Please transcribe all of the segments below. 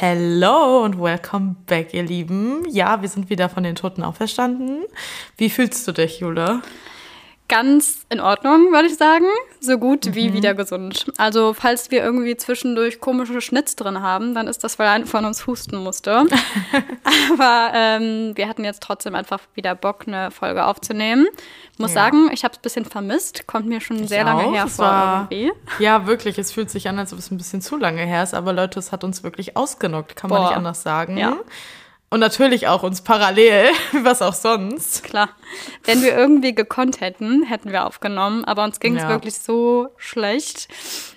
Hello und welcome back, ihr Lieben. Ja, wir sind wieder von den Toten auferstanden. Wie fühlst du dich, Jule? Ganz in Ordnung, würde ich sagen. So gut mhm. wie wieder gesund. Also, falls wir irgendwie zwischendurch komische Schnitz drin haben, dann ist das, weil einer von uns husten musste. Aber ähm, wir hatten jetzt trotzdem einfach wieder Bock, eine Folge aufzunehmen. Muss ja. sagen, ich habe es ein bisschen vermisst. Kommt mir schon ich sehr lange auch. her vor war, irgendwie. Ja, wirklich. Es fühlt sich an, als ob es ein bisschen zu lange her ist. Aber Leute, es hat uns wirklich ausgenockt, kann Boah. man nicht anders sagen. Ja. Und natürlich auch uns parallel, was auch sonst. Klar. Wenn wir irgendwie gekonnt hätten, hätten wir aufgenommen, aber uns ging es ja. wirklich so schlecht,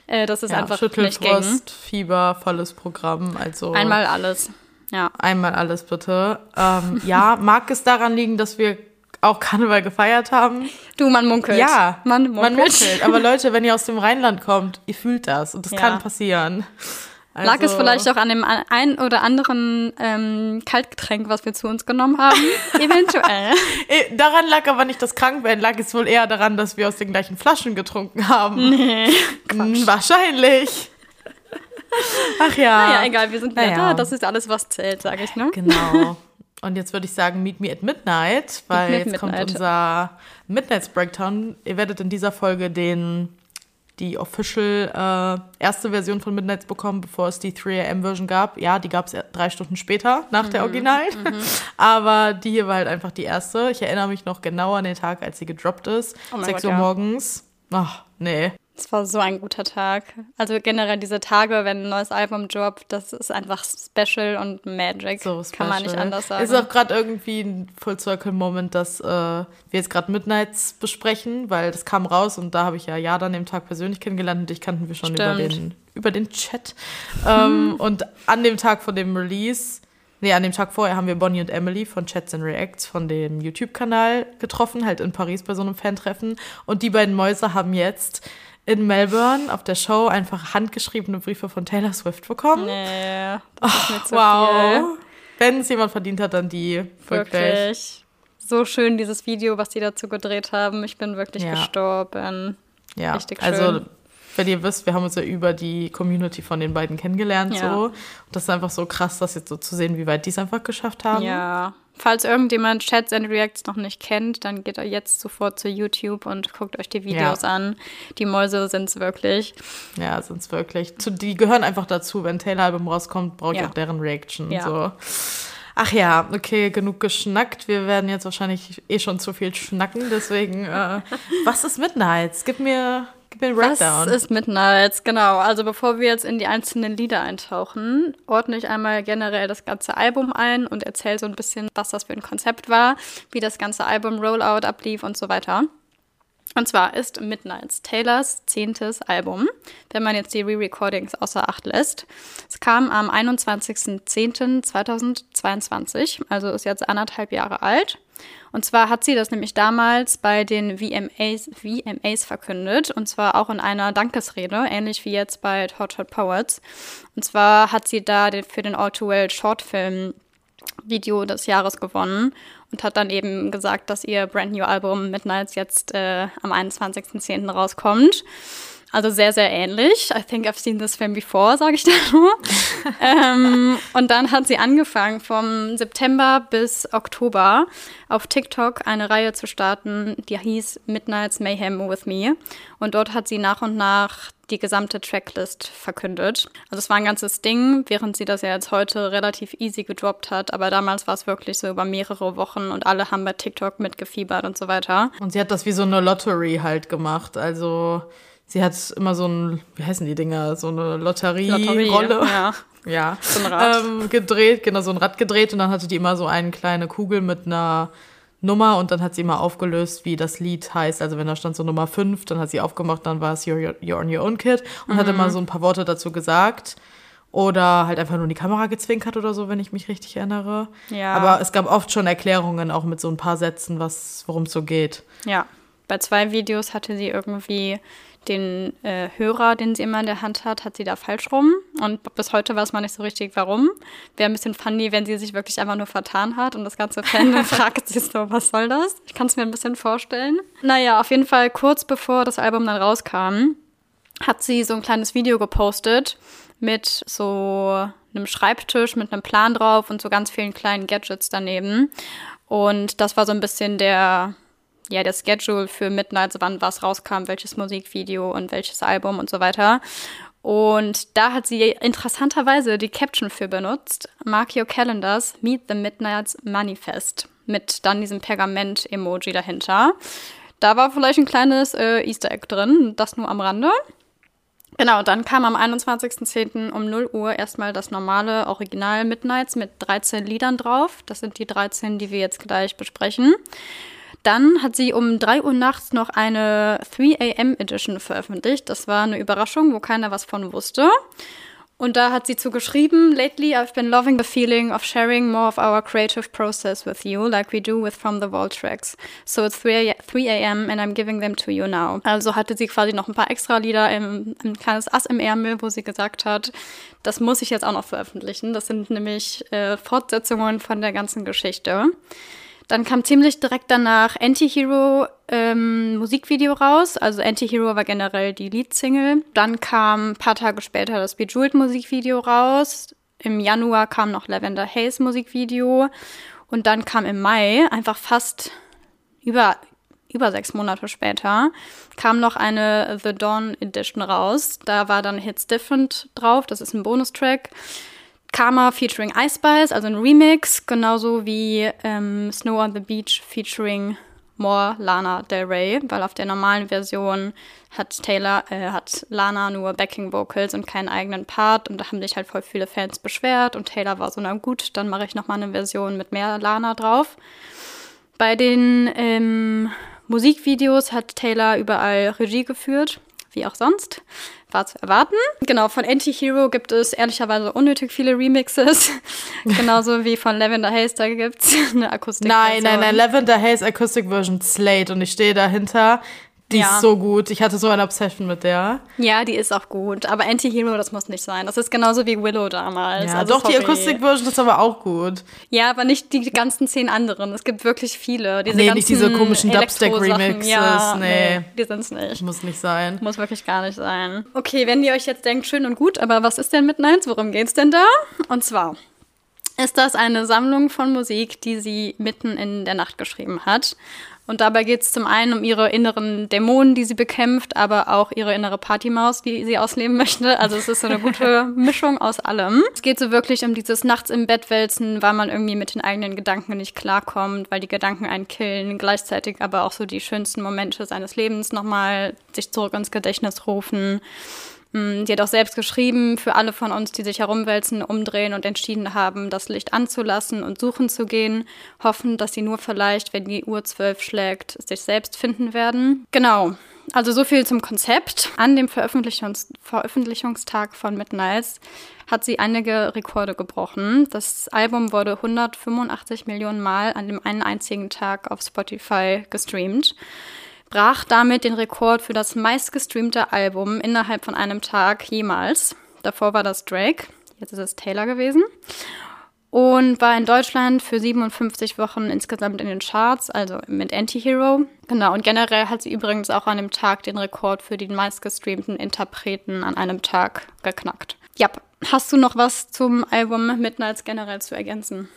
äh, dass es ja, einfach nicht ging. Fieber, volles Programm, also. Einmal alles. Ja. Einmal alles bitte. Ähm, ja, mag es daran liegen, dass wir auch Karneval gefeiert haben? Du, man munkelt. Ja, man munkelt. Man munkelt. Aber Leute, wenn ihr aus dem Rheinland kommt, ihr fühlt das und das ja. kann passieren. Also, Lag es also vielleicht auch an dem ein oder anderen ähm, Kaltgetränk, was wir zu uns genommen haben? Eventuell. Äh, daran lag aber nicht das Krankwerden, lag es wohl eher daran, dass wir aus den gleichen Flaschen getrunken haben. Nee. Hm, wahrscheinlich. Ach ja. Naja, egal, wir sind naja. da. Das ist alles, was zählt, sage ich, ne? Genau. Und jetzt würde ich sagen, Meet Me at Midnight, weil jetzt Midnight. kommt unser Midnight's Breakdown. Ihr werdet in dieser Folge den die official äh, erste Version von Midnights bekommen, bevor es die 3am-Version gab. Ja, die gab es drei Stunden später nach mhm. der Original. Mhm. Aber die hier war halt einfach die erste. Ich erinnere mich noch genau an den Tag, als sie gedroppt ist. Oh 6 Uhr ja. morgens. Ach, nee. Es war so ein guter Tag. Also generell diese Tage, wenn ein neues Album droppt, das ist einfach special und magic. So special. Kann man nicht anders sagen. Ist auch gerade irgendwie ein Full Circle Moment, dass äh, wir jetzt gerade Midnights besprechen, weil das kam raus und da habe ich ja ja dann dem Tag persönlich kennengelernt und dich kannten wir schon über den, über den Chat. Ähm, und an dem Tag von dem Release Nee, an dem Tag vorher haben wir Bonnie und Emily von Chats and Reacts von dem YouTube-Kanal getroffen, halt in Paris bei so einem Fan-Treffen. Und die beiden Mäuse haben jetzt in Melbourne auf der Show einfach handgeschriebene Briefe von Taylor Swift bekommen. Nee, das ist nicht so wow. Wenn es jemand verdient hat, dann die. Wirklich. wirklich. So schön dieses Video, was die dazu gedreht haben. Ich bin wirklich ja. gestorben. Ja, Richtig also, schön. also wenn ihr wisst, wir haben uns ja über die Community von den beiden kennengelernt. Ja. So. Und das ist einfach so krass, das jetzt so zu sehen, wie weit die es einfach geschafft haben. Ja. Falls irgendjemand Chats and Reacts noch nicht kennt, dann geht er jetzt sofort zu YouTube und guckt euch die Videos ja. an. Die Mäuse sind es wirklich. Ja, sind es wirklich. Die gehören einfach dazu. Wenn Taylor-Album rauskommt, brauche ich ja. auch deren Reaction. Ja. So. Ach ja, okay, genug geschnackt. Wir werden jetzt wahrscheinlich eh schon zu viel schnacken. Deswegen, äh, was ist Midnights? Gib mir, Gib mir Rundown. Was ist Midnights? Genau. Also bevor wir jetzt in die einzelnen Lieder eintauchen, ordne ich einmal generell das ganze Album ein und erzähle so ein bisschen, was das für ein Konzept war, wie das ganze Album Rollout ablief und so weiter. Und zwar ist Midnights Taylors zehntes Album, wenn man jetzt die Re-Recordings außer Acht lässt. Es kam am 21.10.2022, also ist jetzt anderthalb Jahre alt. Und zwar hat sie das nämlich damals bei den VMAs, VMAs verkündet. Und zwar auch in einer Dankesrede, ähnlich wie jetzt bei Hot Hot Poets. Und zwar hat sie da den, für den All Too Well Shortfilm Video des Jahres gewonnen und hat dann eben gesagt, dass ihr Brand New Album Midnights jetzt äh, am 21.10. rauskommt. Also sehr, sehr ähnlich. I think I've seen this film before, sage ich da nur. ähm, und dann hat sie angefangen, vom September bis Oktober auf TikTok eine Reihe zu starten, die hieß Midnight's Mayhem with Me. Und dort hat sie nach und nach die gesamte Tracklist verkündet. Also es war ein ganzes Ding, während sie das ja jetzt heute relativ easy gedroppt hat. Aber damals war es wirklich so über mehrere Wochen und alle haben bei TikTok mitgefiebert und so weiter. Und sie hat das wie so eine Lottery halt gemacht. Also sie hat immer so ein, wie heißen die Dinger, so eine Lotterie-Rolle. Lotterie, ja. ja. So ein Rad. Ähm, gedreht, genau, so ein Rad gedreht und dann hatte die immer so eine kleine Kugel mit einer Nummer und dann hat sie immer aufgelöst, wie das Lied heißt. Also wenn da stand so Nummer 5, dann hat sie aufgemacht, dann war es You're, You're on Your Own Kid und mhm. hat immer so ein paar Worte dazu gesagt. Oder halt einfach nur in die Kamera gezwinkert oder so, wenn ich mich richtig erinnere. Ja. Aber es gab oft schon Erklärungen, auch mit so ein paar Sätzen, worum es so geht. Ja. Bei zwei Videos hatte sie irgendwie den äh, Hörer, den sie immer in der Hand hat, hat sie da falsch rum. Und bis heute weiß man nicht so richtig, warum. Wäre ein bisschen funny, wenn sie sich wirklich einfach nur vertan hat und das ganze Fan fragt sich so, was soll das? Ich kann es mir ein bisschen vorstellen. Naja, auf jeden Fall kurz bevor das Album dann rauskam, hat sie so ein kleines Video gepostet mit so einem Schreibtisch mit einem Plan drauf und so ganz vielen kleinen Gadgets daneben. Und das war so ein bisschen der, ja, der Schedule für Midnights, wann was rauskam, welches Musikvideo und welches Album und so weiter. Und da hat sie interessanterweise die Caption für benutzt. Mark your calendars, meet the Midnights Manifest. Mit dann diesem Pergament-Emoji dahinter. Da war vielleicht ein kleines äh, Easter Egg drin, das nur am Rande. Genau, dann kam am 21.10. um 0 Uhr erstmal das normale Original Midnights mit 13 Liedern drauf. Das sind die 13, die wir jetzt gleich besprechen. Dann hat sie um 3 Uhr nachts noch eine 3 AM Edition veröffentlicht. Das war eine Überraschung, wo keiner was von wusste. Und da hat sie zu geschrieben, Lately I've been loving the feeling of sharing more of our creative process with you, like we do with From the Vault tracks. So it's 3 a.m. and I'm giving them to you now. Also hatte sie quasi noch ein paar extra Lieder im, ein kleines Ass im Ärmel, wo sie gesagt hat, das muss ich jetzt auch noch veröffentlichen. Das sind nämlich äh, Fortsetzungen von der ganzen Geschichte. Dann kam ziemlich direkt danach Anti-Hero ähm, Musikvideo raus. Also Anti-Hero war generell die Leadsingle. Dann kam ein paar Tage später das Bejeweled Musikvideo raus. Im Januar kam noch Lavender Haze Musikvideo. Und dann kam im Mai, einfach fast über, über sechs Monate später, kam noch eine The Dawn Edition raus. Da war dann Hits Different drauf. Das ist ein Bonustrack. Karma featuring Ice Spice, also ein Remix, genauso wie ähm, Snow on the Beach featuring More Lana Del Rey, weil auf der normalen Version hat Taylor, äh, hat Lana nur Backing Vocals und keinen eigenen Part und da haben sich halt voll viele Fans beschwert und Taylor war so, na gut, dann mache ich nochmal eine Version mit mehr Lana drauf. Bei den ähm, Musikvideos hat Taylor überall Regie geführt, wie auch sonst war zu erwarten. Genau, von Anti-Hero gibt es ehrlicherweise unnötig viele Remixes. Genauso wie von Lavender Haze, da gibt es eine Akustik. Nein, nein, nein, Lavender Haze Akustik Version Slate und ich stehe dahinter. Die ja. ist so gut. Ich hatte so eine Obsession mit der. Ja, die ist auch gut. Aber Anti-Hero, das muss nicht sein. Das ist genauso wie Willow damals. Ja, also doch, sorry. die Akustik-Version ist aber auch gut. Ja, aber nicht die ganzen zehn anderen. Es gibt wirklich viele. Diese nee, nicht diese komischen Dubstep-Remixes. Ja, nee. nee. Die sind's nicht. Muss nicht sein. Muss wirklich gar nicht sein. Okay, wenn ihr euch jetzt denkt, schön und gut, aber was ist denn mit Nights? Worum geht's denn da? Und zwar ist das eine Sammlung von Musik, die sie mitten in der Nacht geschrieben hat. Und dabei geht es zum einen um ihre inneren Dämonen, die sie bekämpft, aber auch ihre innere Partymaus, die sie ausleben möchte. Also es ist so eine gute Mischung aus allem. Es geht so wirklich um dieses Nachts im Bett wälzen, weil man irgendwie mit den eigenen Gedanken nicht klarkommt, weil die Gedanken einen killen, gleichzeitig aber auch so die schönsten Momente seines Lebens nochmal sich zurück ins Gedächtnis rufen. Mm, die hat auch selbst geschrieben, für alle von uns, die sich herumwälzen, umdrehen und entschieden haben, das Licht anzulassen und suchen zu gehen, hoffen, dass sie nur vielleicht, wenn die Uhr zwölf schlägt, sich selbst finden werden. Genau. Also so viel zum Konzept. An dem Veröffentlichungs Veröffentlichungstag von Midnights hat sie einige Rekorde gebrochen. Das Album wurde 185 Millionen Mal an dem einen einzigen Tag auf Spotify gestreamt brach damit den Rekord für das meistgestreamte Album innerhalb von einem Tag jemals. Davor war das Drake, jetzt ist es Taylor gewesen. Und war in Deutschland für 57 Wochen insgesamt in den Charts, also mit Anti-Hero. Genau, und generell hat sie übrigens auch an dem Tag den Rekord für die meistgestreamten Interpreten an einem Tag geknackt. Ja, hast du noch was zum Album Midnights generell zu ergänzen?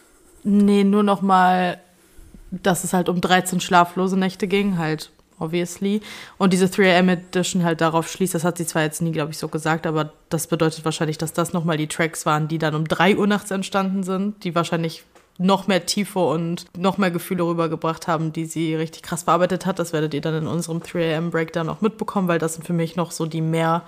Nee, nur noch mal, dass es halt um 13 schlaflose Nächte ging, halt obviously. Und diese 3am Edition halt darauf schließt, das hat sie zwar jetzt nie, glaube ich, so gesagt, aber das bedeutet wahrscheinlich, dass das nochmal die Tracks waren, die dann um 3 Uhr nachts entstanden sind, die wahrscheinlich noch mehr Tiefe und noch mehr Gefühle rübergebracht haben, die sie richtig krass verarbeitet hat. Das werdet ihr dann in unserem 3am Breakdown auch mitbekommen, weil das sind für mich noch so die mehr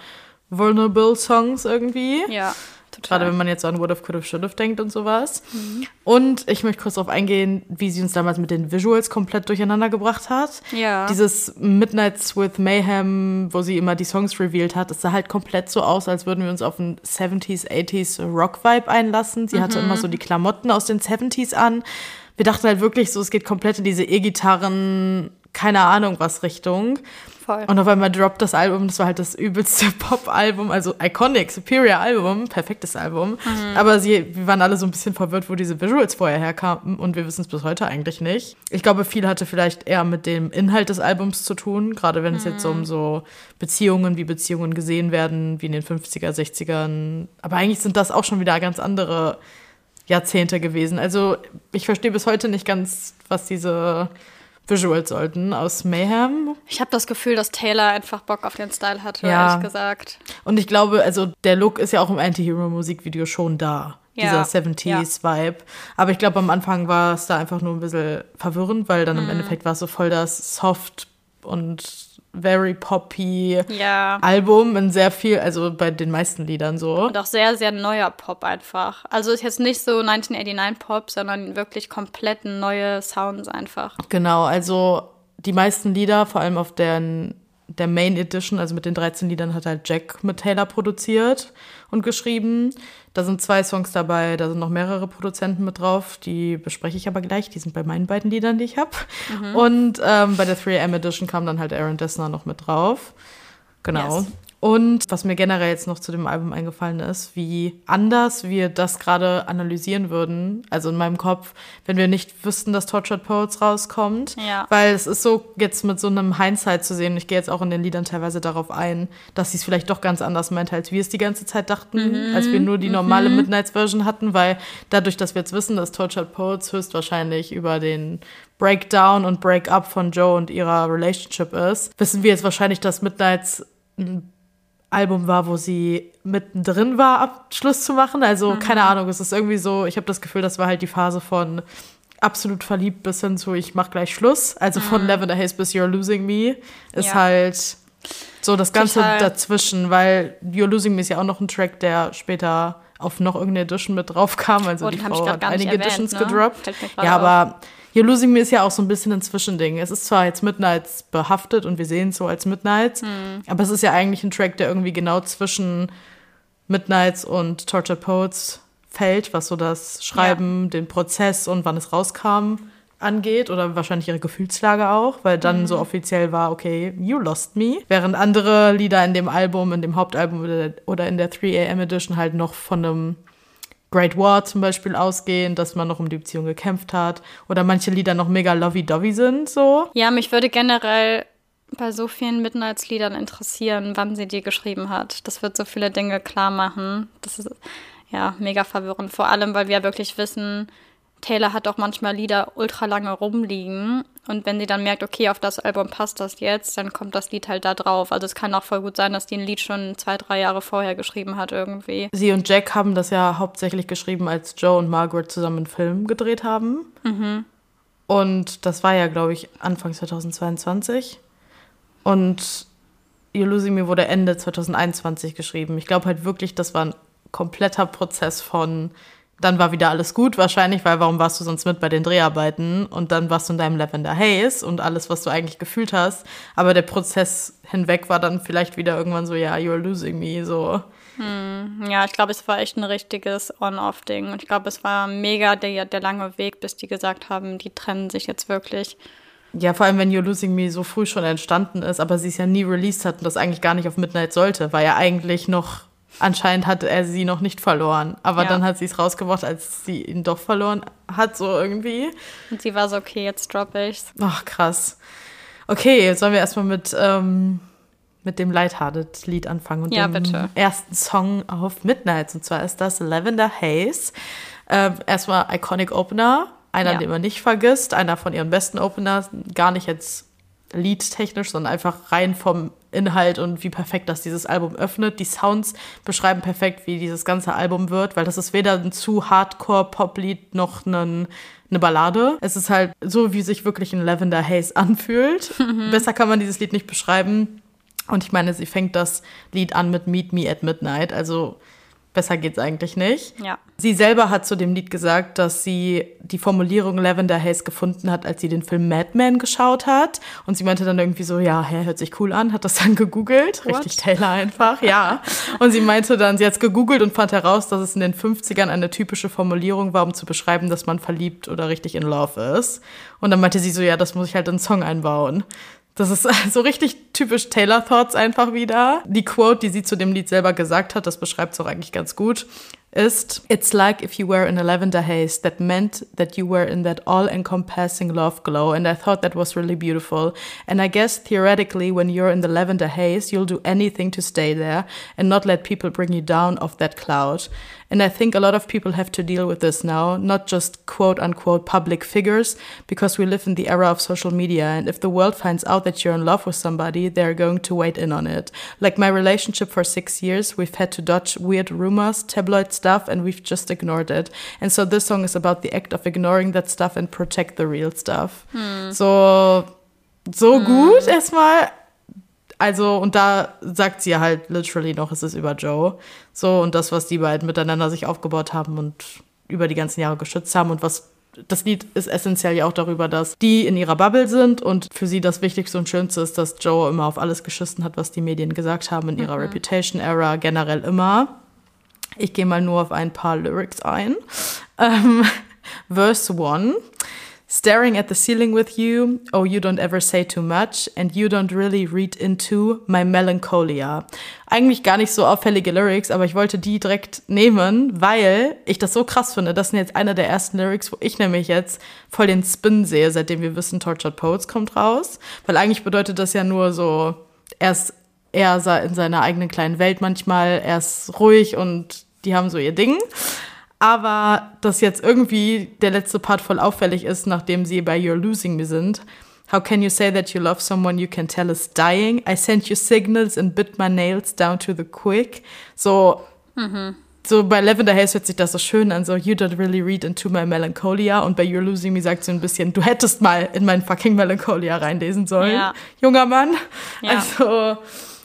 vulnerable Songs irgendwie. Ja. Total. Gerade wenn man jetzt so an What If, Could Have, Should Have denkt und sowas. Mhm. Und ich möchte kurz darauf eingehen, wie sie uns damals mit den Visuals komplett durcheinander gebracht hat. Ja. Dieses Midnights with Mayhem, wo sie immer die Songs revealed hat, das sah halt komplett so aus, als würden wir uns auf einen 70s, 80s Rock-Vibe einlassen. Sie mhm. hatte immer so die Klamotten aus den 70s an. Wir dachten halt wirklich so, es geht komplett in diese E-Gitarren keine Ahnung was Richtung. Voll. Und auf einmal droppt das Album, das war halt das übelste Pop-Album, also Iconic, Superior Album, perfektes Album. Mhm. Aber sie, wir waren alle so ein bisschen verwirrt, wo diese Visuals vorher herkamen und wir wissen es bis heute eigentlich nicht. Ich glaube, viel hatte vielleicht eher mit dem Inhalt des Albums zu tun, gerade wenn es jetzt um mhm. so Beziehungen, wie Beziehungen gesehen werden, wie in den 50er, 60ern. Aber eigentlich sind das auch schon wieder ganz andere Jahrzehnte gewesen. Also ich verstehe bis heute nicht ganz, was diese Visuals sollten aus Mayhem. Ich habe das Gefühl, dass Taylor einfach Bock auf den Style hatte, ja. ehrlich gesagt. Und ich glaube, also der Look ist ja auch im Anti-Hero-Musikvideo schon da. Ja. Dieser 70s-Vibe. Aber ich glaube, am Anfang war es da einfach nur ein bisschen verwirrend, weil dann mhm. im Endeffekt war es so voll das Soft und very poppy ja. Album in sehr viel, also bei den meisten Liedern so. Und auch sehr, sehr neuer Pop einfach. Also ist jetzt nicht so 1989 Pop, sondern wirklich komplett neue Sounds einfach. Genau, also die meisten Lieder, vor allem auf der, der Main Edition, also mit den 13 Liedern, hat halt Jack mit Taylor produziert und geschrieben. Da sind zwei Songs dabei, da sind noch mehrere Produzenten mit drauf. Die bespreche ich aber gleich. Die sind bei meinen beiden Liedern, die ich habe. Mhm. Und ähm, bei der 3am Edition kam dann halt Aaron Dessner noch mit drauf. Genau. Yes. Und was mir generell jetzt noch zu dem Album eingefallen ist, wie anders wir das gerade analysieren würden, also in meinem Kopf, wenn wir nicht wüssten, dass Tortured Poets rauskommt. Ja. Weil es ist so jetzt mit so einem Hindsight zu sehen, ich gehe jetzt auch in den Liedern teilweise darauf ein, dass sie es vielleicht doch ganz anders meint, als wir es die ganze Zeit dachten, mhm. als wir nur die normale mhm. Midnights-Version hatten, weil dadurch, dass wir jetzt wissen, dass Tortured Poets höchstwahrscheinlich über den Breakdown und Breakup von Joe und ihrer Relationship ist, wissen wir jetzt wahrscheinlich, dass Midnights Album war, wo sie mittendrin war, Abschluss zu machen. Also mhm. keine Ahnung, es ist irgendwie so, ich habe das Gefühl, das war halt die Phase von absolut verliebt bis hin zu ich mach gleich Schluss. Also von mhm. Lavender Haze bis You're Losing Me ist ja. halt so das Ganze Total. dazwischen, weil You're Losing Me ist ja auch noch ein Track, der später auf noch irgendeine Edition mit drauf kam. Also oh, die Frau hat einige erwähnt, Editions ne? gedroppt. Ja, aber You're Losing Me ist ja auch so ein bisschen ein Zwischending. Es ist zwar jetzt Midnights behaftet und wir sehen es so als Midnights, hm. aber es ist ja eigentlich ein Track, der irgendwie genau zwischen Midnights und Tortured Poets fällt, was so das Schreiben, ja. den Prozess und wann es rauskam angeht oder wahrscheinlich ihre Gefühlslage auch, weil dann mhm. so offiziell war, okay, you lost me. Während andere Lieder in dem Album, in dem Hauptalbum oder in der 3am Edition halt noch von einem Great War zum Beispiel ausgehen, dass man noch um die Beziehung gekämpft hat. Oder manche Lieder noch mega lovey-dovey sind, so. Ja, mich würde generell bei so vielen Midnights-Liedern interessieren, wann sie die geschrieben hat. Das wird so viele Dinge klar machen. Das ist ja mega verwirrend. Vor allem, weil wir wirklich wissen, Taylor hat auch manchmal Lieder ultra lange rumliegen. Und wenn sie dann merkt, okay, auf das Album passt das jetzt, dann kommt das Lied halt da drauf. Also es kann auch voll gut sein, dass die ein Lied schon zwei, drei Jahre vorher geschrieben hat irgendwie. Sie und Jack haben das ja hauptsächlich geschrieben, als Joe und Margaret zusammen einen Film gedreht haben. Mhm. Und das war ja, glaube ich, Anfang 2022. Und You Losing Me wurde Ende 2021 geschrieben. Ich glaube halt wirklich, das war ein kompletter Prozess von dann war wieder alles gut wahrscheinlich, weil warum warst du sonst mit bei den Dreharbeiten und dann warst du in deinem Lavender Haze und alles, was du eigentlich gefühlt hast. Aber der Prozess hinweg war dann vielleicht wieder irgendwann so, ja, you're losing me, so. Hm, ja, ich glaube, es war echt ein richtiges On-Off-Ding. Und ich glaube, es war mega der, der lange Weg, bis die gesagt haben, die trennen sich jetzt wirklich. Ja, vor allem, wenn You're Losing Me so früh schon entstanden ist, aber sie es ja nie released hat und das eigentlich gar nicht auf Midnight sollte, war ja eigentlich noch anscheinend hat er sie noch nicht verloren. Aber ja. dann hat sie es rausgebracht, als sie ihn doch verloren hat, so irgendwie. Und sie war so, okay, jetzt droppe ich's. Ach, krass. Okay, sollen wir erstmal mit, ähm, mit dem Lighthearted-Lied anfangen und ja, dem bitte. ersten Song auf Midnights. Und zwar ist das Lavender Haze. Ähm, erstmal Iconic Opener, einer, ja. den man nicht vergisst, einer von ihren besten Openers, gar nicht jetzt liedtechnisch, sondern einfach rein vom Inhalt und wie perfekt das dieses Album öffnet. Die Sounds beschreiben perfekt, wie dieses ganze Album wird, weil das ist weder ein zu Hardcore-Pop-Lied noch ein, eine Ballade. Es ist halt so, wie sich wirklich ein Lavender Haze anfühlt. Mhm. Besser kann man dieses Lied nicht beschreiben. Und ich meine, sie fängt das Lied an mit Meet Me at Midnight. Also Besser geht's eigentlich nicht. Ja. Sie selber hat zu dem Lied gesagt, dass sie die Formulierung Lavender Haze gefunden hat, als sie den Film Mad Men geschaut hat. Und sie meinte dann irgendwie so, ja, hä, hört sich cool an, hat das dann gegoogelt. What? Richtig Taylor einfach, ja. Und sie meinte dann, sie hat es gegoogelt und fand heraus, dass es in den 50ern eine typische Formulierung war, um zu beschreiben, dass man verliebt oder richtig in Love ist. Und dann meinte sie so, ja, das muss ich halt in einen Song einbauen. Das ist so richtig typisch Taylor Thoughts einfach wieder. Die Quote, die sie zu dem Lied selber gesagt hat, das beschreibt es auch eigentlich ganz gut ist It's like if you were in a lavender haze that meant that you were in that all-encompassing love glow and I thought that was really beautiful. And I guess theoretically when you're in the lavender haze, you'll do anything to stay there and not let people bring you down off that cloud. And I think a lot of people have to deal with this now, not just quote unquote public figures, because we live in the era of social media. And if the world finds out that you're in love with somebody, they're going to wait in on it. Like my relationship for six years, we've had to dodge weird rumors, tabloid stuff, and we've just ignored it. And so this song is about the act of ignoring that stuff and protect the real stuff. Hm. So, so hm. gut erstmal. Also, und da sagt sie halt literally noch, es ist über Joe. So, und das, was die beiden miteinander sich aufgebaut haben und über die ganzen Jahre geschützt haben und was das Lied ist essentiell ja auch darüber, dass die in ihrer Bubble sind und für sie das Wichtigste und Schönste ist, dass Joe immer auf alles geschissen hat, was die Medien gesagt haben in ihrer mhm. Reputation-Era, generell immer. Ich gehe mal nur auf ein paar Lyrics ein. Ähm, Verse 1. Staring at the ceiling with you, oh, you don't ever say too much, and you don't really read into my melancholia. Eigentlich gar nicht so auffällige Lyrics, aber ich wollte die direkt nehmen, weil ich das so krass finde. Das sind jetzt einer der ersten Lyrics, wo ich nämlich jetzt voll den Spin sehe, seitdem wir wissen, Tortured Poets kommt raus. Weil eigentlich bedeutet das ja nur so, er ist eher in seiner eigenen kleinen Welt manchmal, er ist ruhig und die haben so ihr Ding aber dass jetzt irgendwie der letzte Part voll auffällig ist, nachdem sie bei You're Losing Me sind. How can you say that you love someone you can tell is dying? I sent you signals and bit my nails down to the quick. So, mhm. so bei Lavender Haze hört sich das so schön an, so you don't really read into my melancholia. Und bei You're Losing Me sagt sie ein bisschen, du hättest mal in mein fucking Melancholia reinlesen sollen, ja. junger Mann. Ja. Also,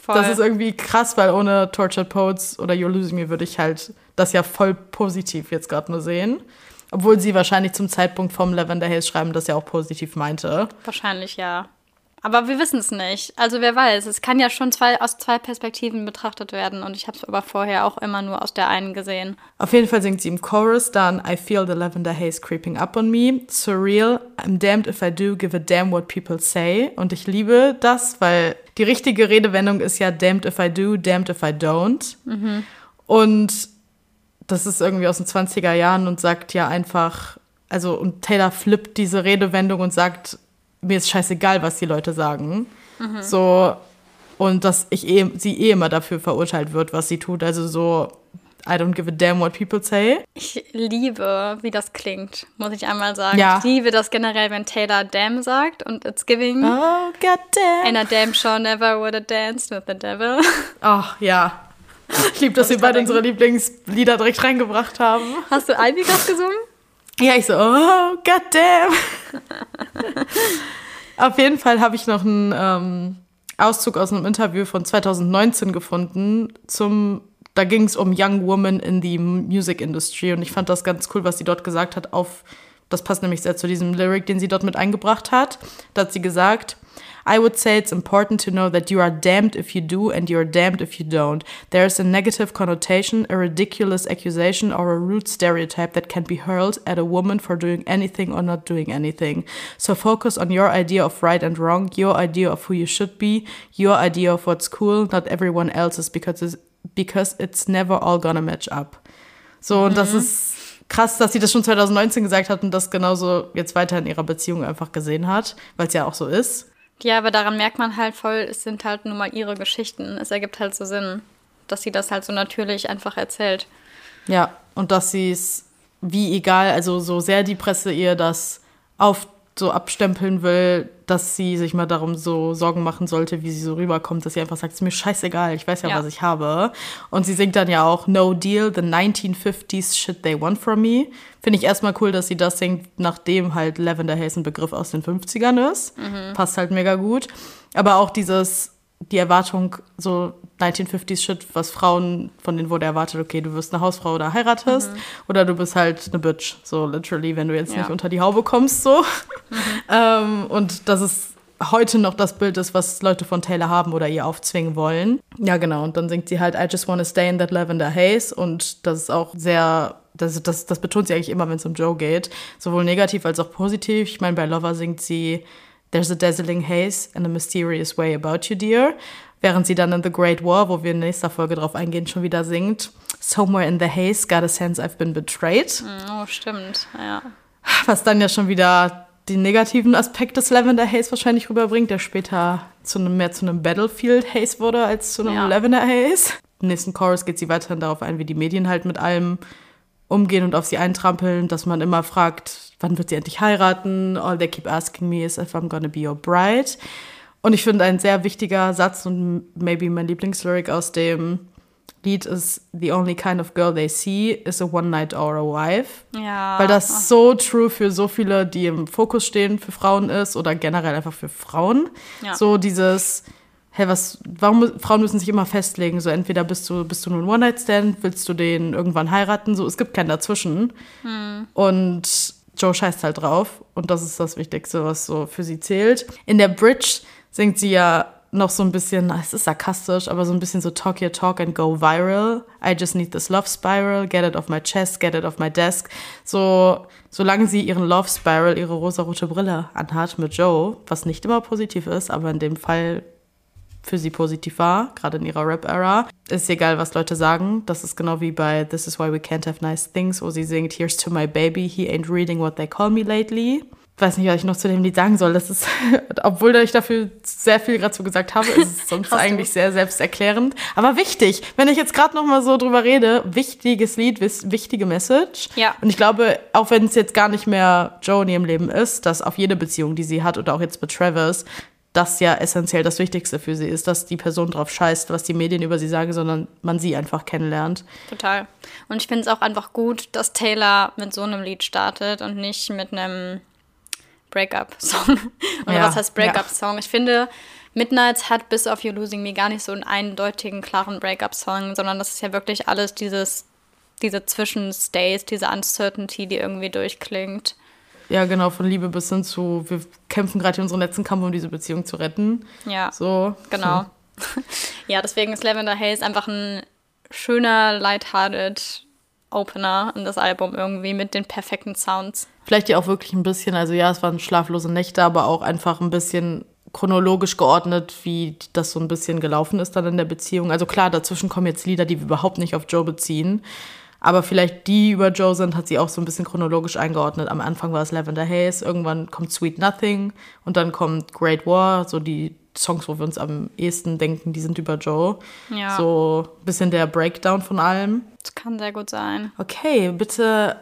Voll. das ist irgendwie krass, weil ohne Tortured Poets oder You're Losing Me würde ich halt das ja voll positiv jetzt gerade nur sehen. Obwohl sie wahrscheinlich zum Zeitpunkt vom Lavender Haze schreiben, das ja auch positiv meinte. Wahrscheinlich, ja. Aber wir wissen es nicht. Also wer weiß, es kann ja schon zwei, aus zwei Perspektiven betrachtet werden und ich habe es aber vorher auch immer nur aus der einen gesehen. Auf jeden Fall singt sie im Chorus dann I feel the lavender haze creeping up on me. Surreal, I'm damned if I do, give a damn what people say. Und ich liebe das, weil die richtige Redewendung ist ja damned if I do, damned if I don't. Mhm. Und das ist irgendwie aus den 20er Jahren und sagt ja einfach, also und Taylor flippt diese Redewendung und sagt, mir ist scheißegal, was die Leute sagen. Mhm. So, und dass ich eh, sie eh immer dafür verurteilt wird, was sie tut. Also so, I don't give a damn what people say. Ich liebe, wie das klingt, muss ich einmal sagen. Ja. Ich liebe das generell, wenn Taylor damn sagt und it's giving. Oh, goddamn. And a damn sure never would have danced with the devil. Ach, ja. Ich liebe, dass wir beide unsere Lieblingslieder direkt reingebracht haben. Hast du gerade gesungen? Ja, ich so, oh, goddamn. Auf jeden Fall habe ich noch einen ähm, Auszug aus einem Interview von 2019 gefunden zum da ging es um Young Women in the Music Industry und ich fand das ganz cool, was sie dort gesagt hat auf das passt nämlich sehr zu diesem Lyric, den sie dort mit eingebracht hat. Da hat sie gesagt, I would say it's important to know that you are damned if you do and you are damned if you don't. There is a negative connotation, a ridiculous accusation, or a rude stereotype that can be hurled at a woman for doing anything or not doing anything. So focus on your idea of right and wrong, your idea of who you should be, your idea of what's cool, not everyone else's, because it's, because it's never all gonna match up. So, mhm. und das mhm. ist krass, dass sie das schon 2019 gesagt hat und das genauso jetzt weiter in ihrer Beziehung einfach gesehen hat, weil es ja auch so ist. Ja, aber daran merkt man halt voll, es sind halt nun mal ihre Geschichten. Es ergibt halt so Sinn, dass sie das halt so natürlich einfach erzählt. Ja, und dass sie es, wie egal, also so sehr die Presse ihr das auf so abstempeln will, dass sie sich mal darum so Sorgen machen sollte, wie sie so rüberkommt, dass sie einfach sagt, es ist mir scheißegal, ich weiß ja, ja, was ich habe. Und sie singt dann ja auch No Deal, the 1950s shit they want from me. Finde ich erstmal cool, dass sie das singt, nachdem halt Lavender Haze ein Begriff aus den 50ern ist. Mhm. Passt halt mega gut. Aber auch dieses die Erwartung, so 1950s-Shit, was Frauen, von denen wurde erwartet, okay, du wirst eine Hausfrau oder heiratest mhm. oder du bist halt eine Bitch, so literally, wenn du jetzt ja. nicht unter die Haube kommst, so. Mhm. ähm, und das ist heute noch das Bild ist, was Leute von Taylor haben oder ihr aufzwingen wollen. Ja, genau. Und dann singt sie halt I just wanna stay in that lavender haze. Und das ist auch sehr, das, das, das betont sie eigentlich immer, wenn es um Joe geht. Sowohl negativ als auch positiv. Ich meine, bei Lover singt sie There's a dazzling haze and a mysterious way about you, dear. Während sie dann in The Great War, wo wir in nächster Folge drauf eingehen, schon wieder singt Somewhere in the haze, got a sense I've been betrayed. Oh, stimmt, ja. Was dann ja schon wieder den negativen Aspekt des Lavender Haze wahrscheinlich rüberbringt, der später zu einem, mehr zu einem Battlefield Haze wurde als zu einem ja. Lavender Haze. Im nächsten Chorus geht sie weiterhin darauf ein, wie die Medien halt mit allem umgehen und auf sie eintrampeln, dass man immer fragt, wann wird sie endlich heiraten? All they keep asking me is if I'm gonna be your bride. Und ich finde ein sehr wichtiger Satz und maybe mein Lieblingslyric aus dem Lied ist The only kind of girl they see is a one night or a wife. Ja. Weil das so true für so viele, die im Fokus stehen für Frauen ist oder generell einfach für Frauen. Ja. So dieses, hey, was, warum Frauen müssen sich immer festlegen? So entweder bist du, bist du nur ein One-Night-Stand, willst du den irgendwann heiraten? So, es gibt keinen dazwischen. Hm. Und Joe scheißt halt drauf. Und das ist das Wichtigste, was so für sie zählt. In der Bridge singt sie ja noch so ein bisschen, es ist sarkastisch, aber so ein bisschen so talk your talk and go viral. I just need this love spiral, get it off my chest, get it off my desk. So, solange sie ihren Love Spiral, ihre rosarote Brille anhat mit Joe, was nicht immer positiv ist, aber in dem Fall für sie positiv war, gerade in ihrer Rap-Era. Ist egal, was Leute sagen. Das ist genau wie bei This is why we can't have nice things, wo sie singt Here's to my baby, he ain't reading what they call me lately weiß nicht, was ich noch zu dem Lied sagen soll. Das ist, obwohl ich dafür sehr viel gerade so gesagt habe, ist es sonst eigentlich sehr selbsterklärend. Aber wichtig, wenn ich jetzt gerade noch mal so drüber rede, wichtiges Lied, wichtige Message. Ja. Und ich glaube, auch wenn es jetzt gar nicht mehr Joe in ihrem Leben ist, dass auf jede Beziehung, die sie hat oder auch jetzt mit Travis, das ja essentiell das Wichtigste für sie ist, dass die Person drauf scheißt, was die Medien über sie sagen, sondern man sie einfach kennenlernt. Total. Und ich finde es auch einfach gut, dass Taylor mit so einem Lied startet und nicht mit einem Breakup-Song. Oder ja, was heißt Breakup-Song? Ja. Ich finde, Midnights hat bis auf You Losing Me gar nicht so einen eindeutigen, klaren Breakup-Song, sondern das ist ja wirklich alles dieses, diese Zwischenstays, diese Uncertainty, die irgendwie durchklingt. Ja, genau, von Liebe bis hin zu, wir kämpfen gerade in unserem letzten Kampf, um diese Beziehung zu retten. Ja. So. Genau. ja, deswegen ist Lavender Haze einfach ein schöner, lighthearted Opener in das Album irgendwie mit den perfekten Sounds. Vielleicht ja auch wirklich ein bisschen, also ja, es waren schlaflose Nächte, aber auch einfach ein bisschen chronologisch geordnet, wie das so ein bisschen gelaufen ist dann in der Beziehung. Also klar, dazwischen kommen jetzt Lieder, die wir überhaupt nicht auf Joe beziehen. Aber vielleicht die über Joe sind, hat sie auch so ein bisschen chronologisch eingeordnet. Am Anfang war es Lavender Haze, irgendwann kommt Sweet Nothing und dann kommt Great War, so die Songs, wo wir uns am ehesten denken, die sind über Joe. Ja. So ein bisschen der Breakdown von allem. Das kann sehr gut sein. Okay, bitte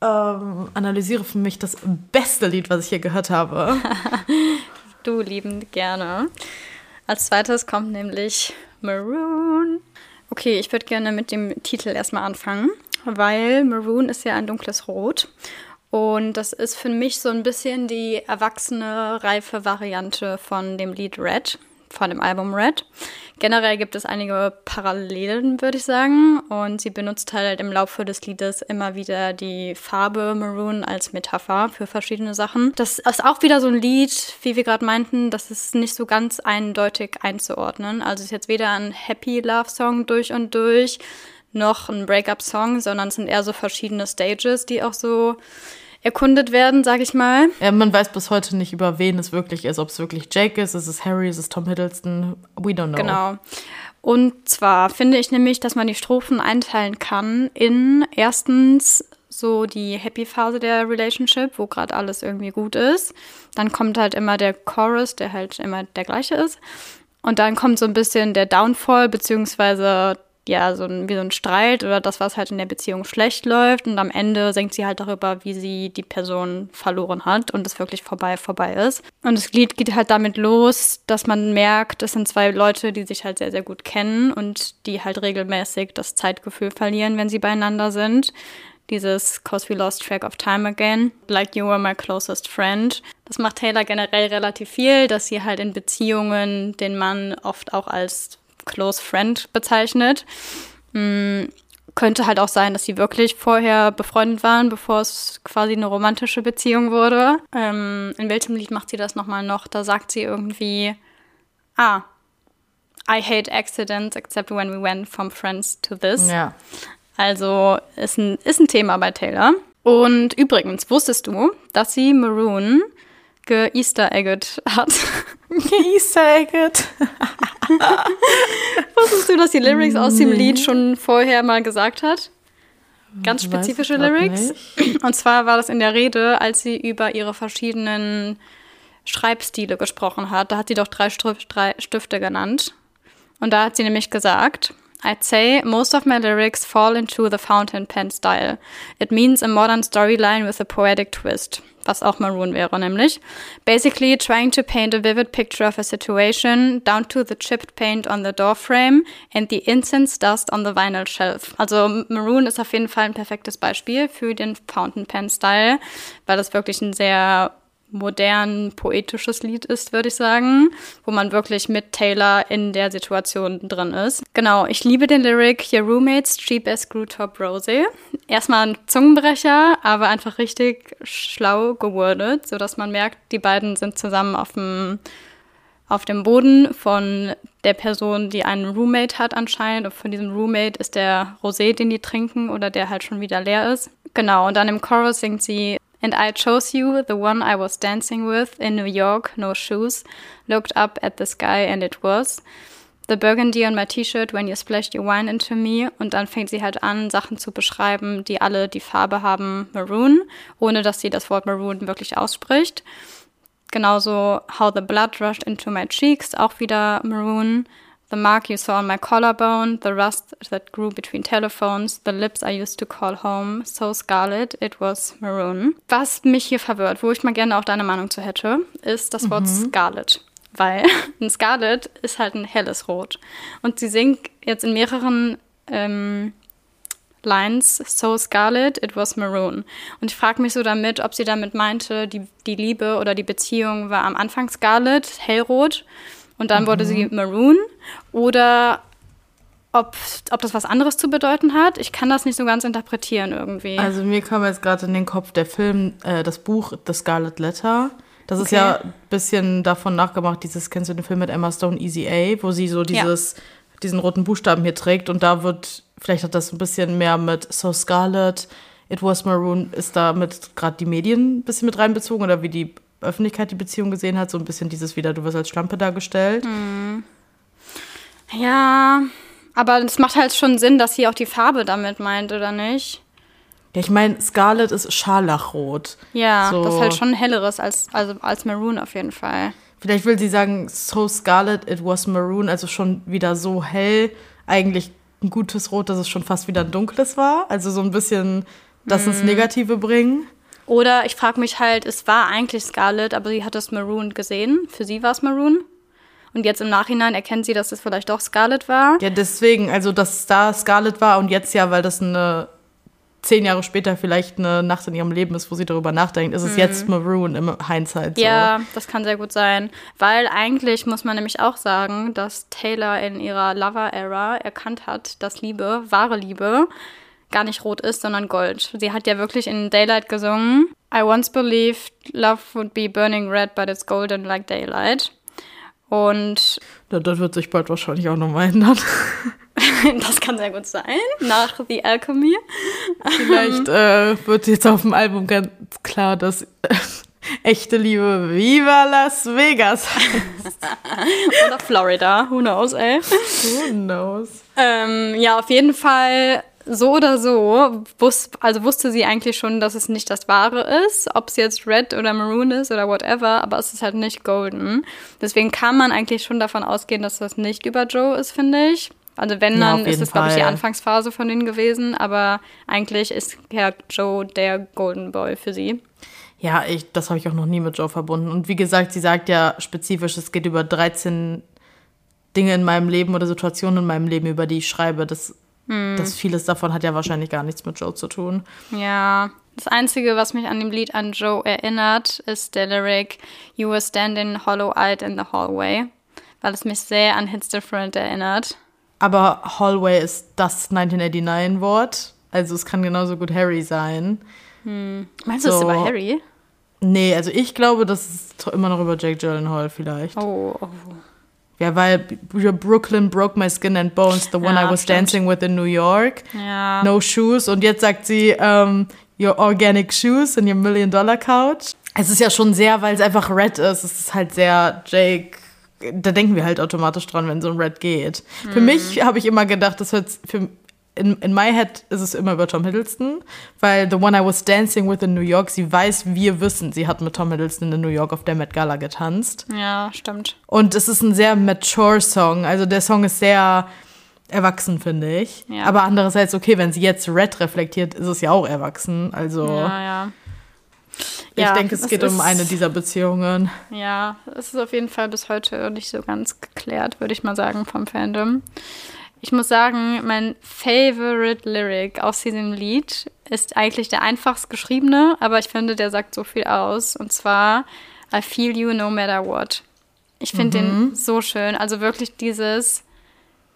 ähm, analysiere für mich das beste Lied, was ich hier gehört habe. du liebend gerne. Als zweites kommt nämlich Maroon. Okay, ich würde gerne mit dem Titel erstmal anfangen, weil Maroon ist ja ein dunkles Rot. Und das ist für mich so ein bisschen die erwachsene, reife Variante von dem Lied Red, von dem Album Red. Generell gibt es einige Parallelen, würde ich sagen. Und sie benutzt halt im Laufe des Liedes immer wieder die Farbe Maroon als Metapher für verschiedene Sachen. Das ist auch wieder so ein Lied, wie wir gerade meinten, das ist nicht so ganz eindeutig einzuordnen. Also es ist jetzt weder ein Happy Love Song durch und durch, noch ein Breakup-Song, sondern es sind eher so verschiedene Stages, die auch so erkundet werden, sag ich mal. Ja, man weiß bis heute nicht, über wen es wirklich ist. Ob es wirklich Jake ist, ist es Harry, ist es Tom Hiddleston. We don't know. Genau. Und zwar finde ich nämlich, dass man die Strophen einteilen kann in erstens so die Happy-Phase der Relationship, wo gerade alles irgendwie gut ist. Dann kommt halt immer der Chorus, der halt immer der gleiche ist. Und dann kommt so ein bisschen der Downfall, beziehungsweise ja, so ein, wie so ein Streit oder das, was halt in der Beziehung schlecht läuft. Und am Ende singt sie halt darüber, wie sie die Person verloren hat und es wirklich vorbei, vorbei ist. Und das Lied geht halt damit los, dass man merkt, es sind zwei Leute, die sich halt sehr, sehr gut kennen und die halt regelmäßig das Zeitgefühl verlieren, wenn sie beieinander sind. Dieses Cause we lost track of time again, like you were my closest friend. Das macht Taylor generell relativ viel, dass sie halt in Beziehungen den Mann oft auch als close friend bezeichnet. Mhm. Könnte halt auch sein, dass sie wirklich vorher befreundet waren, bevor es quasi eine romantische Beziehung wurde. Ähm, in welchem Lied macht sie das nochmal noch? Da sagt sie irgendwie, ah, I hate accidents except when we went from friends to this. Ja. Also ist ein, ist ein Thema bei Taylor. Und übrigens, wusstest du, dass sie Maroon ge-Easter egget hat? Ge-Easter egget. wusstest du, dass die Lyrics aus dem Lied schon vorher mal gesagt hat? Ganz spezifische Lyrics. Nicht. Und zwar war das in der Rede, als sie über ihre verschiedenen Schreibstile gesprochen hat. Da hat sie doch drei Stifte genannt. Und da hat sie nämlich gesagt, I'd say most of my lyrics fall into the fountain pen style. It means a modern storyline with a poetic twist. Was auch Maroon wäre, nämlich. Basically trying to paint a vivid picture of a situation, down to the chipped paint on the door frame and the incense dust on the vinyl shelf. Also Maroon ist auf jeden Fall ein perfektes Beispiel für den Fountain Pen Style, weil das wirklich ein sehr modern poetisches Lied ist, würde ich sagen, wo man wirklich mit Taylor in der Situation drin ist. Genau, ich liebe den Lyric Your roommates cheap as Screwtop Rose. Erstmal ein Zungenbrecher, aber einfach richtig schlau gewordet, sodass man merkt, die beiden sind zusammen auf dem auf dem Boden von der Person, die einen Roommate hat anscheinend. Und von diesem Roommate ist der Rosé, den die trinken oder der halt schon wieder leer ist. Genau, und dann im Chorus singt sie And I chose you, the one I was dancing with in New York, no shoes, looked up at the sky and it was. The burgundy on my T-Shirt when you splashed your wine into me. Und dann fängt sie halt an, Sachen zu beschreiben, die alle die Farbe haben Maroon, ohne dass sie das Wort Maroon wirklich ausspricht. Genauso How the Blood Rushed into My Cheeks, auch wieder Maroon. The mark you saw on my collarbone, the rust that grew between telephones, the lips I used to call home, so scarlet, it was maroon. Was mich hier verwirrt, wo ich mal gerne auch deine Meinung zu hätte, ist das Wort mhm. scarlet. Weil ein Scarlet ist halt ein helles Rot. Und sie singt jetzt in mehreren ähm, Lines, so scarlet, it was maroon. Und ich frage mich so damit, ob sie damit meinte, die, die Liebe oder die Beziehung war am Anfang scarlet, hellrot und dann mhm. wurde sie mhm. Maroon oder ob, ob das was anderes zu bedeuten hat. Ich kann das nicht so ganz interpretieren irgendwie. Also mir kam jetzt gerade in den Kopf der Film, äh, das Buch The Scarlet Letter. Das okay. ist ja ein bisschen davon nachgemacht, dieses, kennst du den Film mit Emma Stone, Easy A, wo sie so dieses, ja. diesen roten Buchstaben hier trägt und da wird, vielleicht hat das ein bisschen mehr mit So Scarlet, It Was Maroon, ist da mit gerade die Medien ein bisschen mit reinbezogen oder wie die Öffentlichkeit die Beziehung gesehen hat, so ein bisschen dieses wieder, du wirst als Schlampe dargestellt. Mhm. Ja, aber es macht halt schon Sinn, dass sie auch die Farbe damit meint, oder nicht? Ja, ich meine, Scarlet ist Scharlachrot. Ja, so. das ist halt schon helleres als, also als Maroon auf jeden Fall. Vielleicht will sie sagen, so Scarlet, it was Maroon, also schon wieder so hell. Eigentlich ein gutes Rot, dass es schon fast wieder ein dunkles war. Also so ein bisschen das ins mhm. Negative bringen. Oder ich frage mich halt, es war eigentlich Scarlet, aber sie hat das Maroon gesehen. Für sie war es Maroon. Und jetzt im Nachhinein erkennt sie, dass es vielleicht doch Scarlet war. Ja, deswegen, also dass da Scarlet war und jetzt ja, weil das eine zehn Jahre später vielleicht eine Nacht in ihrem Leben ist, wo sie darüber nachdenkt, ist es mhm. jetzt Maroon im Hindsight. So. Ja, das kann sehr gut sein. Weil eigentlich muss man nämlich auch sagen, dass Taylor in ihrer Lover-Era erkannt hat, dass Liebe, wahre Liebe, gar nicht rot ist, sondern gold. Sie hat ja wirklich in Daylight gesungen. I once believed love would be burning red, but it's golden like daylight. Und ja, das wird sich bald wahrscheinlich auch nochmal ändern. das kann sehr gut sein, nach The Alchemy. Vielleicht äh, wird jetzt auf dem Album ganz klar, dass äh, echte Liebe Viva Las Vegas heißt. Oder Florida, who knows, ey. Who knows. Ähm, ja, auf jeden Fall so oder so, wus also wusste sie eigentlich schon, dass es nicht das Wahre ist, ob es jetzt Red oder Maroon ist oder whatever, aber es ist halt nicht Golden. Deswegen kann man eigentlich schon davon ausgehen, dass das nicht über Joe ist, finde ich. Also wenn, dann ja, ist es, glaube ich, die Anfangsphase von denen gewesen, aber eigentlich ist Herr Joe der Golden Boy für sie. Ja, ich, das habe ich auch noch nie mit Joe verbunden. Und wie gesagt, sie sagt ja spezifisch, es geht über 13 Dinge in meinem Leben oder Situationen in meinem Leben, über die ich schreibe. Das hm. das vieles davon hat ja wahrscheinlich gar nichts mit Joe zu tun. Ja, das Einzige, was mich an dem Lied an Joe erinnert, ist der Lyric You were standing hollow-eyed in the hallway, weil es mich sehr an Hits Different erinnert. Aber Hallway ist das 1989-Wort, also es kann genauso gut Harry sein. Hm. Meinst du, so. es über Harry? Nee, also ich glaube, das ist immer noch über Jake Gyllenhaal vielleicht. Oh, oh. Ja, weil Brooklyn broke my skin and bones, the one ja, I was stimmt. dancing with in New York. Ja. No shoes. Und jetzt sagt sie, um, your organic shoes in your million dollar couch. Es ist ja schon sehr, weil es einfach Red ist. Es ist halt sehr Jake. Da denken wir halt automatisch dran, wenn so ein Red geht. Mhm. Für mich habe ich immer gedacht, das hört für in, in my head ist es immer über Tom Hiddleston, weil The One I Was Dancing With in New York, sie weiß, wir wissen, sie hat mit Tom Hiddleston in New York auf der Met Gala getanzt. Ja, stimmt. Und es ist ein sehr mature Song, also der Song ist sehr erwachsen, finde ich. Ja. Aber andererseits, okay, wenn sie jetzt Red reflektiert, ist es ja auch erwachsen, also... Ja, ja. Ich ja, denke, es geht ist, um eine dieser Beziehungen. Ja, es ist auf jeden Fall bis heute nicht so ganz geklärt, würde ich mal sagen, vom Fandom. Ich muss sagen, mein favorite Lyric aus diesem Lied ist eigentlich der einfachst geschriebene, aber ich finde, der sagt so viel aus. Und zwar I feel you no matter what. Ich finde mhm. den so schön. Also wirklich dieses,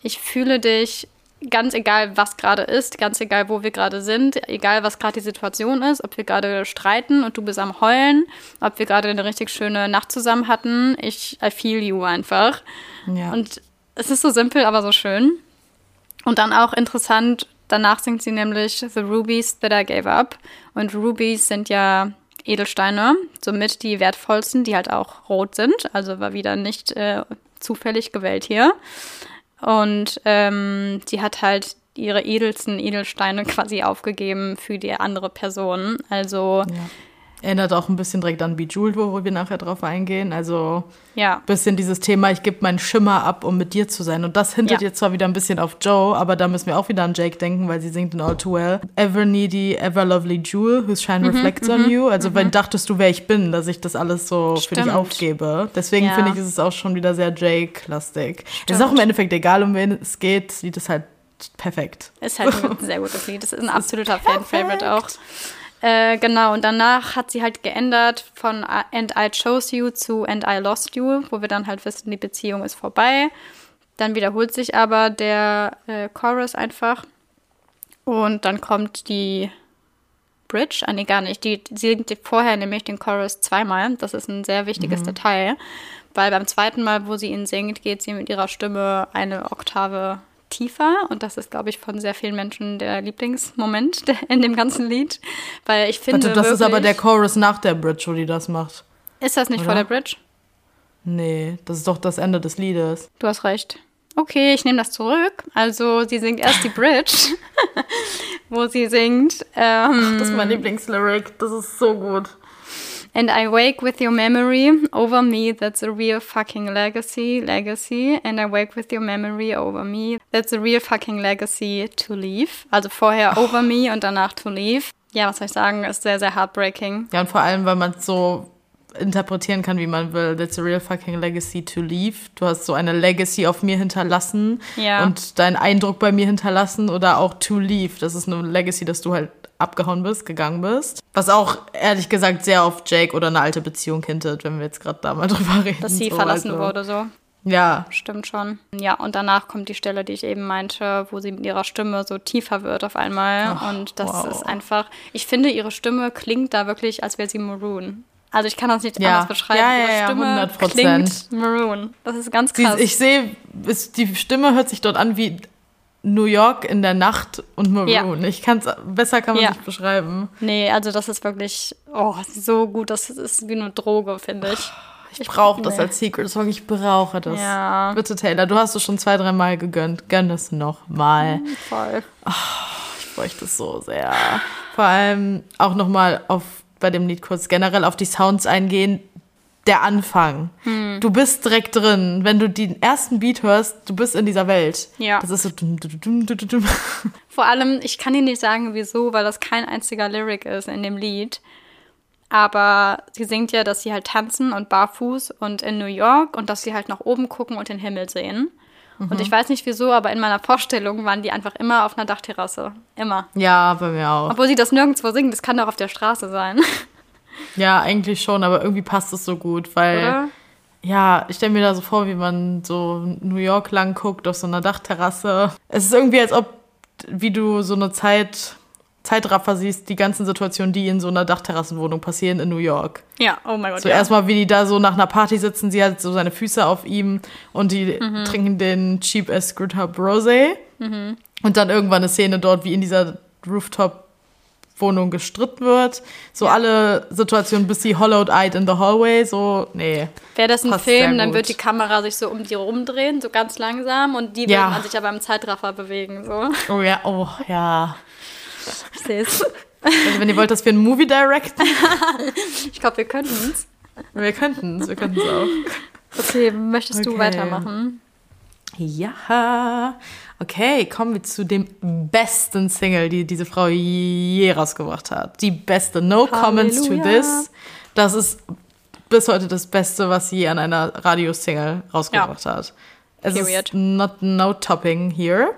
ich fühle dich ganz egal, was gerade ist, ganz egal, wo wir gerade sind, egal, was gerade die Situation ist, ob wir gerade streiten und du bist am Heulen, ob wir gerade eine richtig schöne Nacht zusammen hatten. Ich, I feel you einfach. Ja. Und es ist so simpel, aber so schön. Und dann auch interessant, danach singt sie nämlich The Rubies That I Gave Up. Und Rubies sind ja Edelsteine, somit die wertvollsten, die halt auch rot sind. Also war wieder nicht äh, zufällig gewählt hier. Und ähm, sie hat halt ihre edelsten Edelsteine quasi aufgegeben für die andere Person. Also ja. Erinnert auch ein bisschen direkt an Bejeweled, wo wir nachher drauf eingehen. Also ja. ein bisschen dieses Thema, ich gebe meinen Schimmer ab, um mit dir zu sein. Und das hindert ja. jetzt zwar wieder ein bisschen auf Joe, aber da müssen wir auch wieder an Jake denken, weil sie singt in All Too Well. Ever needy, ever lovely jewel, whose shine mhm, reflects on mhm, you. Also mhm. wenn dachtest du, wer ich bin, dass ich das alles so Stimmt. für dich aufgebe. Deswegen ja. finde ich, ist es auch schon wieder sehr Jake-lastig. Es ist auch im Endeffekt egal, um wen es geht, sieht es halt perfekt. Ist halt ein sehr gutes Lied. Das ist ein absoluter Fan-Favorite auch. Äh, genau, und danach hat sie halt geändert von And I Chose You zu And I Lost You, wo wir dann halt wissen, die Beziehung ist vorbei. Dann wiederholt sich aber der äh, Chorus einfach. Und dann kommt die Bridge, ah nee, gar nicht. Die, sie singt vorher nämlich den Chorus zweimal. Das ist ein sehr wichtiges mhm. Detail. Weil beim zweiten Mal, wo sie ihn singt, geht sie mit ihrer Stimme eine Oktave tiefer und das ist, glaube ich, von sehr vielen Menschen der Lieblingsmoment in dem ganzen Lied, weil ich finde Warte, das wirklich, ist aber der Chorus nach der Bridge, wo die das macht. Ist das nicht Oder? vor der Bridge? Nee, das ist doch das Ende des Liedes. Du hast recht. Okay, ich nehme das zurück. Also sie singt erst die Bridge, wo sie singt. Ähm, Ach, das ist mein Lieblingslyric. Das ist so gut. And I wake with your memory over me. That's a real fucking legacy. Legacy. And I wake with your memory over me. That's a real fucking legacy to leave. Also vorher oh. over me und danach to leave. Ja, was soll ich sagen? Ist sehr, sehr heartbreaking. Ja, und vor allem, weil man es so interpretieren kann, wie man will. That's a real fucking legacy to leave. Du hast so eine Legacy auf mir hinterlassen ja. und deinen Eindruck bei mir hinterlassen oder auch to leave. Das ist eine Legacy, dass du halt abgehauen bist, gegangen bist. Was auch ehrlich gesagt sehr auf Jake oder eine alte Beziehung hintet, wenn wir jetzt gerade da mal drüber reden. Dass sie so, verlassen also. wurde so. Ja. Stimmt schon. Ja, und danach kommt die Stelle, die ich eben meinte, wo sie mit ihrer Stimme so tiefer wird auf einmal. Ach, und das wow. ist einfach, ich finde, ihre Stimme klingt da wirklich, als wäre sie Maroon. Also ich kann das nicht ja. anders beschreiben. Ja, ja, ja, Stimme 100%. klingt Maroon. Das ist ganz krass. Sie, ich sehe, die Stimme hört sich dort an wie New York in der Nacht und Maroon. Ja. Ich kann es besser kann man ja. nicht beschreiben. Nee, also das ist wirklich oh, so gut, das ist wie eine Droge, finde ich. Ich, brauche das als Secret Song, ich brauche das. Ja. Bitte Taylor, du hast es schon zwei, drei Mal gegönnt. Gönn es noch mal. Mhm, voll. Oh, ich bräuchte es so sehr. Vor allem auch noch mal auf bei dem Lied kurz generell auf die Sounds eingehen der Anfang. Hm. Du bist direkt drin. Wenn du den ersten Beat hörst, du bist in dieser Welt. Ja. Das ist so. Dum, dum, dum, Vor allem, ich kann dir nicht sagen, wieso, weil das kein einziger Lyric ist in dem Lied. Aber sie singt ja, dass sie halt tanzen und barfuß und in New York und dass sie halt nach oben gucken und den Himmel sehen. Mhm. Und ich weiß nicht wieso, aber in meiner Vorstellung waren die einfach immer auf einer Dachterrasse. Immer. Ja, bei mir auch. Obwohl sie das nirgendwo singen, das kann doch auf der Straße sein. Ja, eigentlich schon, aber irgendwie passt es so gut, weil. Oder? Ja, ich stelle mir da so vor, wie man so New York lang guckt auf so einer Dachterrasse. Es ist irgendwie, als ob, wie du so eine Zeit Zeitraffer siehst, die ganzen Situationen, die in so einer Dachterrassenwohnung passieren in New York. Ja, oh mein Gott. So ja. erstmal, wie die da so nach einer Party sitzen, sie hat so seine Füße auf ihm und die mhm. trinken den Cheap as Screwed Rosé. Mhm. Und dann irgendwann eine Szene dort, wie in dieser Rooftop Wohnung gestritten wird. So alle Situationen, bis sie hollowed-eyed in the hallway, so, nee. Wäre das ein Film, dann wird die Kamera sich so um die rumdrehen, so ganz langsam und die ja. würden sich aber im Zeitraffer bewegen, so. Oh ja, oh ja. Ich sehe es. Also wenn ihr wollt, dass wir einen Movie directen. ich glaube, wir könnten es. Wir könnten es, wir könnten es auch. Okay, möchtest okay. du weitermachen? Ja. Okay, kommen wir zu dem besten Single, die diese Frau je rausgebracht hat. Die beste. No Halleluja. comments to this. Das ist bis heute das Beste, was sie an einer Radiosingle rausgebracht ja. hat. Es Period. ist not no topping here.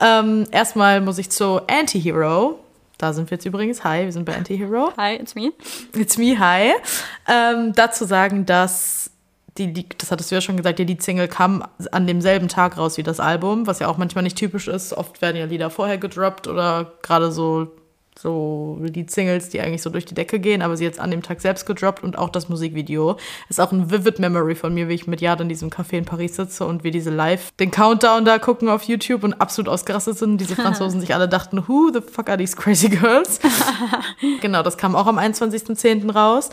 Ähm, erstmal muss ich zu Anti-Hero. Da sind wir jetzt übrigens. Hi, wir sind bei Anti-Hero. Hi, it's me. It's me, hi. Ähm, dazu sagen, dass die, das hattest du ja schon gesagt, die Lead-Single kam an demselben Tag raus wie das Album, was ja auch manchmal nicht typisch ist. Oft werden ja Lieder vorher gedroppt oder gerade so so Lead-Singles, die eigentlich so durch die Decke gehen, aber sie jetzt an dem Tag selbst gedroppt und auch das Musikvideo. Ist auch ein vivid Memory von mir, wie ich mit Jad in diesem Café in Paris sitze und wir diese live den Countdown da gucken auf YouTube und absolut ausgerastet sind. Diese Franzosen sich alle dachten, who the fuck are these crazy girls? genau, das kam auch am 21.10. raus.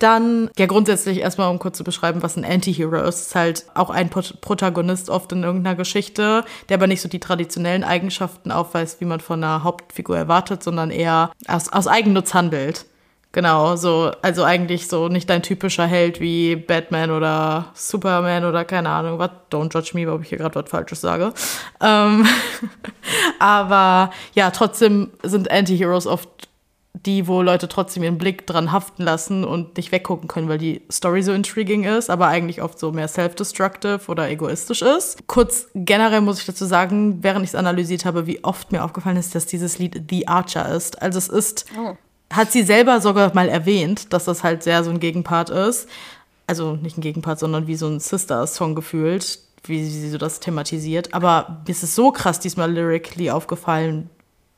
Dann, ja, grundsätzlich erstmal, um kurz zu beschreiben, was ein Anti-Hero ist, ist halt auch ein Protagonist oft in irgendeiner Geschichte, der aber nicht so die traditionellen Eigenschaften aufweist, wie man von einer Hauptfigur erwartet, sondern eher aus, aus Eigennutz handelt. Genau, so, also eigentlich so nicht dein typischer Held wie Batman oder Superman oder keine Ahnung, was, don't judge me, ob ich hier gerade was Falsches sage. Ähm, aber ja, trotzdem sind Anti-Heroes oft die, wo Leute trotzdem ihren Blick dran haften lassen und nicht weggucken können, weil die Story so intriguing ist, aber eigentlich oft so mehr self-destructive oder egoistisch ist. Kurz generell muss ich dazu sagen, während ich es analysiert habe, wie oft mir aufgefallen ist, dass dieses Lied The Archer ist. Also es ist, oh. hat sie selber sogar mal erwähnt, dass das halt sehr so ein Gegenpart ist. Also nicht ein Gegenpart, sondern wie so ein Sister-Song gefühlt, wie sie so das thematisiert. Aber mir ist es so krass diesmal lyrically aufgefallen,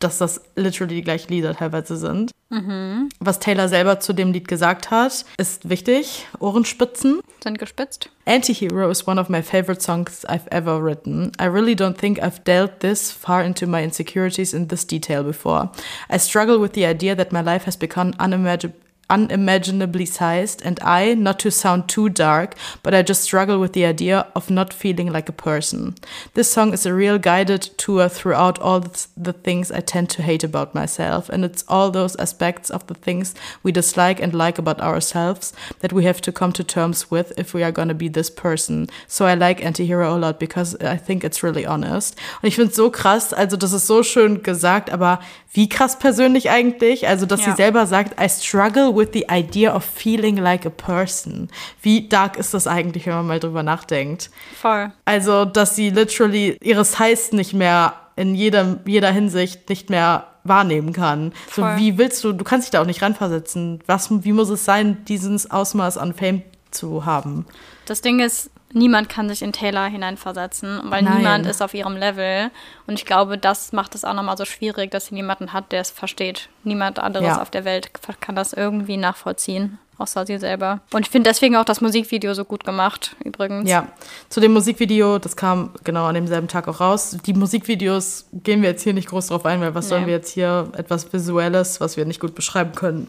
dass das literally die gleichen Lieder teilweise sind. Mhm. Was Taylor selber zu dem Lied gesagt hat, ist wichtig. Ohrenspitzen. Sind gespitzt. Antihero is one of my favorite songs I've ever written. I really don't think I've delved this far into my insecurities in this detail before. I struggle with the idea that my life has become unimaginable unimaginably sized, and I, not to sound too dark, but I just struggle with the idea of not feeling like a person. This song is a real guided tour throughout all the things I tend to hate about myself, and it's all those aspects of the things we dislike and like about ourselves that we have to come to terms with if we are gonna be this person. So I like Antihero a lot because I think it's really honest. Und ich finde es so krass, also das ist so schön gesagt, aber wie krass persönlich eigentlich, also dass ja. sie selber sagt, I struggle with the idea of feeling like a person. Wie dark ist das eigentlich, wenn man mal drüber nachdenkt? Voll. Also, dass sie literally ihres Heißt nicht mehr in jedem, jeder Hinsicht nicht mehr wahrnehmen kann. Voll. So, wie willst du, du kannst dich da auch nicht reinversetzen. Was, wie muss es sein, dieses Ausmaß an Fame zu haben? Das Ding ist, niemand kann sich in Taylor hineinversetzen, weil Nein. niemand ist auf ihrem Level. Und ich glaube, das macht es auch nochmal so schwierig, dass sie niemanden hat, der es versteht. Niemand anderes ja. auf der Welt kann das irgendwie nachvollziehen, außer sie selber. Und ich finde deswegen auch das Musikvideo so gut gemacht, übrigens. Ja, zu dem Musikvideo, das kam genau an demselben Tag auch raus. Die Musikvideos gehen wir jetzt hier nicht groß drauf ein, weil was nee. sollen wir jetzt hier etwas Visuelles, was wir nicht gut beschreiben können,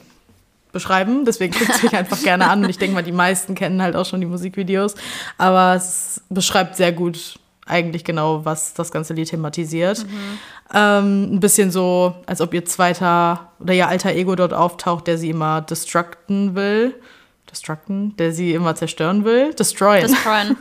beschreiben. Deswegen guckt es mich einfach gerne an. Und ich denke mal, die meisten kennen halt auch schon die Musikvideos. Aber es beschreibt sehr gut eigentlich genau, was das ganze Lied thematisiert. Mhm. Ähm, ein bisschen so, als ob ihr zweiter oder ihr alter Ego dort auftaucht, der sie immer destructen will. Destructen? Der sie immer zerstören will. Destroyen. Destroyen.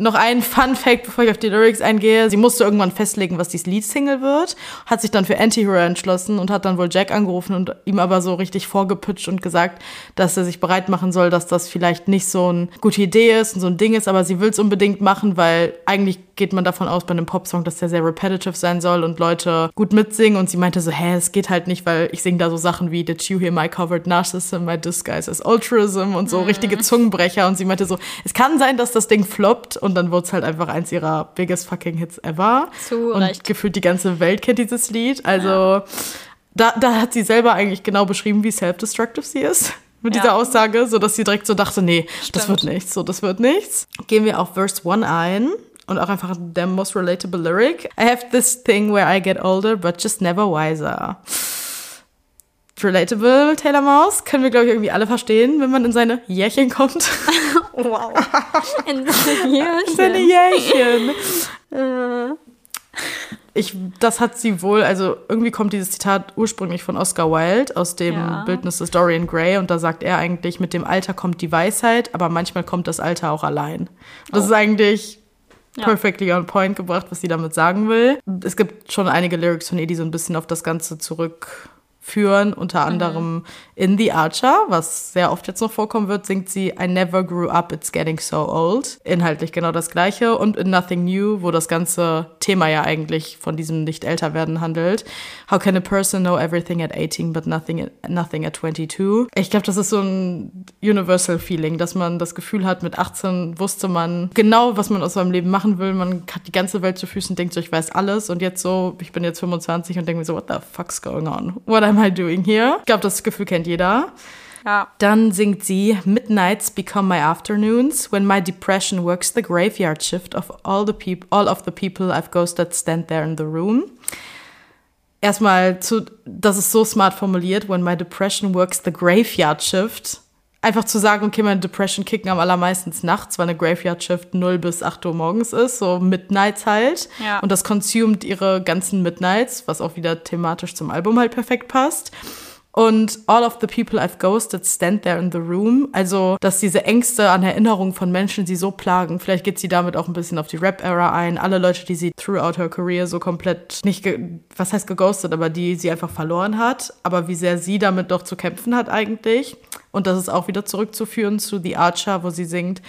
Noch ein Fun Fact, bevor ich auf die Lyrics eingehe. Sie musste irgendwann festlegen, was dieses Lied-Single wird, hat sich dann für Anti-Hero entschlossen und hat dann wohl Jack angerufen und ihm aber so richtig vorgepitcht und gesagt, dass er sich bereit machen soll, dass das vielleicht nicht so eine gute Idee ist und so ein Ding ist, aber sie will es unbedingt machen, weil eigentlich geht man davon aus bei einem Popsong, dass der sehr repetitive sein soll und Leute gut mitsingen. Und sie meinte so, hä, es geht halt nicht, weil ich singe da so Sachen wie Did you hear my covered narcissism, my disguise as altruism und so mhm. richtige Zungenbrecher. Und sie meinte so, es kann sein, dass das Ding floppt und dann wird es halt einfach eins ihrer biggest fucking Hits ever. Zu und Recht. gefühlt die ganze Welt kennt dieses Lied. Also ja. da, da hat sie selber eigentlich genau beschrieben, wie self-destructive sie ist mit ja. dieser Aussage, so dass sie direkt so dachte, nee, Stimmt. das wird nichts, so das wird nichts. Gehen wir auf Verse 1 ein und auch einfach der most relatable lyric. I have this thing where I get older, but just never wiser. Relatable, Taylor Mouse, können wir, glaube ich, irgendwie alle verstehen, wenn man in seine Jährchen kommt. wow. In seine Jährchen. In seine Jährchen. Äh. ich, das hat sie wohl, also irgendwie kommt dieses Zitat ursprünglich von Oscar Wilde aus dem ja. Bildnis des Dorian Gray und da sagt er eigentlich, mit dem Alter kommt die Weisheit, aber manchmal kommt das Alter auch allein. Das oh. ist eigentlich ja. perfectly on point gebracht, was sie damit sagen will. Es gibt schon einige Lyrics von ihr, die so ein bisschen auf das Ganze zurück führen. Unter mhm. anderem mhm. in The Archer, was sehr oft jetzt noch vorkommen wird, singt sie I never grew up, it's getting so old. Inhaltlich genau das gleiche. Und in Nothing New, wo das ganze Thema ja eigentlich von diesem nicht älter werden handelt. How can a person know everything at 18 but nothing, nothing at 22? Ich glaube, das ist so ein universal Feeling, dass man das Gefühl hat, mit 18 wusste man genau, was man aus seinem Leben machen will. Man hat die ganze Welt zu Füßen, denkt so, ich weiß alles. Und jetzt so, ich bin jetzt 25 und denke mir so, what the fuck's going on? What am I doing here? Ich glaube, das Gefühl kennt jeder. Ja. Dann singt sie Midnights become my afternoons when my depression works the graveyard shift of all the people all of the people I've ghosted stand there in the room. Erstmal zu das ist so smart formuliert when my depression works the graveyard shift. Einfach zu sagen, okay, meine Depression kicken am allermeisten nachts, weil eine Graveyard Shift 0 bis 8 Uhr morgens ist, so Midnights halt. Ja. Und das consumed ihre ganzen Midnights, was auch wieder thematisch zum Album halt perfekt passt. Und all of the people I've ghosted stand there in the room. Also, dass diese Ängste an Erinnerungen von Menschen sie so plagen. Vielleicht geht sie damit auch ein bisschen auf die Rap-Era ein. Alle Leute, die sie throughout her career so komplett nicht, was heißt geghostet, aber die sie einfach verloren hat. Aber wie sehr sie damit doch zu kämpfen hat eigentlich. Und das ist auch wieder zurückzuführen zu The Archer, wo sie singt,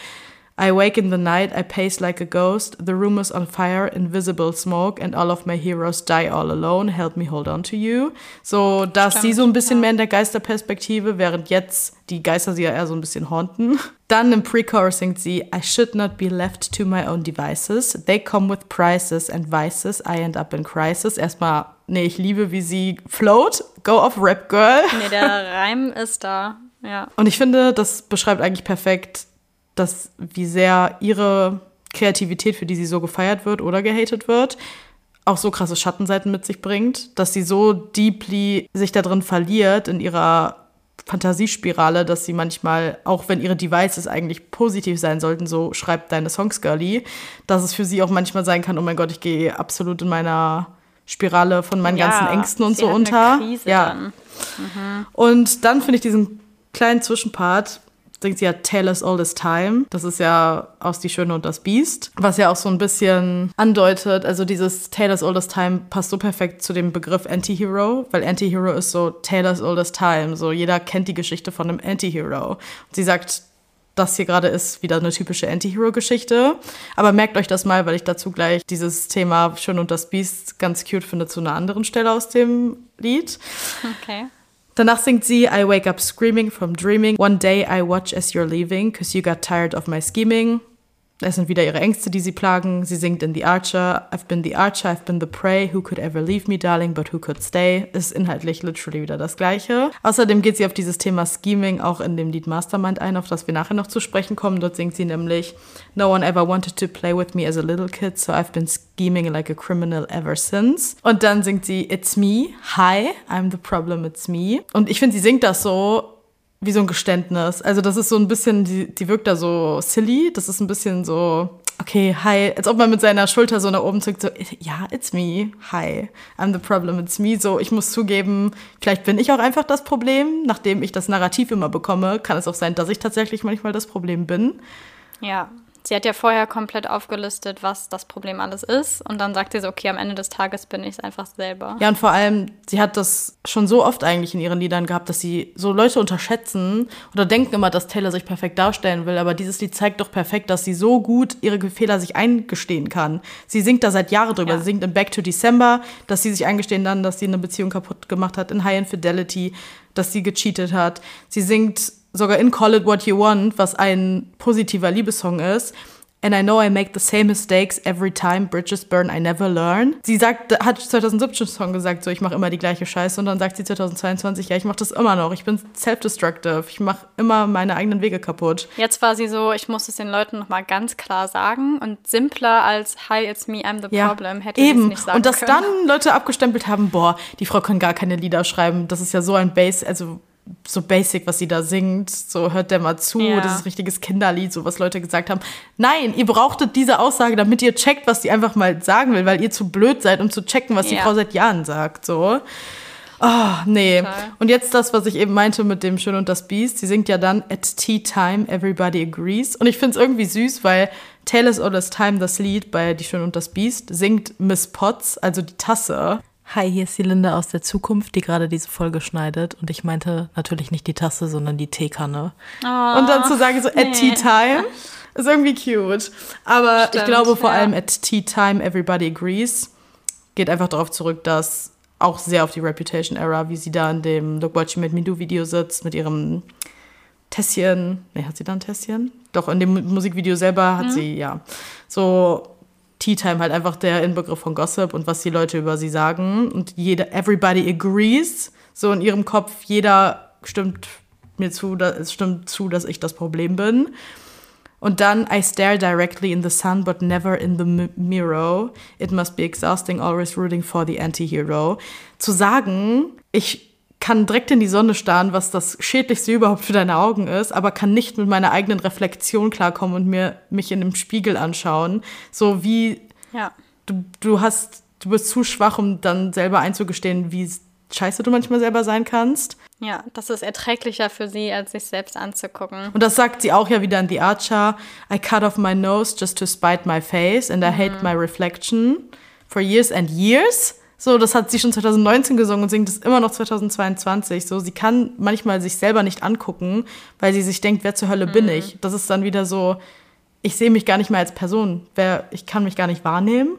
I wake in the night, I pace like a ghost. The room is on fire, invisible smoke, and all of my heroes die all alone. Help me hold on to you. So, dass Stimmt, sie so ein bisschen ja. mehr in der Geisterperspektive, während jetzt die Geister sie ja eher so ein bisschen haunten. Dann im Pre-Chorus singt sie, I should not be left to my own devices. They come with prices and vices. I end up in crisis. Erstmal, nee, ich liebe, wie sie float. Go off Rap Girl. Nee, der Reim ist da. Ja. Und ich finde, das beschreibt eigentlich perfekt dass wie sehr ihre Kreativität, für die sie so gefeiert wird oder gehatet wird, auch so krasse Schattenseiten mit sich bringt, dass sie so deeply sich da drin verliert in ihrer Fantasiespirale, dass sie manchmal, auch wenn ihre Devices eigentlich positiv sein sollten, so schreibt deine Songs Girlie, dass es für sie auch manchmal sein kann, oh mein Gott, ich gehe absolut in meiner Spirale von meinen ja, ganzen Ängsten und so unter. ja. Dann. Mhm. Und dann finde ich diesen kleinen Zwischenpart singt sie ja Taylor's Oldest Time. Das ist ja aus Die Schöne und das Biest, was ja auch so ein bisschen andeutet. Also dieses Taylor's Oldest Time passt so perfekt zu dem Begriff Anti-Hero, weil Anti-Hero ist so Taylor's Oldest Time. So jeder kennt die Geschichte von einem Anti-Hero. Sie sagt, das hier gerade ist wieder eine typische Anti-Hero-Geschichte. Aber merkt euch das mal, weil ich dazu gleich dieses Thema Schön und das Biest ganz cute finde zu einer anderen Stelle aus dem Lied. Okay. Danach singt sie I wake up screaming from dreaming. One day I watch as you're leaving, cause you got tired of my scheming. Es sind wieder ihre Ängste, die sie plagen. Sie singt in The Archer. I've been the Archer, I've been the prey. Who could ever leave me, darling, but who could stay? Ist inhaltlich literally wieder das Gleiche. Außerdem geht sie auf dieses Thema Scheming auch in dem Lied Mastermind ein, auf das wir nachher noch zu sprechen kommen. Dort singt sie nämlich No one ever wanted to play with me as a little kid, so I've been scheming like a criminal ever since. Und dann singt sie It's me, hi, I'm the problem, it's me. Und ich finde, sie singt das so wie so ein Geständnis. Also das ist so ein bisschen, die, die wirkt da so silly. Das ist ein bisschen so, okay, hi, als ob man mit seiner Schulter so nach oben zückt, so, ja, it's me, hi, I'm the problem, it's me. So, ich muss zugeben, vielleicht bin ich auch einfach das Problem. Nachdem ich das Narrativ immer bekomme, kann es auch sein, dass ich tatsächlich manchmal das Problem bin. Ja, Sie hat ja vorher komplett aufgelistet, was das Problem alles ist. Und dann sagt sie so, okay, am Ende des Tages bin ich es einfach selber. Ja, und vor allem, sie hat das schon so oft eigentlich in ihren Liedern gehabt, dass sie so Leute unterschätzen oder denken immer, dass Taylor sich perfekt darstellen will. Aber dieses Lied zeigt doch perfekt, dass sie so gut ihre Fehler sich eingestehen kann. Sie singt da seit Jahren drüber. Ja. Sie singt in Back to December, dass sie sich eingestehen dann, dass sie eine Beziehung kaputt gemacht hat, in High Infidelity, dass sie gecheatet hat. Sie singt sogar in Call It What You Want, was ein positiver Liebessong ist. And I know I make the same mistakes every time bridges burn, I never learn. Sie sagt, hat 2017 Song gesagt, so ich mache immer die gleiche Scheiße und dann sagt sie 2022, ja, ich mache das immer noch. Ich bin self-destructive. Ich mache immer meine eigenen Wege kaputt. Jetzt war sie so, ich muss es den Leuten nochmal ganz klar sagen und simpler als Hi, it's me, I'm the ja, problem hätte eben. nicht sagen Und dass können. dann Leute abgestempelt haben, boah, die Frau kann gar keine Lieder schreiben. Das ist ja so ein Bass, also so basic, was sie da singt. So hört der mal zu, ja. das ist ein richtiges Kinderlied, so was Leute gesagt haben. Nein, ihr brauchtet diese Aussage, damit ihr checkt, was die einfach mal sagen will, weil ihr zu blöd seid, um zu checken, was ja. die Frau seit Jahren sagt. So. Oh, nee. Total. Und jetzt das, was ich eben meinte mit dem Schön und das Biest. Sie singt ja dann At Tea Time, Everybody Agrees. Und ich finde es irgendwie süß, weil Taylor's All This Time, das Lied bei Die Schön und das Biest, singt Miss Potts, also die Tasse. Hi, hier ist die Linda aus der Zukunft, die gerade diese Folge schneidet. Und ich meinte natürlich nicht die Tasse, sondern die Teekanne. Oh, und dann zu sagen, so nee. at tea time, ist irgendwie cute. Aber Stimmt, ich glaube vor ja. allem at tea time, everybody agrees, geht einfach darauf zurück, dass auch sehr auf die Reputation-Era, wie sie da in dem Look What You Made Me Do Video sitzt, mit ihrem Tässchen. Ne, hat sie da ein Tässchen? Doch, in dem Musikvideo selber hat mhm. sie, ja, so Tea Time halt einfach der Inbegriff von Gossip und was die Leute über sie sagen. Und jeder, everybody agrees. So in ihrem Kopf, jeder stimmt mir zu, da, es stimmt zu, dass ich das Problem bin. Und dann, I stare directly in the sun, but never in the mirror. It must be exhausting, always rooting for the anti-hero. Zu sagen, ich kann direkt in die Sonne starren, was das Schädlichste überhaupt für deine Augen ist, aber kann nicht mit meiner eigenen Reflexion klarkommen und mir mich in dem Spiegel anschauen. So wie ja. du, du hast, du bist zu schwach, um dann selber einzugestehen, wie scheiße du manchmal selber sein kannst. Ja, das ist erträglicher für sie, als sich selbst anzugucken. Und das sagt sie auch ja wieder in The Archer. I cut off my nose just to spite my face and I hate mhm. my reflection for years and years. So, das hat sie schon 2019 gesungen und singt es immer noch 2022. So, sie kann manchmal sich selber nicht angucken, weil sie sich denkt, wer zur Hölle mhm. bin ich? Das ist dann wieder so, ich sehe mich gar nicht mehr als Person. Wer, ich kann mich gar nicht wahrnehmen.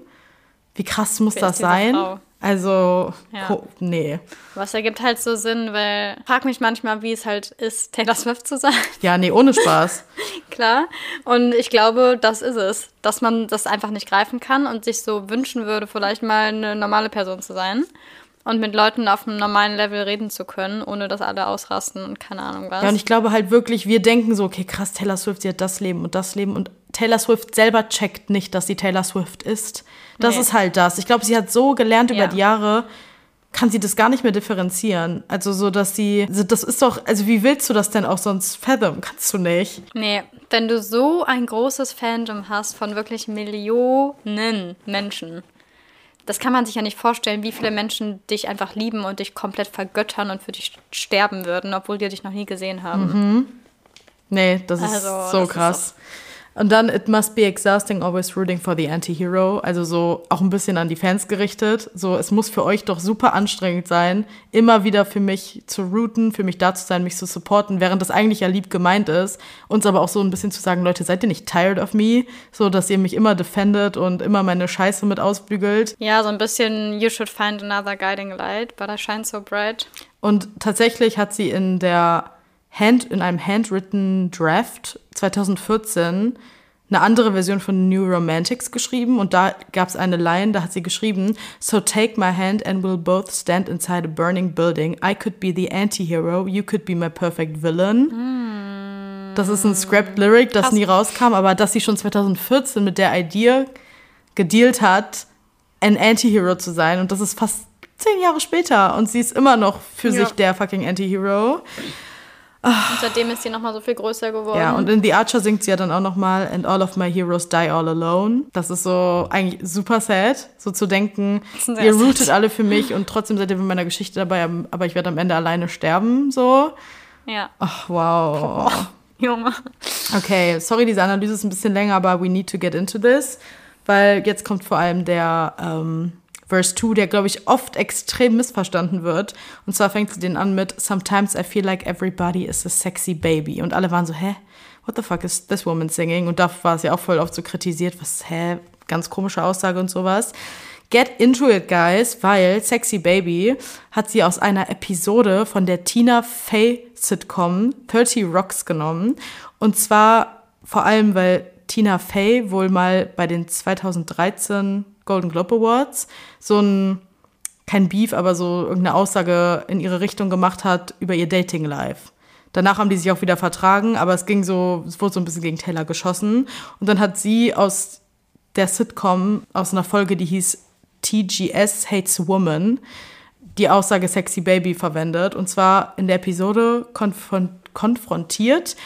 Wie krass muss wer das sein? Frau? Also, ja. nee. Was ergibt halt so Sinn, weil ich frage mich manchmal, wie es halt ist, Taylor Swift zu sein. Ja, nee, ohne Spaß. Klar. Und ich glaube, das ist es. Dass man das einfach nicht greifen kann und sich so wünschen würde, vielleicht mal eine normale Person zu sein. Und mit Leuten auf einem normalen Level reden zu können, ohne dass alle ausrasten und keine Ahnung was. Ja, und ich glaube halt wirklich, wir denken so, okay, krass, Taylor Swift, sie hat das Leben und das Leben. Und Taylor Swift selber checkt nicht, dass sie Taylor Swift ist. Das nee. ist halt das. Ich glaube, sie hat so gelernt über ja. die Jahre, kann sie das gar nicht mehr differenzieren. Also so, dass sie, also das ist doch, also wie willst du das denn auch sonst fathom? Kannst du nicht. Nee, wenn du so ein großes Fandom hast von wirklich Millionen Menschen, das kann man sich ja nicht vorstellen, wie viele Menschen dich einfach lieben und dich komplett vergöttern und für dich sterben würden, obwohl die dich noch nie gesehen haben. Mhm. Nee, das ist also, so das krass. Ist und dann, it must be exhausting, always rooting for the anti-hero. Also so auch ein bisschen an die Fans gerichtet. So, es muss für euch doch super anstrengend sein, immer wieder für mich zu rooten, für mich da zu sein, mich zu supporten, während das eigentlich ja lieb gemeint ist. Uns aber auch so ein bisschen zu sagen, Leute, seid ihr nicht tired of me? So, dass ihr mich immer defendet und immer meine Scheiße mit ausbügelt. Ja, so ein bisschen, you should find another guiding light, but I shine so bright. Und tatsächlich hat sie in der Hand, in einem handwritten Draft 2014 eine andere Version von New Romantics geschrieben und da gab es eine Line, da hat sie geschrieben, So take my hand and we'll both stand inside a burning building. I could be the anti-hero, you could be my perfect villain. Mm. Das ist ein Scrapped Lyric, das Krass. nie rauskam, aber dass sie schon 2014 mit der Idee gedealt hat, ein Anti-Hero zu sein und das ist fast zehn Jahre später und sie ist immer noch für ja. sich der fucking Anti-Hero. Und seitdem ist sie nochmal so viel größer geworden. Ja, und in The Archer singt sie ja dann auch nochmal And all of my heroes die all alone. Das ist so eigentlich super sad, so zu denken, ihr rootet alle für mich und trotzdem seid ihr bei meiner Geschichte dabei, aber ich werde am Ende alleine sterben, so. Ja. Ach, wow. Junge. Okay, sorry, diese Analyse ist ein bisschen länger, aber we need to get into this, weil jetzt kommt vor allem der ähm, Verse 2, der, glaube ich, oft extrem missverstanden wird. Und zwar fängt sie den an mit Sometimes I feel like everybody is a sexy baby. Und alle waren so, hä? What the fuck is this woman singing? Und da war ja auch voll oft so kritisiert, was, hä? Ganz komische Aussage und sowas. Get into it, guys, weil Sexy Baby hat sie aus einer Episode von der Tina Fey Sitcom 30 Rocks genommen. Und zwar vor allem, weil Tina Fey wohl mal bei den 2013 Golden Globe Awards so ein, kein Beef, aber so irgendeine Aussage in ihre Richtung gemacht hat über ihr Dating Life. Danach haben die sich auch wieder vertragen, aber es ging so, es wurde so ein bisschen gegen Taylor geschossen. Und dann hat sie aus der Sitcom, aus einer Folge, die hieß TGS Hates Woman, die Aussage Sexy Baby verwendet. Und zwar in der Episode konfron konfrontiert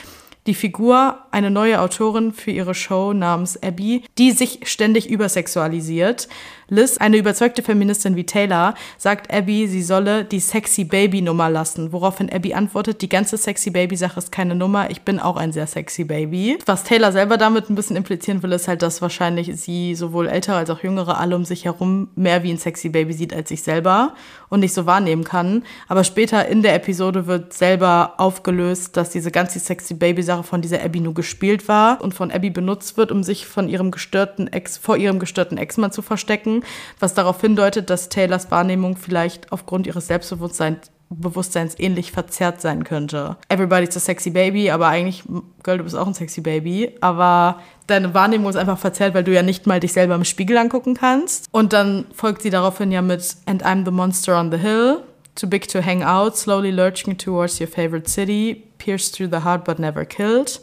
die Figur eine neue Autorin für ihre Show namens Abby, die sich ständig übersexualisiert. Liz, eine überzeugte Feministin wie Taylor, sagt Abby, sie solle die Sexy Baby Nummer lassen, woraufhin Abby antwortet, die ganze Sexy Baby Sache ist keine Nummer, ich bin auch ein sehr sexy Baby. Was Taylor selber damit ein bisschen implizieren will, ist halt, dass wahrscheinlich sie sowohl ältere als auch jüngere alle um sich herum mehr wie ein sexy Baby sieht als sich selber und nicht so wahrnehmen kann. Aber später in der Episode wird selber aufgelöst, dass diese ganze sexy Baby Sache von dieser Abby nur gespielt war und von Abby benutzt wird, um sich von ihrem gestörten Ex vor ihrem gestörten Ex-Mann zu verstecken was darauf hindeutet, dass Taylors Wahrnehmung vielleicht aufgrund ihres Selbstbewusstseins Bewusstseins ähnlich verzerrt sein könnte. Everybody's a sexy baby, aber eigentlich, Girl, du bist auch ein sexy baby. Aber deine Wahrnehmung ist einfach verzerrt, weil du ja nicht mal dich selber im Spiegel angucken kannst. Und dann folgt sie daraufhin ja mit And I'm the monster on the hill. Too big to hang out, slowly lurching towards your favorite city, pierced through the heart but never killed.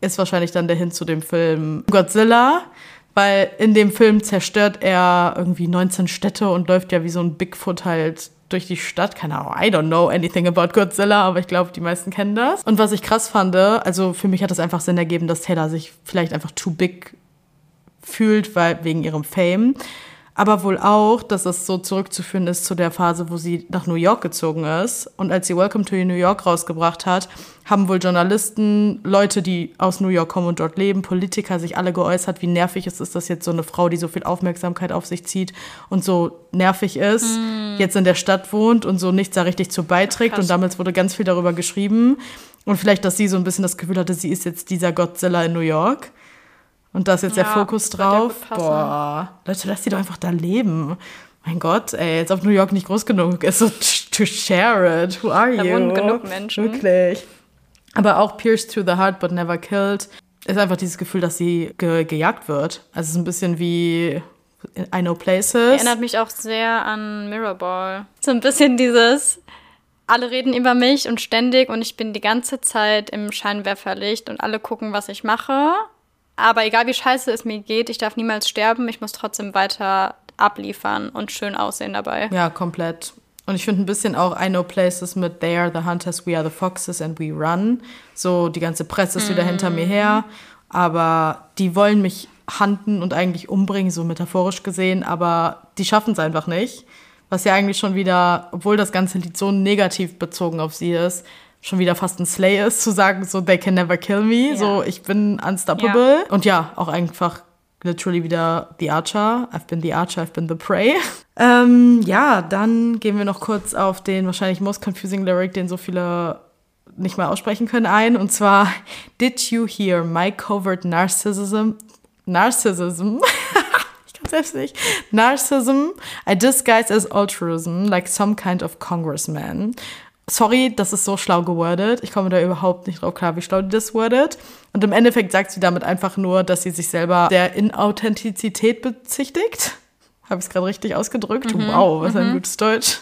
Ist wahrscheinlich dann der Hin zu dem Film Godzilla weil in dem Film zerstört er irgendwie 19 Städte und läuft ja wie so ein Bigfoot halt durch die Stadt. Keine Ahnung, I don't know anything about Godzilla, aber ich glaube, die meisten kennen das. Und was ich krass fand, also für mich hat das einfach Sinn ergeben, dass Taylor sich vielleicht einfach too big fühlt, weil wegen ihrem Fame aber wohl auch, dass es so zurückzuführen ist zu der Phase, wo sie nach New York gezogen ist. Und als sie Welcome to New York rausgebracht hat, haben wohl Journalisten, Leute, die aus New York kommen und dort leben, Politiker sich alle geäußert, wie nervig es ist, dass jetzt so eine Frau, die so viel Aufmerksamkeit auf sich zieht und so nervig ist, mm. jetzt in der Stadt wohnt und so nichts da richtig zu beiträgt. Krass. Und damals wurde ganz viel darüber geschrieben. Und vielleicht, dass sie so ein bisschen das Gefühl hatte, sie ist jetzt dieser Godzilla in New York. Und da ist jetzt ja, der Fokus drauf. Boah, Leute, lass die doch einfach da leben. Mein Gott, ey, jetzt auf New York nicht groß genug ist, so to share it. Who are you? Da wohnen genug Menschen. Wirklich. Aber auch Pierced through the heart but never killed ist einfach dieses Gefühl, dass sie ge gejagt wird. Also es ist ein bisschen wie I Know Places. Erinnert mich auch sehr an Mirrorball. So ein bisschen dieses, alle reden über mich und ständig und ich bin die ganze Zeit im Scheinwerferlicht und alle gucken, was ich mache. Aber egal wie scheiße es mir geht, ich darf niemals sterben. Ich muss trotzdem weiter abliefern und schön aussehen dabei. Ja, komplett. Und ich finde ein bisschen auch I Know Places mit They are the Hunters, We are the Foxes and We Run. So, die ganze Presse ist wieder hinter mir her. Aber die wollen mich handen und eigentlich umbringen, so metaphorisch gesehen. Aber die schaffen es einfach nicht. Was ja eigentlich schon wieder, obwohl das ganze Lied so negativ bezogen auf sie ist, schon wieder fast ein Slay ist, zu sagen, so, they can never kill me, ja. so, ich bin unstoppable. Ja. Und ja, auch einfach literally wieder The Archer. I've been the Archer, I've been the Prey. ähm, ja, dann gehen wir noch kurz auf den wahrscheinlich most confusing Lyric, den so viele nicht mal aussprechen können, ein. Und zwar, Did you hear my covert narcissism? Narcissism? ich kann selbst nicht. Narcissism I disguise as altruism, like some kind of congressman sorry, das ist so schlau gewordet. Ich komme da überhaupt nicht drauf klar, wie schlau die das wordet. Und im Endeffekt sagt sie damit einfach nur, dass sie sich selber der Inauthentizität bezichtigt. Habe ich es gerade richtig ausgedrückt? Mhm. Wow, was mhm. ein gutes Deutsch.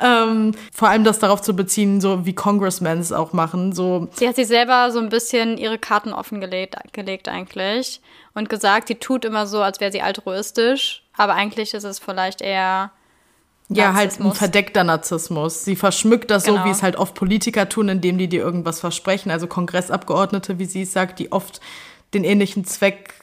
ähm, vor allem das darauf zu beziehen, so wie Congressmen es auch machen. So. Sie hat sich selber so ein bisschen ihre Karten offengelegt gelegt eigentlich und gesagt, sie tut immer so, als wäre sie altruistisch, aber eigentlich ist es vielleicht eher ja, halt ein verdeckter Narzissmus. Sie verschmückt das genau. so, wie es halt oft Politiker tun, indem die dir irgendwas versprechen. Also Kongressabgeordnete, wie sie es sagt, die oft den ähnlichen Zweck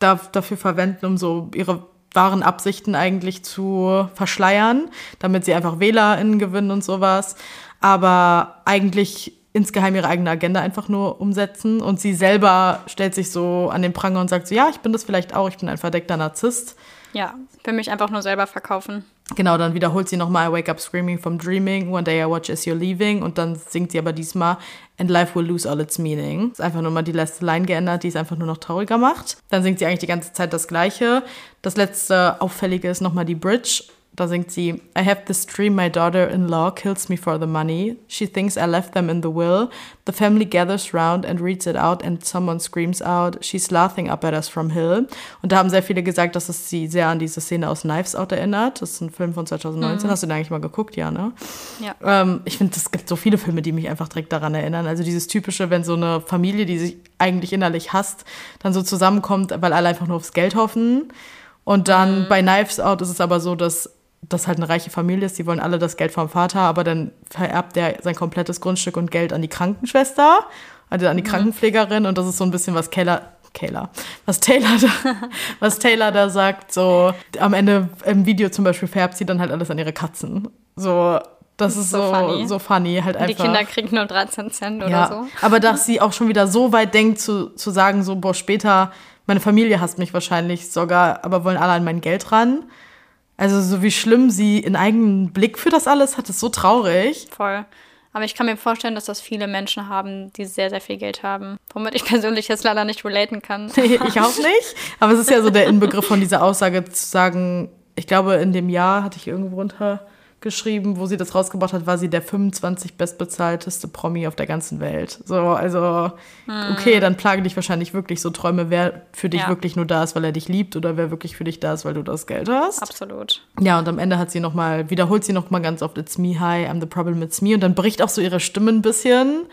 da, dafür verwenden, um so ihre wahren Absichten eigentlich zu verschleiern, damit sie einfach WählerInnen gewinnen und sowas. Aber eigentlich insgeheim ihre eigene Agenda einfach nur umsetzen. Und sie selber stellt sich so an den Pranger und sagt so, ja, ich bin das vielleicht auch, ich bin ein verdeckter Narzisst. Ja, will mich einfach nur selber verkaufen. Genau, dann wiederholt sie nochmal I wake up screaming from dreaming, one day I watch as you're leaving und dann singt sie aber diesmal And life will lose all its meaning. Ist einfach nur mal die letzte Line geändert, die es einfach nur noch trauriger macht. Dann singt sie eigentlich die ganze Zeit das Gleiche. Das letzte Auffällige ist nochmal die Bridge da singt sie, I have this dream my daughter-in-law kills me for the money. She thinks I left them in the will. The family gathers round and reads it out and someone screams out, she's laughing up at us from Hill. Und da haben sehr viele gesagt, dass es sie sehr an diese Szene aus Knives Out erinnert. Das ist ein Film von 2019. Mhm. Hast du den eigentlich mal geguckt? Ja, ne? Ja. Ähm, ich finde, es gibt so viele Filme, die mich einfach direkt daran erinnern. Also dieses typische, wenn so eine Familie, die sich eigentlich innerlich hasst, dann so zusammenkommt, weil alle einfach nur aufs Geld hoffen. Und dann mhm. bei Knives Out ist es aber so, dass das halt eine reiche Familie ist, die wollen alle das Geld vom Vater, aber dann vererbt er sein komplettes Grundstück und Geld an die Krankenschwester, also an die mhm. Krankenpflegerin und das ist so ein bisschen was Keller Kayla, was Taylor da, was Taylor da sagt, so am Ende im Video zum Beispiel färbt sie dann halt alles an ihre Katzen. So, das, das ist so, so funny. so funny, halt und einfach. Die Kinder kriegen nur 13 Cent oder ja, so. Aber dass sie auch schon wieder so weit denkt, zu, zu sagen, so, boah, später, meine Familie hasst mich wahrscheinlich sogar, aber wollen alle an mein Geld ran. Also so wie schlimm sie einen eigenen Blick für das alles hat, ist so traurig. Voll. Aber ich kann mir vorstellen, dass das viele Menschen haben, die sehr, sehr viel Geld haben. Womit ich persönlich jetzt leider nicht relaten kann. ich auch nicht. Aber es ist ja so der Inbegriff von dieser Aussage zu sagen, ich glaube, in dem Jahr hatte ich irgendwo runter geschrieben, wo sie das rausgebracht hat, war sie der 25 bestbezahlteste Promi auf der ganzen Welt. So, also, hm. okay, dann plage dich wahrscheinlich wirklich so Träume, wer für dich ja. wirklich nur da ist, weil er dich liebt oder wer wirklich für dich da ist, weil du das Geld hast. Absolut. Ja, und am Ende hat sie noch mal, wiederholt sie noch mal ganz oft, it's me, hi, I'm the problem, it's me. Und dann bricht auch so ihre Stimme ein bisschen.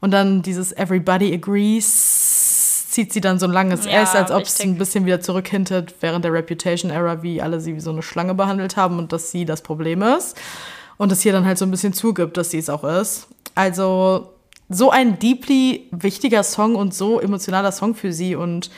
Und dann dieses everybody agrees zieht sie dann so ein langes ja, S, als ob es ein bisschen wieder zurückhintet während der Reputation-Era, wie alle sie wie so eine Schlange behandelt haben und dass sie das Problem ist. Und es hier dann halt so ein bisschen zugibt, dass sie es auch ist. Also so ein deeply wichtiger Song und so emotionaler Song für sie und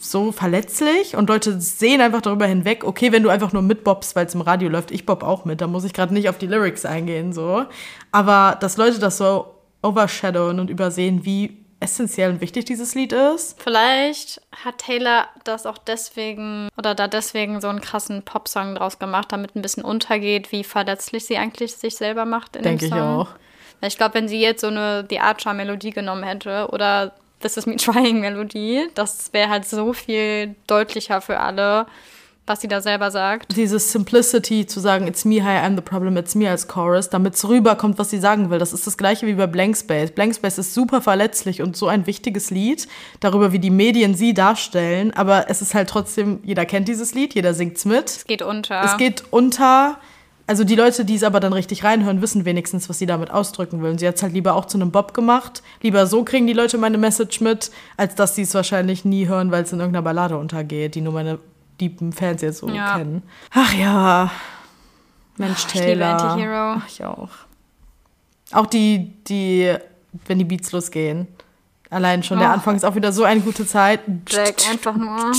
so verletzlich und Leute sehen einfach darüber hinweg, okay, wenn du einfach nur mitbobst, weil es im Radio läuft, ich bob auch mit, da muss ich gerade nicht auf die Lyrics eingehen, so. Aber dass Leute das so overshadowen und übersehen, wie essentiell und wichtig dieses Lied ist. Vielleicht hat Taylor das auch deswegen oder da deswegen so einen krassen Popsong draus gemacht, damit ein bisschen untergeht, wie verletzlich sie eigentlich sich selber macht in Denke dem Song. Denke ich auch. Ich glaube, wenn sie jetzt so eine The Archer-Melodie genommen hätte oder This Is Me Trying-Melodie, das wäre halt so viel deutlicher für alle was sie da selber sagt. Dieses Simplicity zu sagen, it's me, hi, I'm the problem, it's me als Chorus, damit es rüberkommt, was sie sagen will. Das ist das gleiche wie bei Blank Space. Blank Space ist super verletzlich und so ein wichtiges Lied, darüber, wie die Medien sie darstellen, aber es ist halt trotzdem, jeder kennt dieses Lied, jeder singt's mit. Es geht unter. Es geht unter. Also die Leute, die es aber dann richtig reinhören, wissen wenigstens, was sie damit ausdrücken will. Und sie hat es halt lieber auch zu einem Bob gemacht. Lieber so kriegen die Leute meine Message mit, als dass sie es wahrscheinlich nie hören, weil es in irgendeiner Ballade untergeht, die nur meine die Fans jetzt so ja. kennen. Ach ja. Mensch, Ach, Taylor. Ich Anti-Hero. Ach, ich auch. Auch die, die, wenn die Beats losgehen. Allein schon, oh. der Anfang ist auch wieder so eine gute Zeit. Jack einfach nur.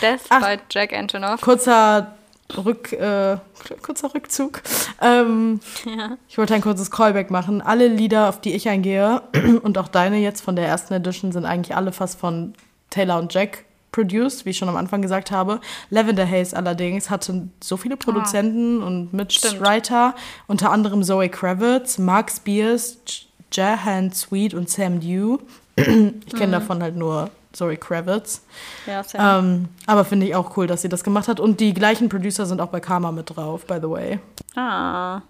Death Ach, bei Jack Antonoff. Kurzer Rück, äh, kurzer Rückzug. Ähm, ja. Ich wollte ein kurzes Callback machen. Alle Lieder, auf die ich eingehe und auch deine jetzt von der ersten Edition sind eigentlich alle fast von Taylor und Jack produced, wie ich schon am Anfang gesagt habe. Lavender Haze allerdings hatte so viele ah. Produzenten ah, und Mitwriter, unter anderem Zoe Kravitz, Mark Spears, Jahan Sweet und Sam Dew. ich kenne mhm. davon halt nur Zoe Kravitz. Ja, Sam. Ähm, aber finde ich auch cool, dass sie das gemacht hat. Und die gleichen Producer sind auch bei Karma mit drauf, by the way. Ah,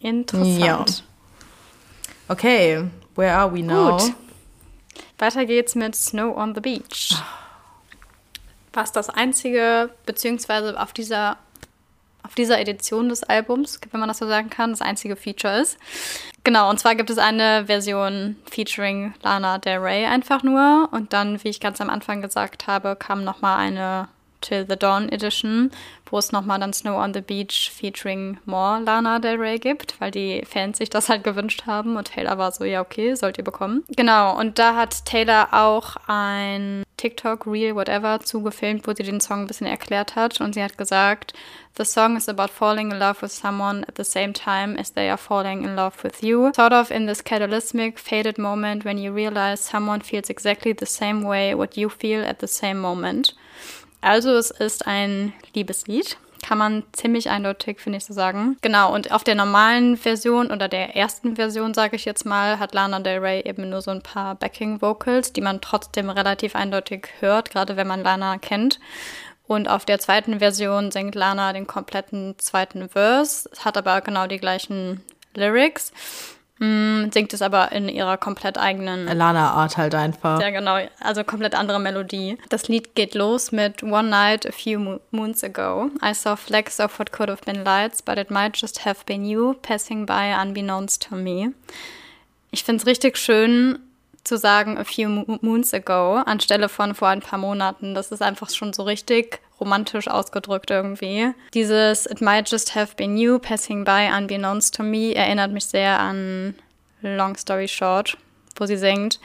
interessant. Ja. Okay, where are we now? Gut. Weiter geht's mit Snow on the Beach. Was das einzige, beziehungsweise auf dieser, auf dieser Edition des Albums, wenn man das so sagen kann, das einzige Feature ist. Genau, und zwar gibt es eine Version featuring Lana Del Rey einfach nur. Und dann, wie ich ganz am Anfang gesagt habe, kam nochmal eine Till the Dawn Edition, wo es nochmal dann Snow on the Beach featuring more Lana Del Rey gibt, weil die Fans sich das halt gewünscht haben und Taylor war so, ja okay, sollt ihr bekommen. Genau, und da hat Taylor auch ein TikTok, Reel, whatever, zugefilmt, wo sie den Song ein bisschen erklärt hat. Und sie hat gesagt, The song is about falling in love with someone at the same time as they are falling in love with you. Sort of in this catalysmic, faded moment when you realize someone feels exactly the same way what you feel at the same moment. Also es ist ein Liebeslied kann man ziemlich eindeutig, finde ich, so sagen. Genau, und auf der normalen Version oder der ersten Version, sage ich jetzt mal, hat Lana Del Rey eben nur so ein paar Backing-Vocals, die man trotzdem relativ eindeutig hört, gerade wenn man Lana kennt. Und auf der zweiten Version singt Lana den kompletten zweiten Verse, hat aber genau die gleichen Lyrics. Mm, singt es aber in ihrer komplett eigenen Lana-Art halt einfach. Ja, genau. Also komplett andere Melodie. Das Lied geht los mit One night a few moons ago. I saw flecks of what could have been lights, but it might just have been you passing by unbeknownst to me. Ich finde es richtig schön, zu sagen a few moons ago anstelle von vor ein paar Monaten. Das ist einfach schon so richtig romantisch ausgedrückt irgendwie. Dieses It might just have been you passing by unbeknownst to me erinnert mich sehr an Long Story Short, wo sie singt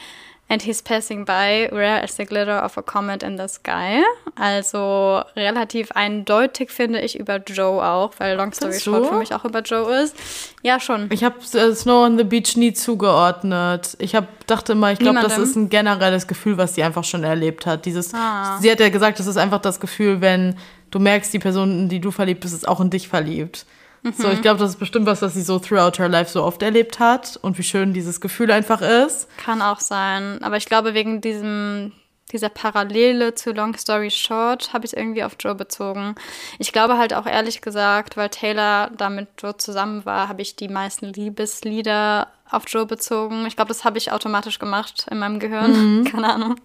And he's passing by, rare as the glitter of a comet in the sky. Also relativ eindeutig finde ich über Joe auch, weil Long Story Findest Short du? für mich auch über Joe ist. Ja, schon. Ich habe äh, Snow on the Beach nie zugeordnet. Ich hab, dachte immer, ich glaube, das ist ein generelles Gefühl, was sie einfach schon erlebt hat. Dieses, ah. Sie hat ja gesagt, das ist einfach das Gefühl, wenn du merkst, die Person, in die du verliebt bist, ist auch in dich verliebt. Mhm. So, ich glaube, das ist bestimmt was, was sie so throughout her life so oft erlebt hat und wie schön dieses Gefühl einfach ist. Kann auch sein. Aber ich glaube, wegen diesem, dieser Parallele zu Long Story Short habe ich es irgendwie auf Joe bezogen. Ich glaube halt auch ehrlich gesagt, weil Taylor damit Joe zusammen war, habe ich die meisten Liebeslieder auf Joe bezogen. Ich glaube, das habe ich automatisch gemacht in meinem Gehirn. Mhm. Keine Ahnung.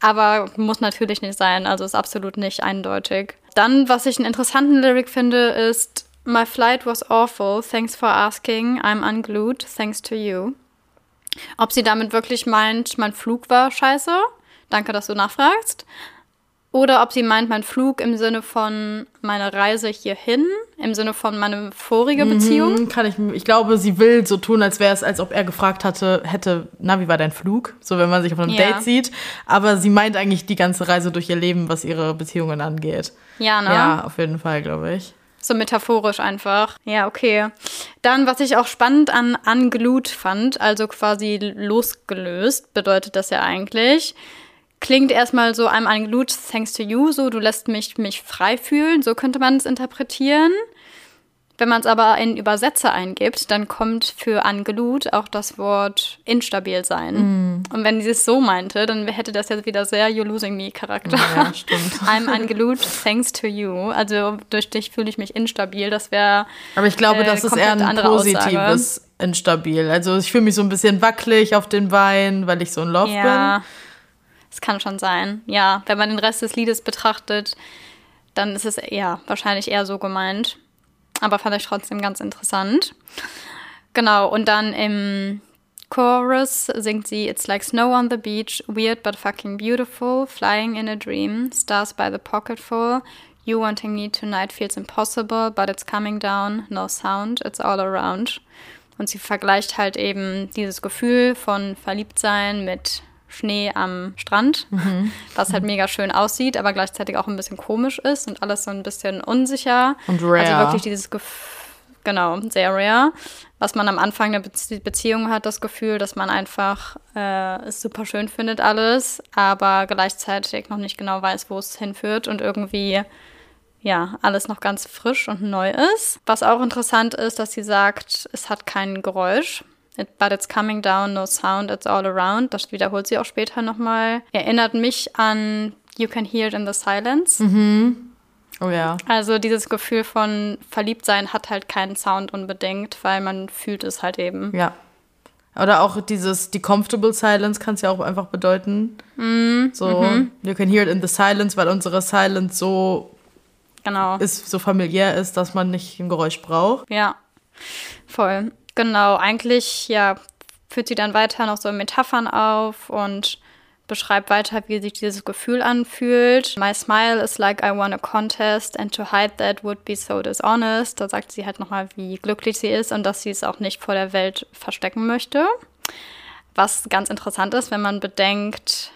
Aber muss natürlich nicht sein, also ist absolut nicht eindeutig. Dann, was ich einen interessanten Lyric finde, ist My flight was awful, thanks for asking, I'm unglued, thanks to you. Ob sie damit wirklich meint, mein Flug war scheiße? Danke, dass du nachfragst. Oder ob sie meint, mein Flug im Sinne von meine Reise hierhin, im Sinne von meine vorige Beziehung. Mhm, kann ich, ich glaube, sie will so tun, als wäre es, als ob er gefragt hatte, hätte, na, wie war dein Flug? So, wenn man sich auf einem ja. Date sieht. Aber sie meint eigentlich die ganze Reise durch ihr Leben, was ihre Beziehungen angeht. Ja, ne? Ja, auf jeden Fall, glaube ich. So metaphorisch einfach. Ja, okay. Dann, was ich auch spannend an unglued fand, also quasi losgelöst, bedeutet das ja eigentlich klingt erstmal so, I'm unglued thanks to you, so du lässt mich, mich frei fühlen, so könnte man es interpretieren. Wenn man es aber in Übersetzer eingibt, dann kommt für unglued auch das Wort instabil sein. Mm. Und wenn sie es so meinte, dann hätte das jetzt wieder sehr You Losing Me Charakter. Ja, stimmt. I'm unglued thanks to you. Also durch dich fühle ich mich instabil. Das wäre. Aber ich glaube, äh, das ist eher ein positives Aussage. instabil. Also ich fühle mich so ein bisschen wackelig auf den Beinen, weil ich so in Love ja. bin. Das kann schon sein. Ja, wenn man den Rest des Liedes betrachtet, dann ist es ja wahrscheinlich eher so gemeint. Aber fand ich trotzdem ganz interessant. Genau, und dann im Chorus singt sie It's like snow on the beach, weird but fucking beautiful, flying in a dream, stars by the pocketful, you wanting me tonight feels impossible, but it's coming down, no sound, it's all around. Und sie vergleicht halt eben dieses Gefühl von Verliebtsein mit Schnee am Strand, mhm. was halt mega schön aussieht, aber gleichzeitig auch ein bisschen komisch ist und alles so ein bisschen unsicher. Und rare. Also wirklich dieses Gefühl, genau, sehr rare. Was man am Anfang der Bezie Beziehung hat, das Gefühl, dass man einfach äh, es super schön findet alles, aber gleichzeitig noch nicht genau weiß, wo es hinführt und irgendwie ja, alles noch ganz frisch und neu ist. Was auch interessant ist, dass sie sagt, es hat kein Geräusch. It, but it's coming down, no sound, it's all around. Das wiederholt sie auch später nochmal. Erinnert mich an You Can Hear It in the Silence. Mhm. Oh ja. Also dieses Gefühl von Verliebtsein hat halt keinen Sound unbedingt, weil man fühlt es halt eben. Ja. Oder auch dieses, die Comfortable Silence kann es ja auch einfach bedeuten. Mm, so, mhm. you can hear it in the silence, weil unsere Silence so genau. ist, so familiär ist, dass man nicht ein Geräusch braucht. Ja, voll. Genau, eigentlich ja führt sie dann weiter noch so Metaphern auf und beschreibt weiter, wie sich dieses Gefühl anfühlt. My smile is like I won a contest and to hide that would be so dishonest. Da sagt sie halt nochmal, wie glücklich sie ist und dass sie es auch nicht vor der Welt verstecken möchte. Was ganz interessant ist, wenn man bedenkt,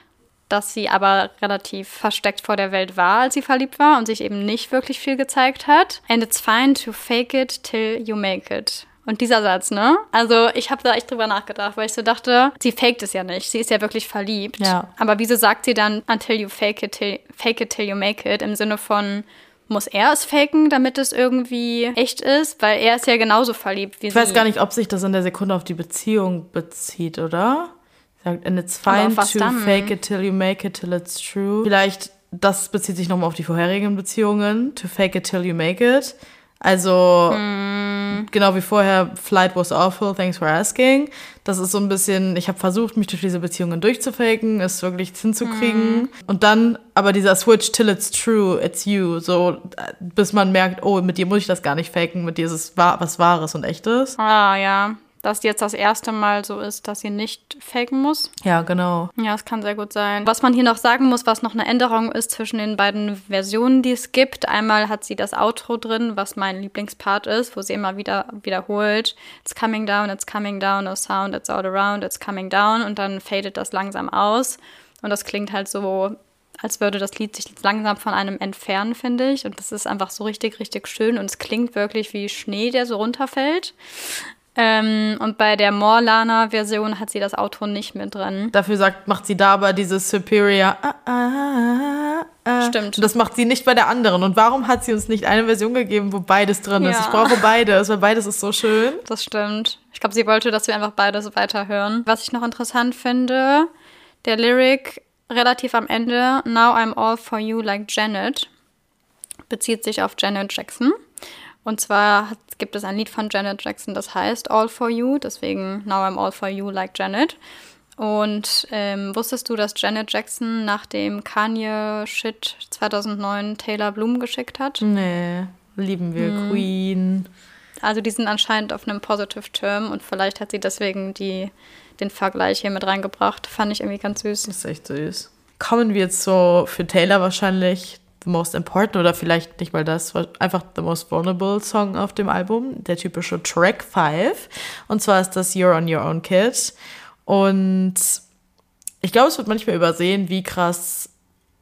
dass sie aber relativ versteckt vor der Welt war, als sie verliebt war und sich eben nicht wirklich viel gezeigt hat. And it's fine to fake it till you make it. Und dieser Satz, ne? Also ich habe da echt drüber nachgedacht, weil ich so dachte, sie faked es ja nicht. Sie ist ja wirklich verliebt. Ja. Aber wieso sagt sie dann until you fake it, till, fake it till you make it im Sinne von muss er es faken, damit es irgendwie echt ist? Weil er ist ja genauso verliebt wie ich sie. Ich weiß gar nicht, ob sich das in der Sekunde auf die Beziehung bezieht, oder? Sagt, and it's fine to dann? fake it till you make it till it's true. Vielleicht, das bezieht sich nochmal auf die vorherigen Beziehungen. To fake it till you make it. Also mm. genau wie vorher, Flight was awful, thanks for asking. Das ist so ein bisschen, ich habe versucht, mich durch diese Beziehungen durchzufaken, es wirklich hinzukriegen. Mm. Und dann aber dieser Switch till it's true, it's you. So, bis man merkt, oh, mit dir muss ich das gar nicht faken, mit dir ist es was Wahres und Echtes. Ah, ja dass jetzt das erste Mal so ist, dass sie nicht faken muss. Ja, genau. Ja, es kann sehr gut sein. Was man hier noch sagen muss, was noch eine Änderung ist zwischen den beiden Versionen, die es gibt. Einmal hat sie das Outro drin, was mein Lieblingspart ist, wo sie immer wieder wiederholt, it's coming down, it's coming down, no sound, it's all around, it's coming down und dann fadet das langsam aus und das klingt halt so als würde das Lied sich langsam von einem entfernen, finde ich. Und das ist einfach so richtig, richtig schön. Und es klingt wirklich wie Schnee, der so runterfällt. Ähm, und bei der Morlana-Version hat sie das Auto nicht mit drin. Dafür sagt, macht sie da aber dieses Superior. Ah, ah, ah, ah. Stimmt. das macht sie nicht bei der anderen. Und warum hat sie uns nicht eine Version gegeben, wo beides drin ja. ist? Ich brauche beides, weil beides ist so schön. Das stimmt. Ich glaube, sie wollte, dass wir einfach beides weiterhören. Was ich noch interessant finde, der Lyric relativ am Ende, Now I'm all for you like Janet, bezieht sich auf Janet Jackson. Und zwar hat, gibt es ein Lied von Janet Jackson, das heißt All for You, deswegen Now I'm All for You like Janet. Und ähm, wusstest du, dass Janet Jackson nach dem Kanye-Shit 2009 Taylor Bloom geschickt hat? Nee, lieben wir hm. Queen. Also die sind anscheinend auf einem Positive Term und vielleicht hat sie deswegen die, den Vergleich hier mit reingebracht. Fand ich irgendwie ganz süß. Das ist echt süß. Kommen wir jetzt so für Taylor wahrscheinlich most important oder vielleicht nicht mal das, einfach the most vulnerable Song auf dem Album, der typische Track 5. Und zwar ist das You're on Your Own Kid. Und ich glaube, es wird manchmal übersehen, wie krass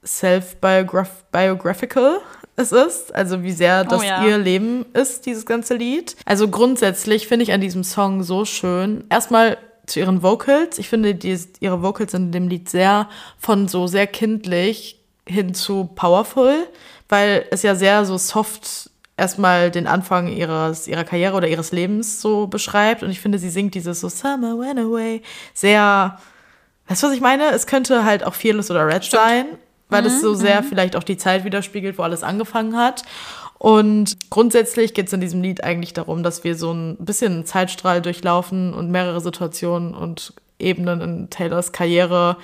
self-biographical es ist, also wie sehr das oh, ja. ihr Leben ist, dieses ganze Lied. Also grundsätzlich finde ich an diesem Song so schön. Erstmal zu ihren Vocals. Ich finde, die, ihre Vocals in dem Lied sehr von so sehr kindlich hin zu powerful, weil es ja sehr so soft erstmal den Anfang ihres, ihrer Karriere oder ihres Lebens so beschreibt. Und ich finde, sie singt dieses so Summer went away sehr, weißt du, was ich meine? Es könnte halt auch Fearless oder Red Stimmt. sein, weil mhm, es so sehr mhm. vielleicht auch die Zeit widerspiegelt, wo alles angefangen hat. Und grundsätzlich geht es in diesem Lied eigentlich darum, dass wir so ein bisschen einen Zeitstrahl durchlaufen und mehrere Situationen und Ebenen in Taylors Karriere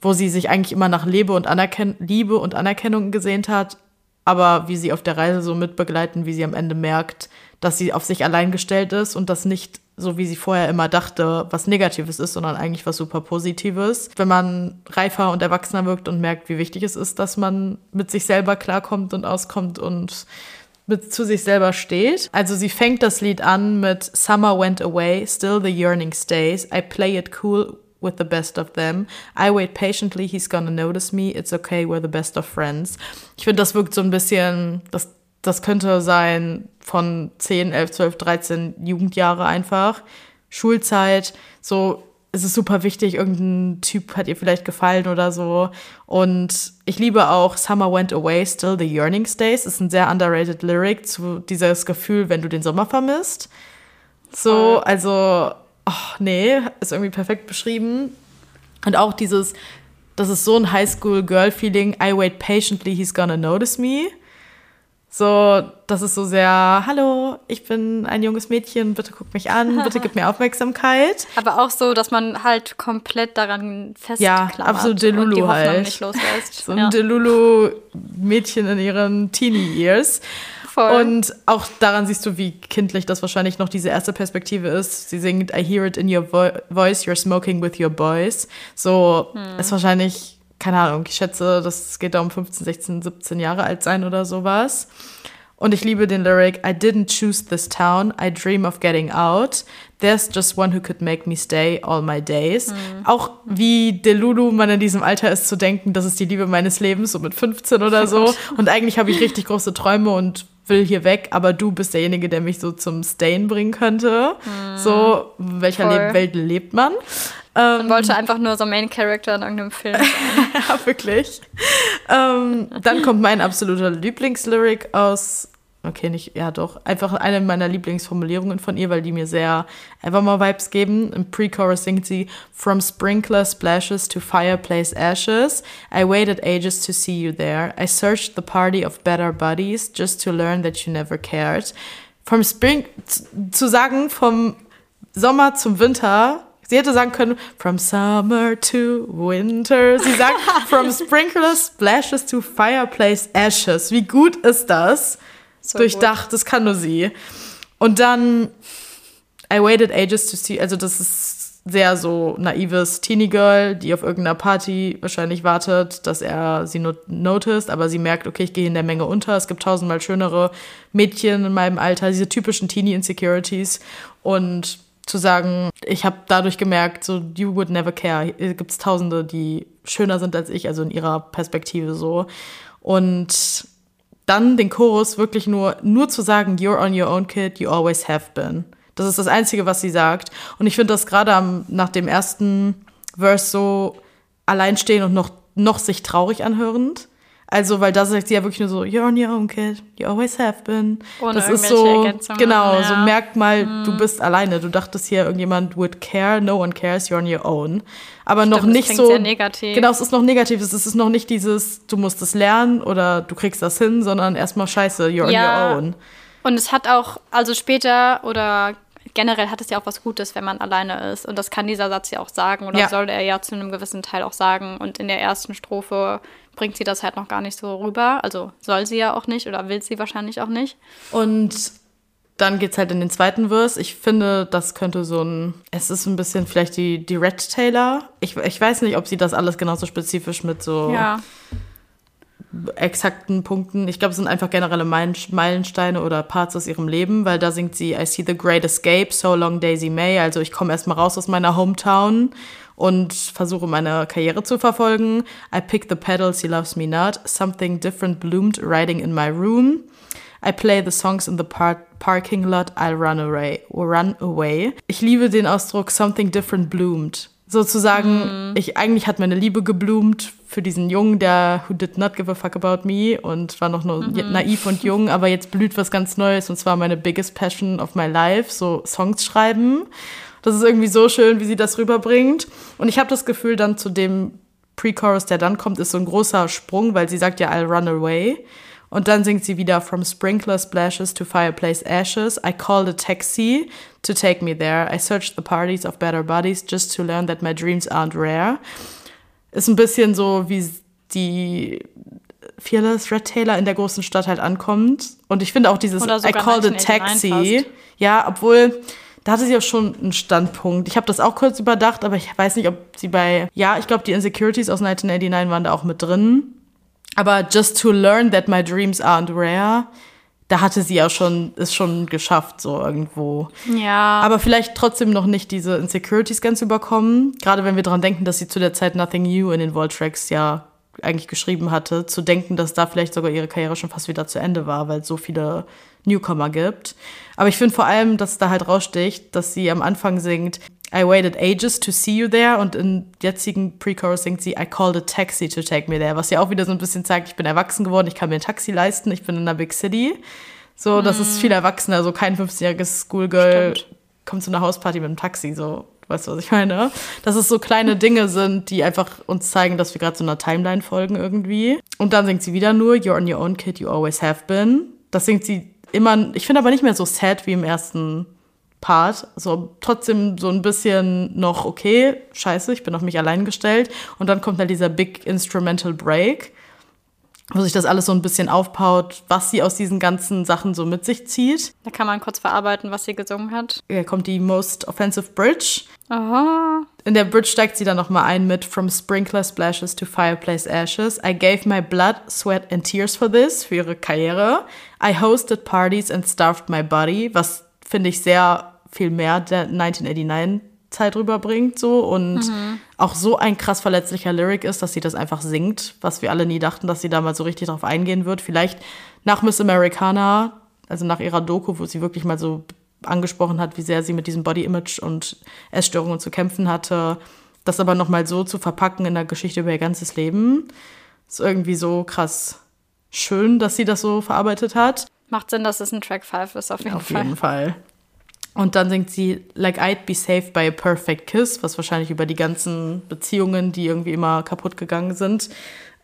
wo sie sich eigentlich immer nach Liebe und, Anerken Liebe und Anerkennung gesehnt hat, aber wie sie auf der Reise so mitbegleiten, wie sie am Ende merkt, dass sie auf sich allein gestellt ist und das nicht so wie sie vorher immer dachte, was Negatives ist, sondern eigentlich was super Positives. Wenn man reifer und erwachsener wirkt und merkt, wie wichtig es ist, dass man mit sich selber klarkommt und auskommt und mit zu sich selber steht. Also sie fängt das Lied an mit Summer went away, still the yearning stays. I play it cool with the best of them. I wait patiently, he's gonna notice me. It's okay, we're the best of friends. Ich finde, das wirkt so ein bisschen, das, das könnte sein von 10, 11, 12, 13 Jugendjahre einfach. Schulzeit, so es ist super wichtig, irgendein Typ hat ihr vielleicht gefallen oder so. Und ich liebe auch Summer Went Away, Still the Yearning Stays. Ist ein sehr underrated Lyric zu dieses Gefühl, wenn du den Sommer vermisst. So, also oh, nee, ist irgendwie perfekt beschrieben. Und auch dieses, das ist so ein Highschool-Girl-Feeling, I wait patiently, he's gonna notice me. So, das ist so sehr, hallo, ich bin ein junges Mädchen, bitte guck mich an, bitte gib mir Aufmerksamkeit. Aber auch so, dass man halt komplett daran festklammert. Ja, absolut Delulu halt. Nicht loslässt. so ein ja. Delulu-Mädchen in ihren Teenie-Years. Voll. Und auch daran siehst du, wie kindlich das wahrscheinlich noch diese erste Perspektive ist. Sie singt I hear it in your vo voice, you're smoking with your boys. So hm. ist wahrscheinlich, keine Ahnung, ich schätze, das geht da um 15, 16, 17 Jahre alt sein oder sowas. Und ich liebe den Lyric, I didn't choose this town, I dream of getting out. There's just one who could make me stay all my days. Mhm. Auch wie Delulu man in diesem Alter ist zu denken, das ist die Liebe meines Lebens, so mit 15 oder so. und eigentlich habe ich richtig große Träume und will hier weg, aber du bist derjenige, der mich so zum Stayen bringen könnte. Mhm. So, in welcher Le Welt lebt man? Man ähm, wollte einfach nur so Main Character in irgendeinem Film ja, wirklich. ähm, dann kommt mein absoluter Lieblingslyric aus Okay, nicht, ja doch. Einfach eine meiner Lieblingsformulierungen von ihr, weil die mir sehr Evermore-Vibes geben. Im Pre-Chorus singt sie From sprinkler splashes to fireplace ashes, I waited ages to see you there. I searched the party of better buddies just to learn that you never cared. Vom Spring, zu sagen, vom Sommer zum Winter, Sie hätte sagen können, from summer to winter. Sie sagt, from sprinkler splashes to fireplace ashes. Wie gut ist das? So durchdacht, gut. das kann nur sie. Und dann I waited ages to see, also das ist sehr so naives Teenie Girl, die auf irgendeiner Party wahrscheinlich wartet, dass er sie not noticed, aber sie merkt, okay, ich gehe in der Menge unter. Es gibt tausendmal schönere Mädchen in meinem Alter, diese typischen Teenie Insecurities und zu sagen, ich habe dadurch gemerkt, so you would never care. Hier gibt es Tausende, die schöner sind als ich, also in ihrer Perspektive so. Und dann den Chorus wirklich nur, nur zu sagen, you're on your own kid, you always have been. Das ist das Einzige, was sie sagt. Und ich finde das gerade nach dem ersten Verse so alleinstehen und noch, noch sich traurig anhörend. Also, weil da sagt sie ja wirklich nur so, you're on your own kid, you always have been. Ohne das ist so, genau, ja. so merkt mal, hm. du bist alleine. Du dachtest hier, irgendjemand would care, no one cares, you're on your own. Aber Stimmt, noch nicht so. Sehr negativ. Genau, es ist noch negativ. Es ist noch nicht dieses, du musst es lernen oder du kriegst das hin, sondern erstmal scheiße, you're ja. on your own. Und es hat auch, also später oder generell hat es ja auch was Gutes, wenn man alleine ist. Und das kann dieser Satz ja auch sagen oder ja. soll er ja zu einem gewissen Teil auch sagen. Und in der ersten Strophe bringt sie das halt noch gar nicht so rüber. Also soll sie ja auch nicht oder will sie wahrscheinlich auch nicht. Und dann geht's halt in den zweiten Verse. Ich finde, das könnte so ein, es ist ein bisschen vielleicht die, die Red Taylor. Ich, ich weiß nicht, ob sie das alles genauso spezifisch mit so ja exakten Punkten. Ich glaube, es sind einfach generelle Meilensteine oder Parts aus ihrem Leben, weil da singt sie I see the great escape, so long Daisy May. Also ich komme erstmal raus aus meiner Hometown und versuche meine Karriere zu verfolgen. I pick the petals, he loves me not. Something different bloomed riding in my room. I play the songs in the par parking lot, I'll run away. Run away. Ich liebe den Ausdruck something different bloomed sozusagen, mm. ich eigentlich hat meine Liebe geblumt für diesen Jungen, der who did not give a fuck about me und war noch nur -hmm. naiv und jung, aber jetzt blüht was ganz Neues und zwar meine biggest passion of my life, so Songs schreiben. Das ist irgendwie so schön, wie sie das rüberbringt. Und ich habe das Gefühl, dann zu dem Pre-Chorus, der dann kommt, ist so ein großer Sprung, weil sie sagt ja, I'll run away. Und dann singt sie wieder From sprinkler splashes to fireplace ashes. I called a taxi to take me there. I searched the parties of better bodies just to learn that my dreams aren't rare. Ist ein bisschen so, wie die Fearless Red Taylor in der großen Stadt halt ankommt. Und ich finde auch dieses I called a taxi. Ja, obwohl da hatte sie auch schon einen Standpunkt. Ich habe das auch kurz überdacht, aber ich weiß nicht, ob sie bei. Ja, ich glaube, die Insecurities aus 1989 waren da auch mit drin. Aber just to learn that my dreams aren't rare, da hatte sie ja schon, ist schon geschafft, so irgendwo. Ja. Aber vielleicht trotzdem noch nicht diese Insecurities ganz überkommen. Gerade wenn wir daran denken, dass sie zu der Zeit Nothing New in den Vault-Tracks ja eigentlich geschrieben hatte, zu denken, dass da vielleicht sogar ihre Karriere schon fast wieder zu Ende war, weil es so viele Newcomer gibt. Aber ich finde vor allem, dass da halt raussticht, dass sie am Anfang singt, I waited ages to see you there und im jetzigen Pre-Chorus singt sie I called a taxi to take me there, was ja auch wieder so ein bisschen zeigt, ich bin erwachsen geworden, ich kann mir ein Taxi leisten, ich bin in einer Big City. So, das ist mhm. viel erwachsener, so kein 15-jähriges Schoolgirl Stimmt. kommt zu einer Hausparty mit einem Taxi, so, weißt du, was ich meine? Dass es so kleine Dinge sind, die einfach uns zeigen, dass wir gerade so einer Timeline folgen irgendwie. Und dann singt sie wieder nur You're on your own kid, you always have been. Das singt sie immer, ich finde aber nicht mehr so sad wie im ersten Part. So trotzdem so ein bisschen noch, okay, scheiße, ich bin auf mich allein gestellt. Und dann kommt halt dieser Big Instrumental Break. wo sich das alles so ein bisschen aufbaut, was sie aus diesen ganzen Sachen so mit sich zieht. Da kann man kurz verarbeiten, was sie gesungen hat. Da kommt die Most Offensive Bridge. Aha. In der Bridge steigt sie dann nochmal ein mit From Sprinkler Splashes to Fireplace Ashes. I gave my blood, sweat and tears for this, für ihre Karriere. I hosted parties and starved my body, was finde ich sehr viel mehr der 1989 Zeit rüberbringt so und mhm. auch so ein krass verletzlicher Lyric ist, dass sie das einfach singt, was wir alle nie dachten, dass sie da mal so richtig drauf eingehen wird. Vielleicht nach Miss Americana, also nach ihrer Doku, wo sie wirklich mal so angesprochen hat, wie sehr sie mit diesem Body Image und Essstörungen zu kämpfen hatte, das aber noch mal so zu verpacken in der Geschichte über ihr ganzes Leben, ist irgendwie so krass schön, dass sie das so verarbeitet hat. Macht Sinn, dass es ein Track 5 ist, auf jeden auf Fall. Auf jeden Fall. Und dann singt sie Like I'd be saved by a perfect kiss, was wahrscheinlich über die ganzen Beziehungen, die irgendwie immer kaputt gegangen sind,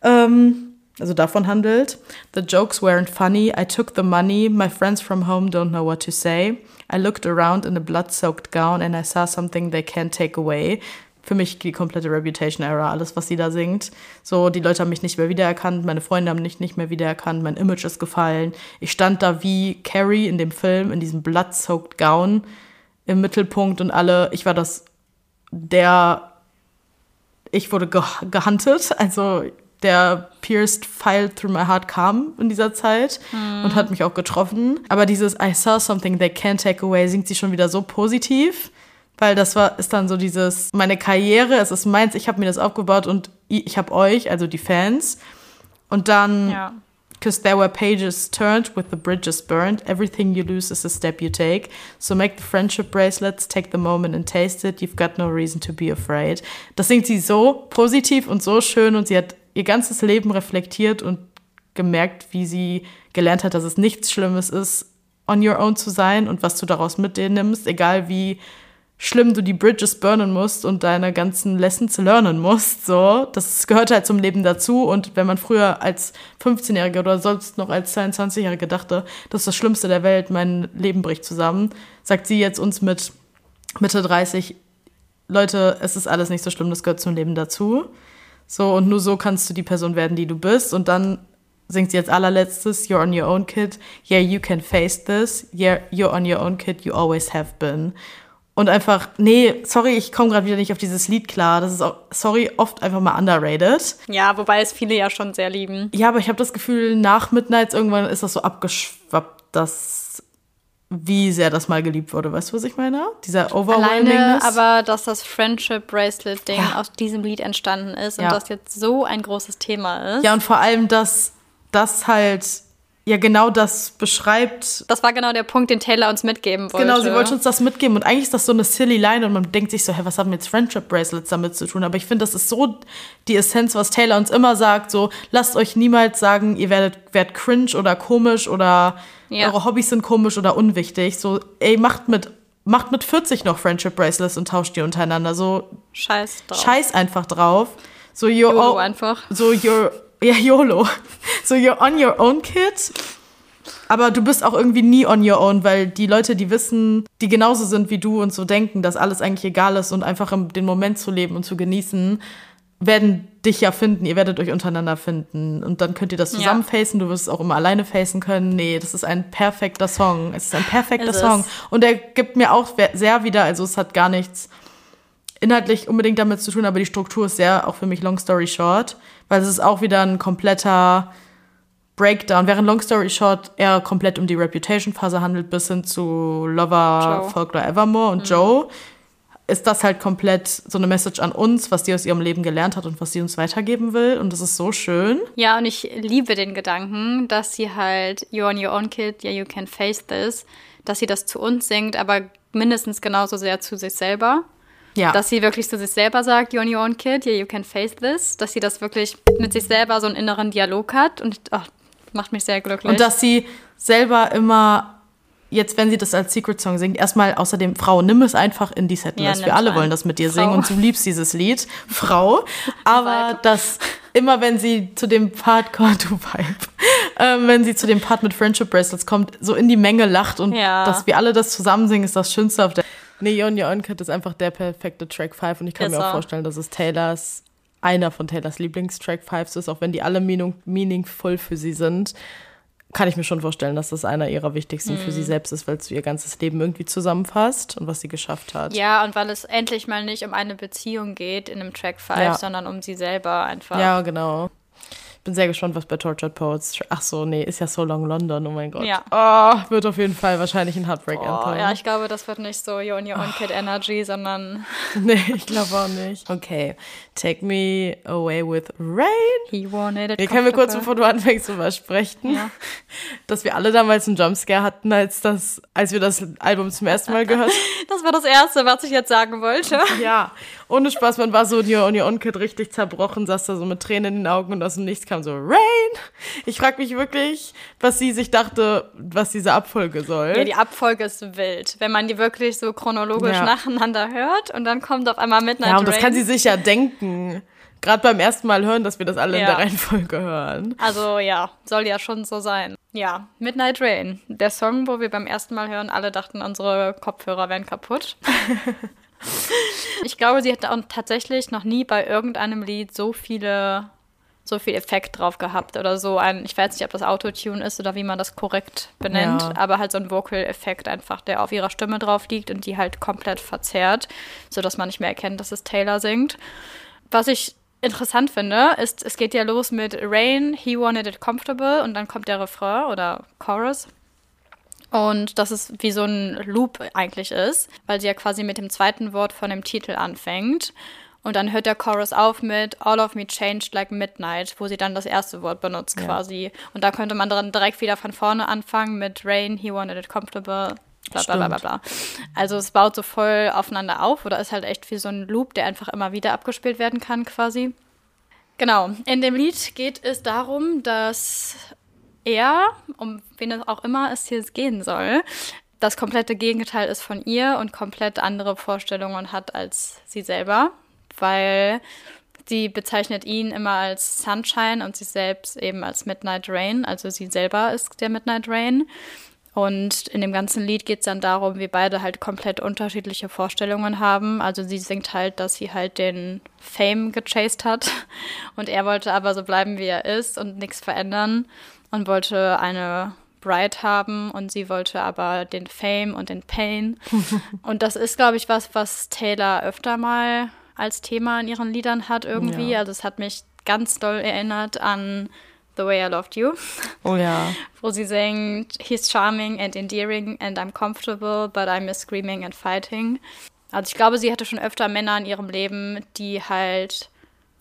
ähm, also davon handelt. The jokes weren't funny. I took the money. My friends from home don't know what to say. I looked around in a blood-soaked gown and I saw something they can't take away für mich die komplette Reputation-Era, alles, was sie da singt. So, die Leute haben mich nicht mehr wiedererkannt, meine Freunde haben mich nicht mehr wiedererkannt, mein Image ist gefallen. Ich stand da wie Carrie in dem Film, in diesem blood-soaked Gown im Mittelpunkt und alle, ich war das, der, ich wurde ge gehuntet, also der pierced file through my heart kam in dieser Zeit hm. und hat mich auch getroffen. Aber dieses I saw something they can't take away singt sie schon wieder so positiv weil das war ist dann so dieses meine Karriere, es ist meins, ich habe mir das aufgebaut und ich habe euch, also die Fans. Und dann ja. Because there were pages turned with the bridges burned. Everything you lose is a step you take. So make the friendship bracelets, take the moment and taste it. You've got no reason to be afraid. Das singt sie so positiv und so schön und sie hat ihr ganzes Leben reflektiert und gemerkt, wie sie gelernt hat, dass es nichts Schlimmes ist, on your own zu sein und was du daraus mit dir nimmst, egal wie schlimm du die Bridges burnen musst und deine ganzen Lessons lernen musst. So, das gehört halt zum Leben dazu. Und wenn man früher als 15-Jähriger oder sonst noch als 22-Jähriger dachte, das ist das Schlimmste der Welt, mein Leben bricht zusammen, sagt sie jetzt uns mit Mitte 30, Leute, es ist alles nicht so schlimm, das gehört zum Leben dazu. So, und nur so kannst du die Person werden, die du bist. Und dann singt sie als allerletztes, You're on your own, kid. Yeah, you can face this. Yeah, you're on your own, kid. You always have been und einfach, nee, sorry, ich komme gerade wieder nicht auf dieses Lied klar. Das ist auch, sorry, oft einfach mal underrated. Ja, wobei es viele ja schon sehr lieben. Ja, aber ich habe das Gefühl, nach Midnights irgendwann ist das so abgeschwappt, dass wie sehr das mal geliebt wurde. Weißt du, was ich meine? Dieser Overwhelmingness. Alleine, aber dass das Friendship Bracelet Ding ja. aus diesem Lied entstanden ist und ja. das jetzt so ein großes Thema ist. Ja, und vor allem, dass das halt ja genau das beschreibt. Das war genau der Punkt, den Taylor uns mitgeben wollte. Genau, sie wollte uns das mitgeben. Und eigentlich ist das so eine silly Line und man denkt sich so, hä, was haben jetzt Friendship Bracelets damit zu tun? Aber ich finde, das ist so die Essenz, was Taylor uns immer sagt, so, lasst euch niemals sagen, ihr werdet, werdet cringe oder komisch oder ja. eure Hobbys sind komisch oder unwichtig. So, ey, macht mit macht mit 40 noch Friendship Bracelets und tauscht die untereinander. So scheiß drauf. Scheiß einfach drauf. So you're YOLO einfach. So you're ja, YOLO. So, you're on your own, kid. Aber du bist auch irgendwie nie on your own, weil die Leute, die wissen, die genauso sind wie du und so denken, dass alles eigentlich egal ist und einfach den Moment zu leben und zu genießen, werden dich ja finden. Ihr werdet euch untereinander finden. Und dann könnt ihr das zusammen ja. facen. Du wirst es auch immer alleine facen können. Nee, das ist ein perfekter Song. Es ist ein perfekter ist Song. Und er gibt mir auch sehr wieder, also es hat gar nichts inhaltlich unbedingt damit zu tun, aber die Struktur ist sehr auch für mich Long Story Short weil es ist auch wieder ein kompletter Breakdown, während Long Story Short eher komplett um die Reputation-Phase handelt, bis hin zu Lover, Joe. Folklore Evermore und mhm. Joe, ist das halt komplett so eine Message an uns, was die aus ihrem Leben gelernt hat und was sie uns weitergeben will. Und das ist so schön. Ja, und ich liebe den Gedanken, dass sie halt, you're on your own kid, yeah, you can face this, dass sie das zu uns singt, aber mindestens genauso sehr zu sich selber. Ja. Dass sie wirklich zu sich selber sagt, you're on your own kid, yeah, you can face this. Dass sie das wirklich mit sich selber so einen inneren Dialog hat und ach, macht mich sehr glücklich. Und dass sie selber immer jetzt, wenn sie das als Secret Song singt, erstmal außerdem, Frau, nimm es einfach in die Setlist. Ja, Wir alle ein. wollen das mit dir Frau. singen und du liebst dieses Lied, Frau. Aber dass immer, wenn sie zu dem Part kommt, du Vibe, ähm, wenn sie zu dem Part mit Friendship Bracelets kommt, so in die Menge lacht und ja. dass wir alle das zusammen singen, ist das Schönste auf der Nee, On Your Own Cut ist einfach der perfekte Track 5 und ich kann ist mir auch vorstellen, dass es Taylors einer von Taylors Lieblingstrack Fives ist, auch wenn die alle meaning meaningful für sie sind, kann ich mir schon vorstellen, dass das einer ihrer wichtigsten mhm. für sie mhm. selbst ist, weil es ihr ganzes Leben irgendwie zusammenfasst und was sie geschafft hat. Ja, und weil es endlich mal nicht um eine Beziehung geht in einem Track 5, ja. sondern um sie selber einfach. Ja, genau bin sehr gespannt, was bei Tortured Poets. Ach so, nee, ist ja So Long London, oh mein Gott. Ja. Oh, wird auf jeden Fall wahrscheinlich ein Heartbreak oh, Anthem. Ja, ich glaube, das wird nicht so You on Your Own Kid Energy, sondern. nee, ich glaube auch nicht. Okay. Take me away with rain. He wanted it. Hier können wir kurz, bevor du anfängst, drüber sprechen, ja. dass wir alle damals einen Jumpscare hatten, als, das, als wir das Album zum ersten Mal gehört haben. das war das Erste, was ich jetzt sagen wollte. Ja, ohne Spaß, man war so in Your on Your Own Kid richtig zerbrochen, saß da so mit Tränen in den Augen und aus dem Nichts kam so Rain. Ich frage mich wirklich, was sie sich dachte, was diese Abfolge soll. Ja, die Abfolge ist wild, wenn man die wirklich so chronologisch ja. nacheinander hört und dann kommt auf einmal Midnight Rain. Ja, und das Rain. kann sie sich ja denken. Gerade beim ersten Mal hören, dass wir das alle ja. in der Reihenfolge hören. Also ja, soll ja schon so sein. Ja, Midnight Rain. Der Song, wo wir beim ersten Mal hören, alle dachten, unsere Kopfhörer wären kaputt. ich glaube, sie hat auch tatsächlich noch nie bei irgendeinem Lied so viele so viel Effekt drauf gehabt oder so ein, ich weiß nicht, ob das Autotune ist oder wie man das korrekt benennt, ja. aber halt so ein Vocal-Effekt einfach, der auf ihrer Stimme drauf liegt und die halt komplett verzerrt, sodass man nicht mehr erkennt, dass es Taylor singt. Was ich interessant finde, ist, es geht ja los mit Rain, he wanted it comfortable und dann kommt der Refrain oder Chorus. Und das ist wie so ein Loop eigentlich ist, weil sie ja quasi mit dem zweiten Wort von dem Titel anfängt. Und dann hört der Chorus auf mit All of me changed like midnight, wo sie dann das erste Wort benutzt ja. quasi. Und da könnte man dann direkt wieder von vorne anfangen mit Rain, he wanted it comfortable, bla bla bla bla bla. Also es baut so voll aufeinander auf oder ist halt echt wie so ein Loop, der einfach immer wieder abgespielt werden kann quasi. Genau, in dem Lied geht es darum, dass er, um wen es auch immer es hier gehen soll, das komplette Gegenteil ist von ihr und komplett andere Vorstellungen hat als sie selber, weil sie bezeichnet ihn immer als Sunshine und sich selbst eben als Midnight Rain, also sie selber ist der Midnight Rain. Und in dem ganzen Lied geht es dann darum, wie beide halt komplett unterschiedliche Vorstellungen haben. Also sie singt halt, dass sie halt den Fame gechased hat und er wollte aber so bleiben, wie er ist und nichts verändern und wollte eine Bride haben und sie wollte aber den Fame und den Pain. und das ist, glaube ich, was, was Taylor öfter mal als Thema in ihren Liedern hat irgendwie. Ja. Also es hat mich ganz doll erinnert an The Way I Loved You. Oh ja. Wo sie singt, He's charming and endearing and I'm comfortable, but I miss screaming and fighting. Also ich glaube, sie hatte schon öfter Männer in ihrem Leben, die halt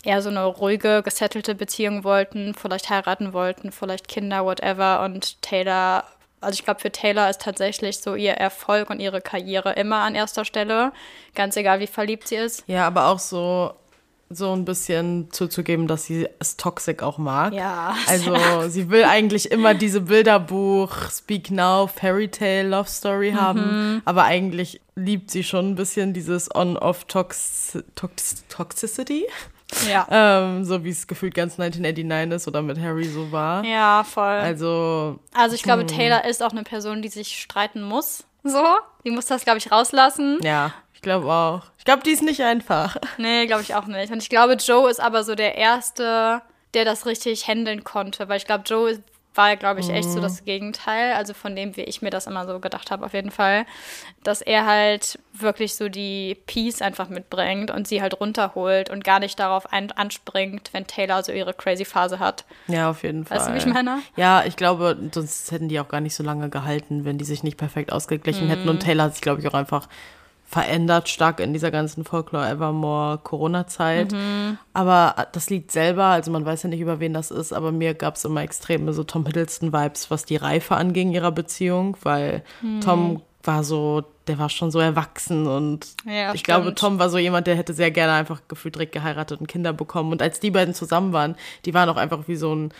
eher so eine ruhige, gesettelte Beziehung wollten, vielleicht heiraten wollten, vielleicht Kinder, whatever. Und Taylor, also ich glaube, für Taylor ist tatsächlich so ihr Erfolg und ihre Karriere immer an erster Stelle. Ganz egal, wie verliebt sie ist. Ja, aber auch so, so ein bisschen zuzugeben, dass sie es toxic auch mag. Ja. Also ja. sie will eigentlich immer diese Bilderbuch, Speak Now, Fairy Tale, Love Story haben, mhm. aber eigentlich liebt sie schon ein bisschen dieses On-Off-Toxicity. -Tox ja. Ähm, so wie es gefühlt ganz 1989 ist oder mit Harry so war. Ja, voll. Also. Also ich glaube, hm. Taylor ist auch eine Person, die sich streiten muss. So. Die muss das, glaube ich, rauslassen. Ja, ich glaube auch. Ich glaube, die ist nicht einfach. Nee, glaube ich auch nicht. Und ich glaube, Joe ist aber so der Erste, der das richtig handeln konnte. Weil ich glaube, Joe war, glaube ich, echt so mhm. das Gegenteil. Also von dem, wie ich mir das immer so gedacht habe, auf jeden Fall. Dass er halt wirklich so die Peace einfach mitbringt und sie halt runterholt und gar nicht darauf anspringt, wenn Taylor so ihre crazy Phase hat. Ja, auf jeden Fall. Weißt du, wie ich meine? Ja, ich glaube, sonst hätten die auch gar nicht so lange gehalten, wenn die sich nicht perfekt ausgeglichen mhm. hätten. Und Taylor hat sich, glaube ich, auch einfach verändert stark in dieser ganzen Folklore Evermore Corona-Zeit. Mhm. Aber das Lied selber, also man weiß ja nicht, über wen das ist, aber mir gab es immer extreme so Tom Hiddleston-Vibes, was die Reife anging ihrer Beziehung, weil mhm. Tom war so, der war schon so erwachsen und ja, ich stimmt. glaube, Tom war so jemand, der hätte sehr gerne einfach gefühlt direkt geheiratet und Kinder bekommen. Und als die beiden zusammen waren, die waren auch einfach wie so ein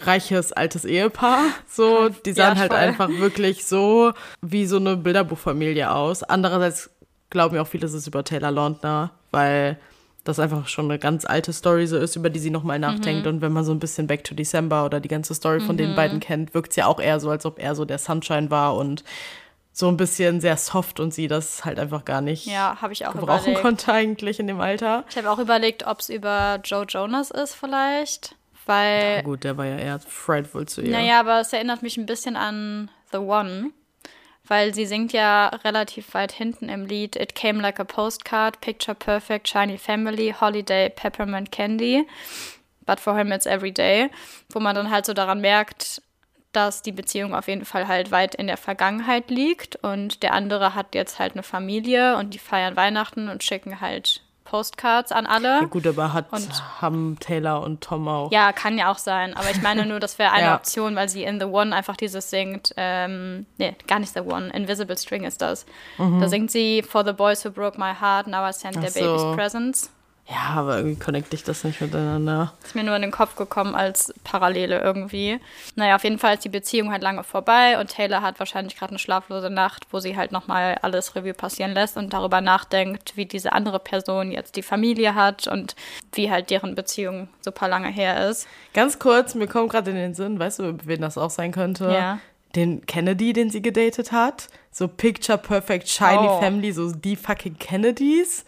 reiches altes Ehepaar. So, die sahen ja, halt einfach wirklich so wie so eine Bilderbuchfamilie aus. Andererseits glauben ja auch viele, dass es über Taylor Lautner, weil das einfach schon eine ganz alte Story so ist, über die sie nochmal nachdenkt. Mhm. Und wenn man so ein bisschen Back to December oder die ganze Story von mhm. den beiden kennt, wirkt es ja auch eher so, als ob er so der Sunshine war und so ein bisschen sehr soft und sie das halt einfach gar nicht ja, ich auch gebrauchen überlegt. konnte eigentlich in dem Alter. Ich habe auch überlegt, ob es über Joe Jonas ist vielleicht, weil... Ja gut, der war ja eher frightful zu ihr. Naja, aber es erinnert mich ein bisschen an The One, weil sie singt ja relativ weit hinten im Lied It Came Like a Postcard, Picture Perfect, Shiny Family, Holiday, Peppermint Candy, but for him it's every day, wo man dann halt so daran merkt, dass die Beziehung auf jeden Fall halt weit in der Vergangenheit liegt und der andere hat jetzt halt eine Familie und die feiern Weihnachten und schicken halt Postcards an alle. Ja, gut, aber hat, und, haben Taylor und Tom auch. Ja, kann ja auch sein. Aber ich meine nur, das wäre eine ja. Option, weil sie in The One einfach dieses singt. Ähm, nee, gar nicht The One. Invisible String ist das. Mhm. Da singt sie For the Boys Who Broke My Heart, Now I Send Their so. Babies Presents. Ja, aber irgendwie connecte ich das nicht miteinander. Ist mir nur in den Kopf gekommen als Parallele irgendwie. Naja, auf jeden Fall ist die Beziehung halt lange vorbei und Taylor hat wahrscheinlich gerade eine schlaflose Nacht, wo sie halt nochmal alles Revue passieren lässt und darüber nachdenkt, wie diese andere Person jetzt die Familie hat und wie halt deren Beziehung super lange her ist. Ganz kurz, mir kommt gerade in den Sinn, weißt du, wen das auch sein könnte? Ja. Den Kennedy, den sie gedatet hat. So Picture Perfect Shiny oh. Family, so die fucking Kennedys.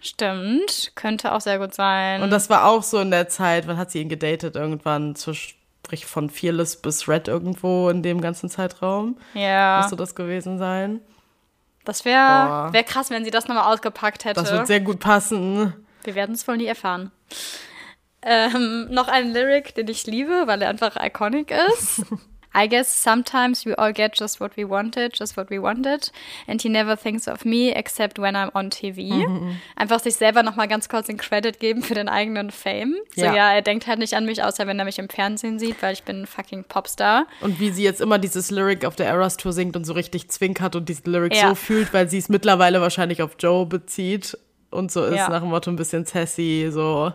Stimmt, könnte auch sehr gut sein. Und das war auch so in der Zeit, wann hat sie ihn gedatet? Irgendwann zwischen von Fearless bis Red irgendwo in dem ganzen Zeitraum. Ja. Müsste das gewesen sein. Das wäre wär krass, wenn sie das nochmal ausgepackt hätte. Das wird sehr gut passen. Wir werden es wohl nie erfahren. Ähm, noch ein Lyric, den ich liebe, weil er einfach iconic ist. I guess sometimes we all get just what we wanted, just what we wanted. And he never thinks of me except when I'm on TV. Mhm. Einfach sich selber nochmal ganz kurz den Credit geben für den eigenen Fame. So, ja. ja, er denkt halt nicht an mich, außer wenn er mich im Fernsehen sieht, weil ich bin ein fucking Popstar. Und wie sie jetzt immer dieses Lyric auf der Eras Tour singt und so richtig zwinkert und diesen Lyric ja. so fühlt, weil sie es mittlerweile wahrscheinlich auf Joe bezieht und so ist ja. nach dem Motto ein bisschen sassy, so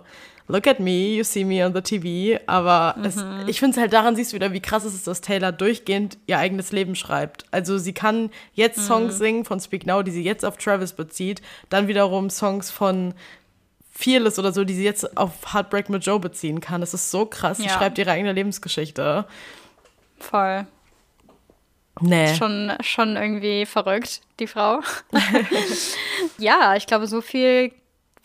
look at me, you see me on the TV. Aber mhm. es, ich finde es halt daran, siehst du wieder, wie krass es ist, dass Taylor durchgehend ihr eigenes Leben schreibt. Also sie kann jetzt mhm. Songs singen von Speak Now, die sie jetzt auf Travis bezieht, dann wiederum Songs von Fearless oder so, die sie jetzt auf Heartbreak mit Joe beziehen kann. Das ist so krass. Ja. Sie schreibt ihre eigene Lebensgeschichte. Voll. Nee. Schon, schon irgendwie verrückt, die Frau. ja, ich glaube, so viel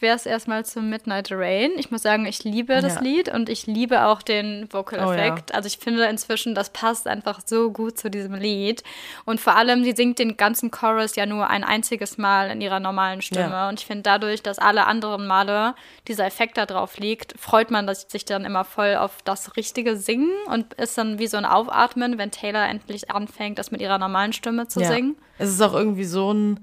wäre es erstmal zum Midnight Rain. Ich muss sagen, ich liebe das ja. Lied und ich liebe auch den Vocal Effekt. Oh, ja. Also ich finde inzwischen, das passt einfach so gut zu diesem Lied. Und vor allem, sie singt den ganzen Chorus ja nur ein einziges Mal in ihrer normalen Stimme. Ja. Und ich finde dadurch, dass alle anderen Male dieser Effekt da drauf liegt, freut man sich dann immer voll auf das richtige Singen und ist dann wie so ein Aufatmen, wenn Taylor endlich anfängt, das mit ihrer normalen Stimme zu singen. Es ist auch irgendwie so ein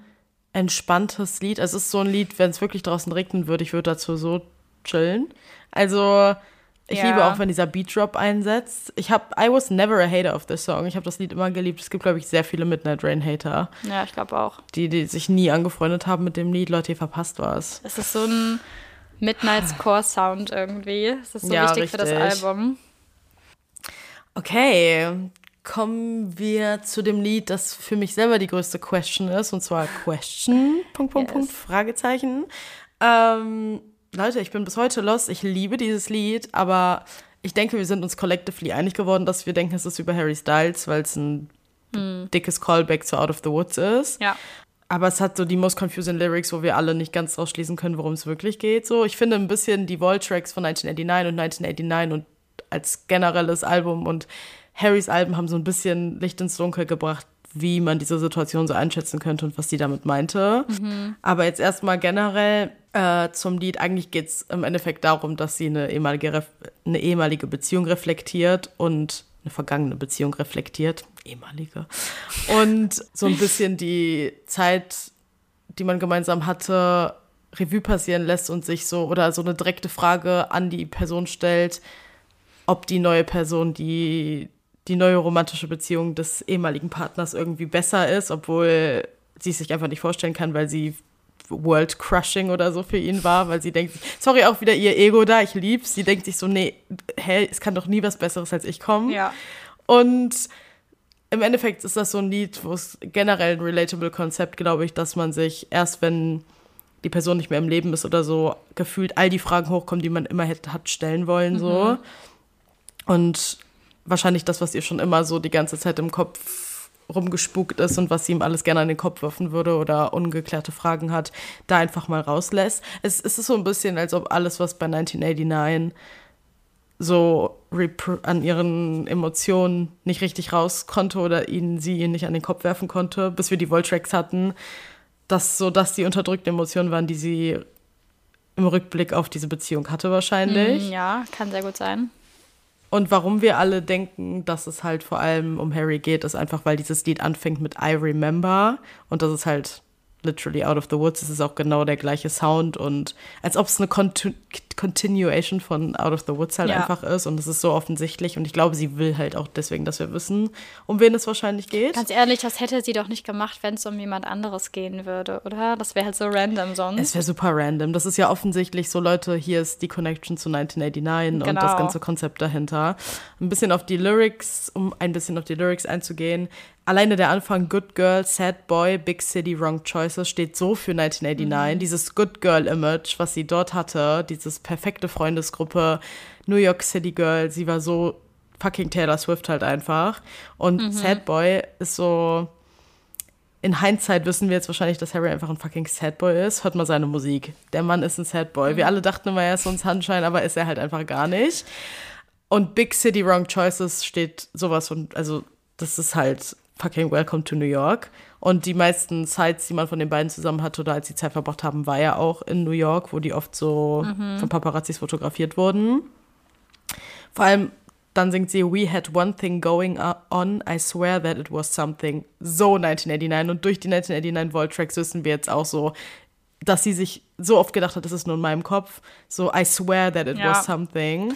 entspanntes Lied. Es ist so ein Lied, wenn es wirklich draußen regnen würde, ich würde dazu so chillen. Also, ich ja. liebe auch, wenn dieser Beat Drop einsetzt. Ich habe I was never a hater of this song. Ich habe das Lied immer geliebt. Es gibt, glaube ich, sehr viele Midnight Rain Hater. Ja, ich glaube auch. Die, die sich nie angefreundet haben mit dem Lied. Leute, ihr verpasst was. Es ist so ein Midnight Core Sound irgendwie. Es ist so ja, wichtig richtig. für das Album. Okay, kommen wir zu dem Lied, das für mich selber die größte Question ist, und zwar Question, Punkt, Punkt, yes. Punkt, Fragezeichen. Ähm, Leute, ich bin bis heute lost. Ich liebe dieses Lied, aber ich denke, wir sind uns collectively einig geworden, dass wir denken, es ist über Harry Styles, weil es ein mm. dickes Callback zu Out of the Woods ist. Ja. Aber es hat so die most confusing Lyrics, wo wir alle nicht ganz rausschließen können, worum es wirklich geht. So, ich finde ein bisschen die Wall-Tracks von 1989 und 1989 und als generelles Album und Harrys Alben haben so ein bisschen Licht ins Dunkel gebracht, wie man diese Situation so einschätzen könnte und was sie damit meinte. Mhm. Aber jetzt erstmal generell äh, zum Lied. Eigentlich geht es im Endeffekt darum, dass sie eine ehemalige, eine ehemalige Beziehung reflektiert und eine vergangene Beziehung reflektiert. Ehemalige. Und so ein bisschen die Zeit, die man gemeinsam hatte, Revue passieren lässt und sich so oder so eine direkte Frage an die Person stellt, ob die neue Person, die die neue romantische Beziehung des ehemaligen Partners irgendwie besser ist, obwohl sie es sich einfach nicht vorstellen kann, weil sie World Crushing oder so für ihn war, weil sie denkt, sorry, auch wieder ihr Ego da, ich lieb's. Sie denkt sich so, nee, hä, es kann doch nie was Besseres als ich kommen. Ja. Und im Endeffekt ist das so ein Lied, wo es generell ein relatable Konzept, glaube ich, dass man sich erst, wenn die Person nicht mehr im Leben ist oder so, gefühlt all die Fragen hochkommen, die man immer hätte, hat stellen wollen, so. Mhm. Und wahrscheinlich das, was ihr schon immer so die ganze Zeit im Kopf rumgespukt ist und was sie ihm alles gerne an den Kopf werfen würde oder ungeklärte Fragen hat, da einfach mal rauslässt. Es, es ist so ein bisschen, als ob alles, was bei 1989 so an ihren Emotionen nicht richtig raus konnte oder ihn, sie ihn nicht an den Kopf werfen konnte, bis wir die Voltracks hatten, dass so dass die unterdrückten Emotionen waren, die sie im Rückblick auf diese Beziehung hatte wahrscheinlich. Mm, ja, kann sehr gut sein. Und warum wir alle denken, dass es halt vor allem um Harry geht, ist einfach, weil dieses Lied anfängt mit I Remember. Und das ist halt literally out of the woods. Es ist auch genau der gleiche Sound und als ob es eine Continu Continuation von Out of the Woods halt ja. einfach ist und es ist so offensichtlich und ich glaube, sie will halt auch deswegen, dass wir wissen, um wen es wahrscheinlich geht. Ganz ehrlich, das hätte sie doch nicht gemacht, wenn es um jemand anderes gehen würde, oder? Das wäre halt so random sonst. Es wäre super random. Das ist ja offensichtlich so, Leute, hier ist die Connection zu 1989 genau. und das ganze Konzept dahinter. Ein bisschen auf die Lyrics, um ein bisschen auf die Lyrics einzugehen alleine der Anfang Good Girl, Sad Boy, Big City, Wrong Choices steht so für 1989. Mhm. Dieses Good Girl Image, was sie dort hatte, dieses perfekte Freundesgruppe, New York City Girl, sie war so fucking Taylor Swift halt einfach. Und mhm. Sad Boy ist so. In Hindsight wissen wir jetzt wahrscheinlich, dass Harry einfach ein fucking Sad Boy ist. Hört mal seine Musik. Der Mann ist ein Sad Boy. Mhm. Wir alle dachten immer, er ist so ein Sunshine, aber ist er halt einfach gar nicht. Und Big City Wrong Choices steht sowas von, also das ist halt fucking Welcome to New York. Und die meisten Sites, die man von den beiden zusammen hatte oder als sie Zeit verbracht haben, war ja auch in New York, wo die oft so mhm. von Paparazzis fotografiert wurden. Vor allem dann singt sie We had one thing going on, I swear that it was something. So 1989. Und durch die 1989 Volt Tracks wissen wir jetzt auch so, dass sie sich so oft gedacht hat, das ist nur in meinem Kopf. So I swear that it ja. was something.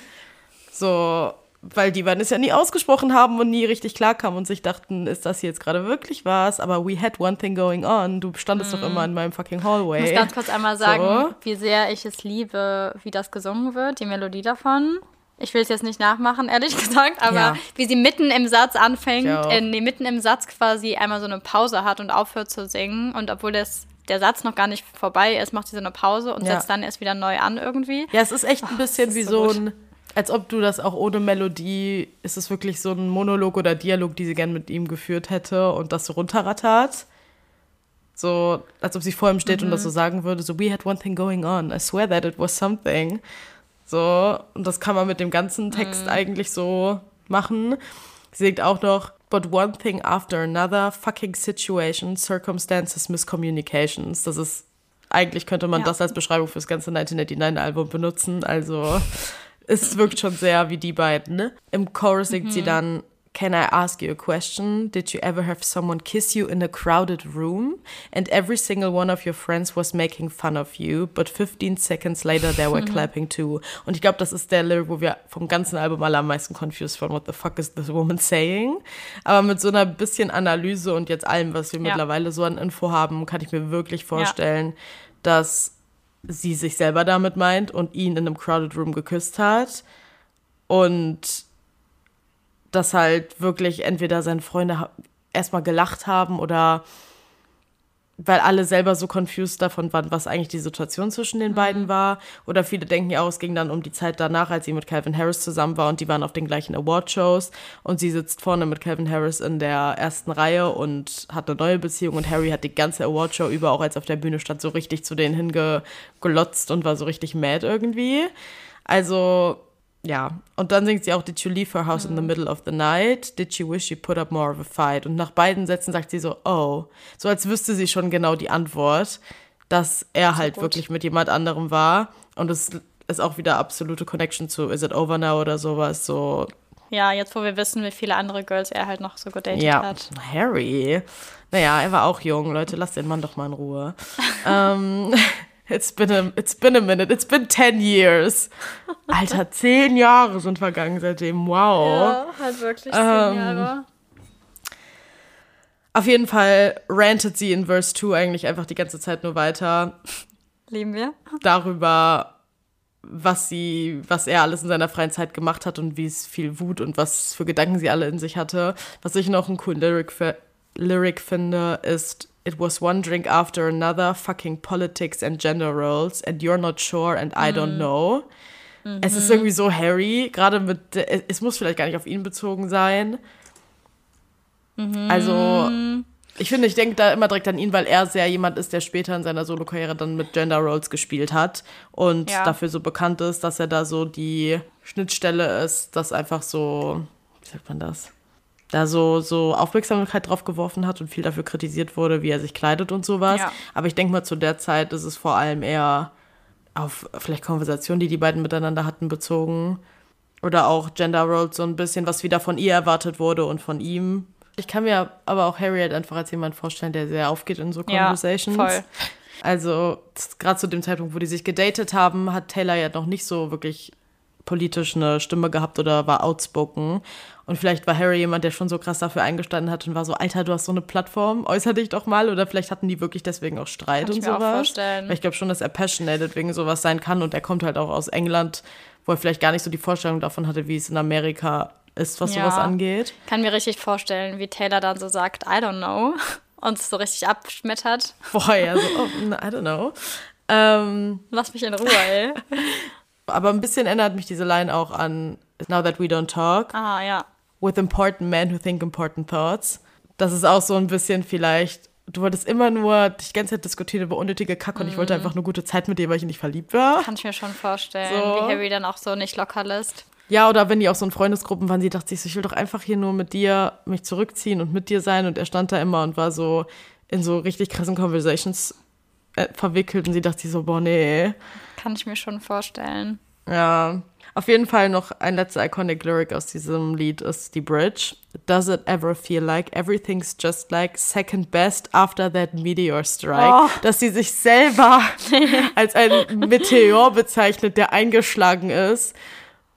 So, weil die beiden es ja nie ausgesprochen haben und nie richtig klarkamen und sich dachten, ist das jetzt gerade wirklich was? Aber we had one thing going on. Du standest mm. doch immer in meinem fucking Hallway. Ich muss ganz kurz einmal sagen, so. wie sehr ich es liebe, wie das gesungen wird, die Melodie davon. Ich will es jetzt nicht nachmachen, ehrlich gesagt, aber ja. wie sie mitten im Satz anfängt, äh, nee, mitten im Satz quasi einmal so eine Pause hat und aufhört zu singen. Und obwohl das der Satz noch gar nicht vorbei ist, macht sie so eine Pause und ja. setzt dann erst wieder neu an irgendwie. Ja, es ist echt ein bisschen oh, wie so, so ein als ob du das auch ohne Melodie, ist es wirklich so ein Monolog oder Dialog, die sie gern mit ihm geführt hätte und das so runterrattert. So, als ob sie vor ihm steht mhm. und das so sagen würde, so, we had one thing going on, I swear that it was something. So, und das kann man mit dem ganzen Text mhm. eigentlich so machen. Sie singt auch noch, but one thing after another, fucking situation, circumstances, miscommunications. Das ist, eigentlich könnte man ja. das als Beschreibung fürs ganze 1989-Album benutzen, also es wirkt schon sehr wie die beiden. Ne? Im Chorus singt mhm. sie dann Can I ask you a question? Did you ever have someone kiss you in a crowded room? And every single one of your friends was making fun of you, but 15 seconds later they were clapping too. Und ich glaube, das ist der Lyric, wo wir vom ganzen Album alle am meisten confused von What the fuck is this woman saying? Aber mit so einer bisschen Analyse und jetzt allem, was wir ja. mittlerweile so an Info haben, kann ich mir wirklich vorstellen, ja. dass sie sich selber damit meint und ihn in einem Crowded Room geküsst hat. Und dass halt wirklich entweder seine Freunde erstmal gelacht haben oder weil alle selber so confused davon waren, was eigentlich die Situation zwischen den mhm. beiden war. Oder viele denken ja auch, es ging dann um die Zeit danach, als sie mit Calvin Harris zusammen war und die waren auf den gleichen Award-Shows und sie sitzt vorne mit Calvin Harris in der ersten Reihe und hat eine neue Beziehung und Harry hat die ganze Award-Show über, auch als auf der Bühne stand, so richtig zu denen hingelotzt und war so richtig mad irgendwie. Also ja, und dann singt sie auch, Did you leave her house mhm. in the mhm. middle of the night? Did she wish you put up more of a fight? Und nach beiden Sätzen sagt sie so, oh. So als wüsste sie schon genau die Antwort, dass er halt gut. wirklich mit jemand anderem war. Und es ist auch wieder absolute Connection zu Is it over now oder sowas. So. Ja, jetzt wo wir wissen, wie viele andere Girls er halt noch so gedatet ja. hat. Harry. Naja, er war auch jung. Leute, lasst den Mann doch mal in Ruhe. ähm. It's been, a, it's been a minute, it's been 10 years. Alter, zehn Jahre sind vergangen seitdem. Wow. Ja, halt wirklich zehn ähm, Jahre. Auf jeden Fall rantet sie in Verse 2 eigentlich einfach die ganze Zeit nur weiter. Lieben wir. Darüber, was sie, was er alles in seiner freien Zeit gemacht hat und wie es viel Wut und was für Gedanken sie alle in sich hatte. Was ich noch einen coolen Lyric, Lyric finde, ist It was one drink after another, fucking politics and gender roles, and you're not sure and I don't mhm. know. Mhm. Es ist irgendwie so Harry, gerade mit, es muss vielleicht gar nicht auf ihn bezogen sein. Mhm. Also ich finde, ich denke da immer direkt an ihn, weil er sehr jemand ist, der später in seiner Solo-Karriere dann mit Gender Roles gespielt hat und ja. dafür so bekannt ist, dass er da so die Schnittstelle ist, dass einfach so, wie sagt man das? Da so, so Aufmerksamkeit drauf geworfen hat und viel dafür kritisiert wurde, wie er sich kleidet und sowas. Ja. Aber ich denke mal, zu der Zeit ist es vor allem eher auf vielleicht Konversationen, die die beiden miteinander hatten, bezogen. Oder auch Gender Roles so ein bisschen, was wieder von ihr erwartet wurde und von ihm. Ich kann mir aber auch Harriet einfach als jemand vorstellen, der sehr aufgeht in so Conversations. Ja, voll. Also gerade zu dem Zeitpunkt, wo die sich gedatet haben, hat Taylor ja noch nicht so wirklich politisch eine Stimme gehabt oder war outspoken. Und vielleicht war Harry jemand, der schon so krass dafür eingestanden hat und war so, Alter, du hast so eine Plattform, äußer dich doch mal. Oder vielleicht hatten die wirklich deswegen auch Streit kann und ich sowas. Mir auch vorstellen. Weil ich glaube schon, dass er passionated wegen sowas sein kann. Und er kommt halt auch aus England, wo er vielleicht gar nicht so die Vorstellung davon hatte, wie es in Amerika ist, was ja. sowas angeht. Kann mir richtig vorstellen, wie Taylor dann so sagt, I don't know. Und es so richtig abschmettert. Boah, ja, so, oh, I don't know. Ähm, Lass mich in Ruhe, ey. Aber ein bisschen erinnert mich diese Line auch an Now That We Don't Talk. Ah, ja. With important men who think important thoughts. Das ist auch so ein bisschen vielleicht, du wolltest immer nur dich die ganze Zeit diskutieren über unnötige Kacke mm. und ich wollte mhm. einfach eine gute Zeit mit dir, weil ich nicht verliebt war. Kann ich mir schon vorstellen, so. wie Harry dann auch so nicht locker lässt. Ja, oder wenn die auch so in Freundesgruppen waren, sie dachte sich so, ich will doch einfach hier nur mit dir mich zurückziehen und mit dir sein. Und er stand da immer und war so in so richtig krassen Conversations äh, verwickelt. Und sie dachte sich so, boah, nee. Kann ich mir schon vorstellen. Ja. Auf jeden Fall noch ein letzter iconic Lyric aus diesem Lied ist die Bridge. Does it ever feel like everything's just like second best after that meteor strike? Oh. Dass sie sich selber als ein Meteor bezeichnet, der eingeschlagen ist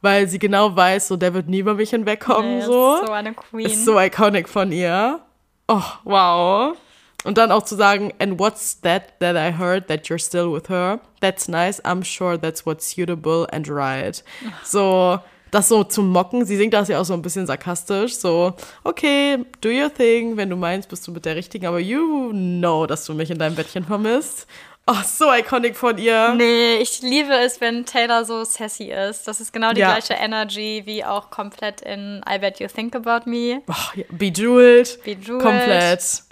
weil sie genau weiß, so der wird nie über mich hinwegkommen. Nee, so. Ist so eine Queen. Ist so iconic von ihr. Oh, wow. Und dann auch zu sagen, and what's that that I heard that you're still with her? That's nice. I'm sure that's what's suitable and right. So, das so zu mocken. Sie singt das ja auch so ein bisschen sarkastisch. So, okay, do your thing. Wenn du meinst, bist du mit der Richtigen, aber you know, dass du mich in deinem Bettchen vermisst. Oh, so iconic von ihr. Nee, ich liebe es, wenn Taylor so sassy ist. Das ist genau die ja. gleiche Energy wie auch komplett in I Bet You Think About Me. Oh, ja. Bejeweled. Bejeweled. Komplett.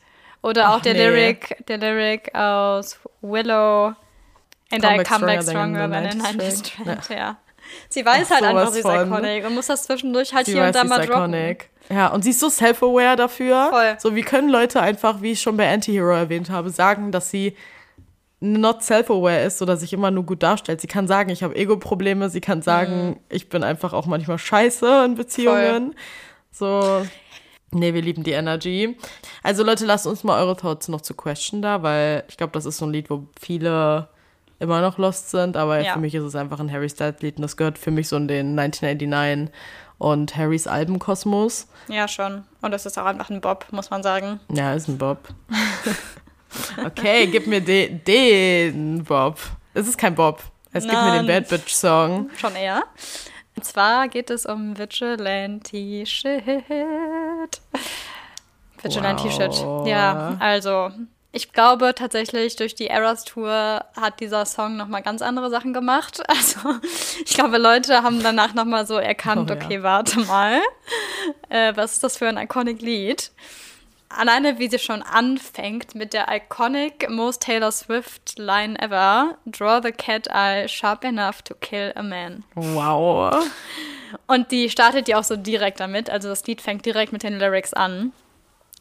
Oder auch der nee. Lyric, der Lyric aus Willow. And come I come back stronger than a 90 strand. Ja. ja. Sie weiß Ach, halt einfach, sie ist iconic und muss das zwischendurch halt sie hier und da mal droppen. Iconic. Ja, und sie ist so self-aware dafür. Voll. So, wie können Leute einfach, wie ich schon bei Anti-Hero erwähnt habe, sagen, dass sie not self-aware ist oder sich immer nur gut darstellt. Sie kann sagen, ich habe Ego-Probleme. Sie kann sagen, mhm. ich bin einfach auch manchmal scheiße in Beziehungen. Voll. So. Nee, wir lieben die Energy. Also Leute, lasst uns mal eure Thoughts noch zu Question da, weil ich glaube, das ist so ein Lied, wo viele immer noch lost sind, aber ja. für mich ist es einfach ein Harry Styles Lied und das gehört für mich so in den 1989 und Harrys Albenkosmos. Ja, schon. Und das ist auch einfach ein Bob, muss man sagen. Ja, ist ein Bob. Okay, gib mir de den Bob. Es ist kein Bob. Es gibt mir den Bad Bitch Song. Schon eher. Und zwar geht es um Vigilante Shit. Vigilante wow. Shit. Ja, also ich glaube tatsächlich, durch die Eras Tour hat dieser Song nochmal ganz andere Sachen gemacht. Also ich glaube, Leute haben danach nochmal so erkannt, oh, ja. okay, warte mal, äh, was ist das für ein iconic Lied? Alleine wie sie schon anfängt mit der iconic Most Taylor Swift Line ever: Draw the cat eye sharp enough to kill a man. Wow. Und die startet ja auch so direkt damit. Also das Lied fängt direkt mit den Lyrics an.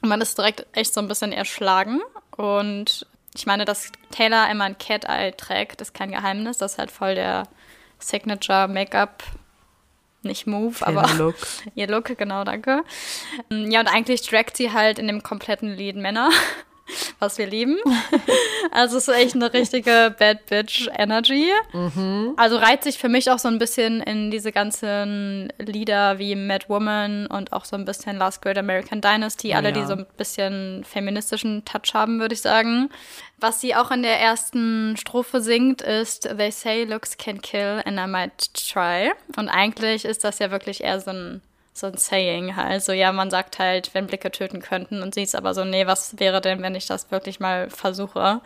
Und man ist direkt echt so ein bisschen erschlagen. Und ich meine, dass Taylor immer ein Cat Eye trägt, ist kein Geheimnis. Das ist halt voll der Signature Make-up nicht Move, aber Look. ihr Look, genau, danke. Ja, und eigentlich dragt sie halt in dem kompletten Lied Männer, was wir lieben. also es ist echt eine richtige Bad Bitch Energy. Mhm. Also reiht sich für mich auch so ein bisschen in diese ganzen Lieder wie Mad Woman und auch so ein bisschen Last Great American Dynasty, alle, ja. die so ein bisschen feministischen Touch haben, würde ich sagen. Was sie auch in der ersten Strophe singt, ist They say looks can kill and I might try. Und eigentlich ist das ja wirklich eher so ein, so ein Saying. Also ja, man sagt halt, wenn Blicke töten könnten und sie ist aber so, nee, was wäre denn, wenn ich das wirklich mal versuche?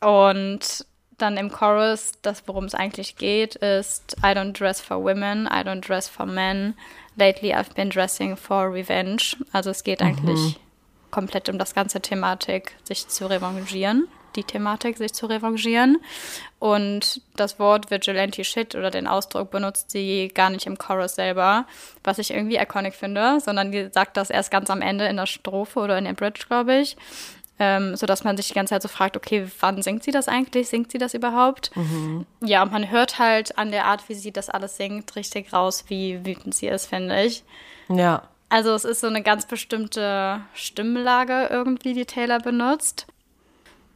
Und dann im Chorus, das worum es eigentlich geht, ist I don't dress for women, I don't dress for men, Lately I've been dressing for revenge. Also es geht eigentlich mhm. komplett um das ganze Thematik, sich zu revanchieren die Thematik, sich zu revanchieren. Und das Wort Vigilante Shit oder den Ausdruck benutzt sie gar nicht im Chorus selber, was ich irgendwie iconic finde, sondern die sagt das erst ganz am Ende in der Strophe oder in der Bridge, glaube ich. Ähm, sodass man sich die ganze Zeit so fragt, okay, wann singt sie das eigentlich? Singt sie das überhaupt? Mhm. Ja, und man hört halt an der Art, wie sie das alles singt, richtig raus, wie wütend sie ist, finde ich. Ja. Also es ist so eine ganz bestimmte Stimmlage irgendwie, die Taylor benutzt.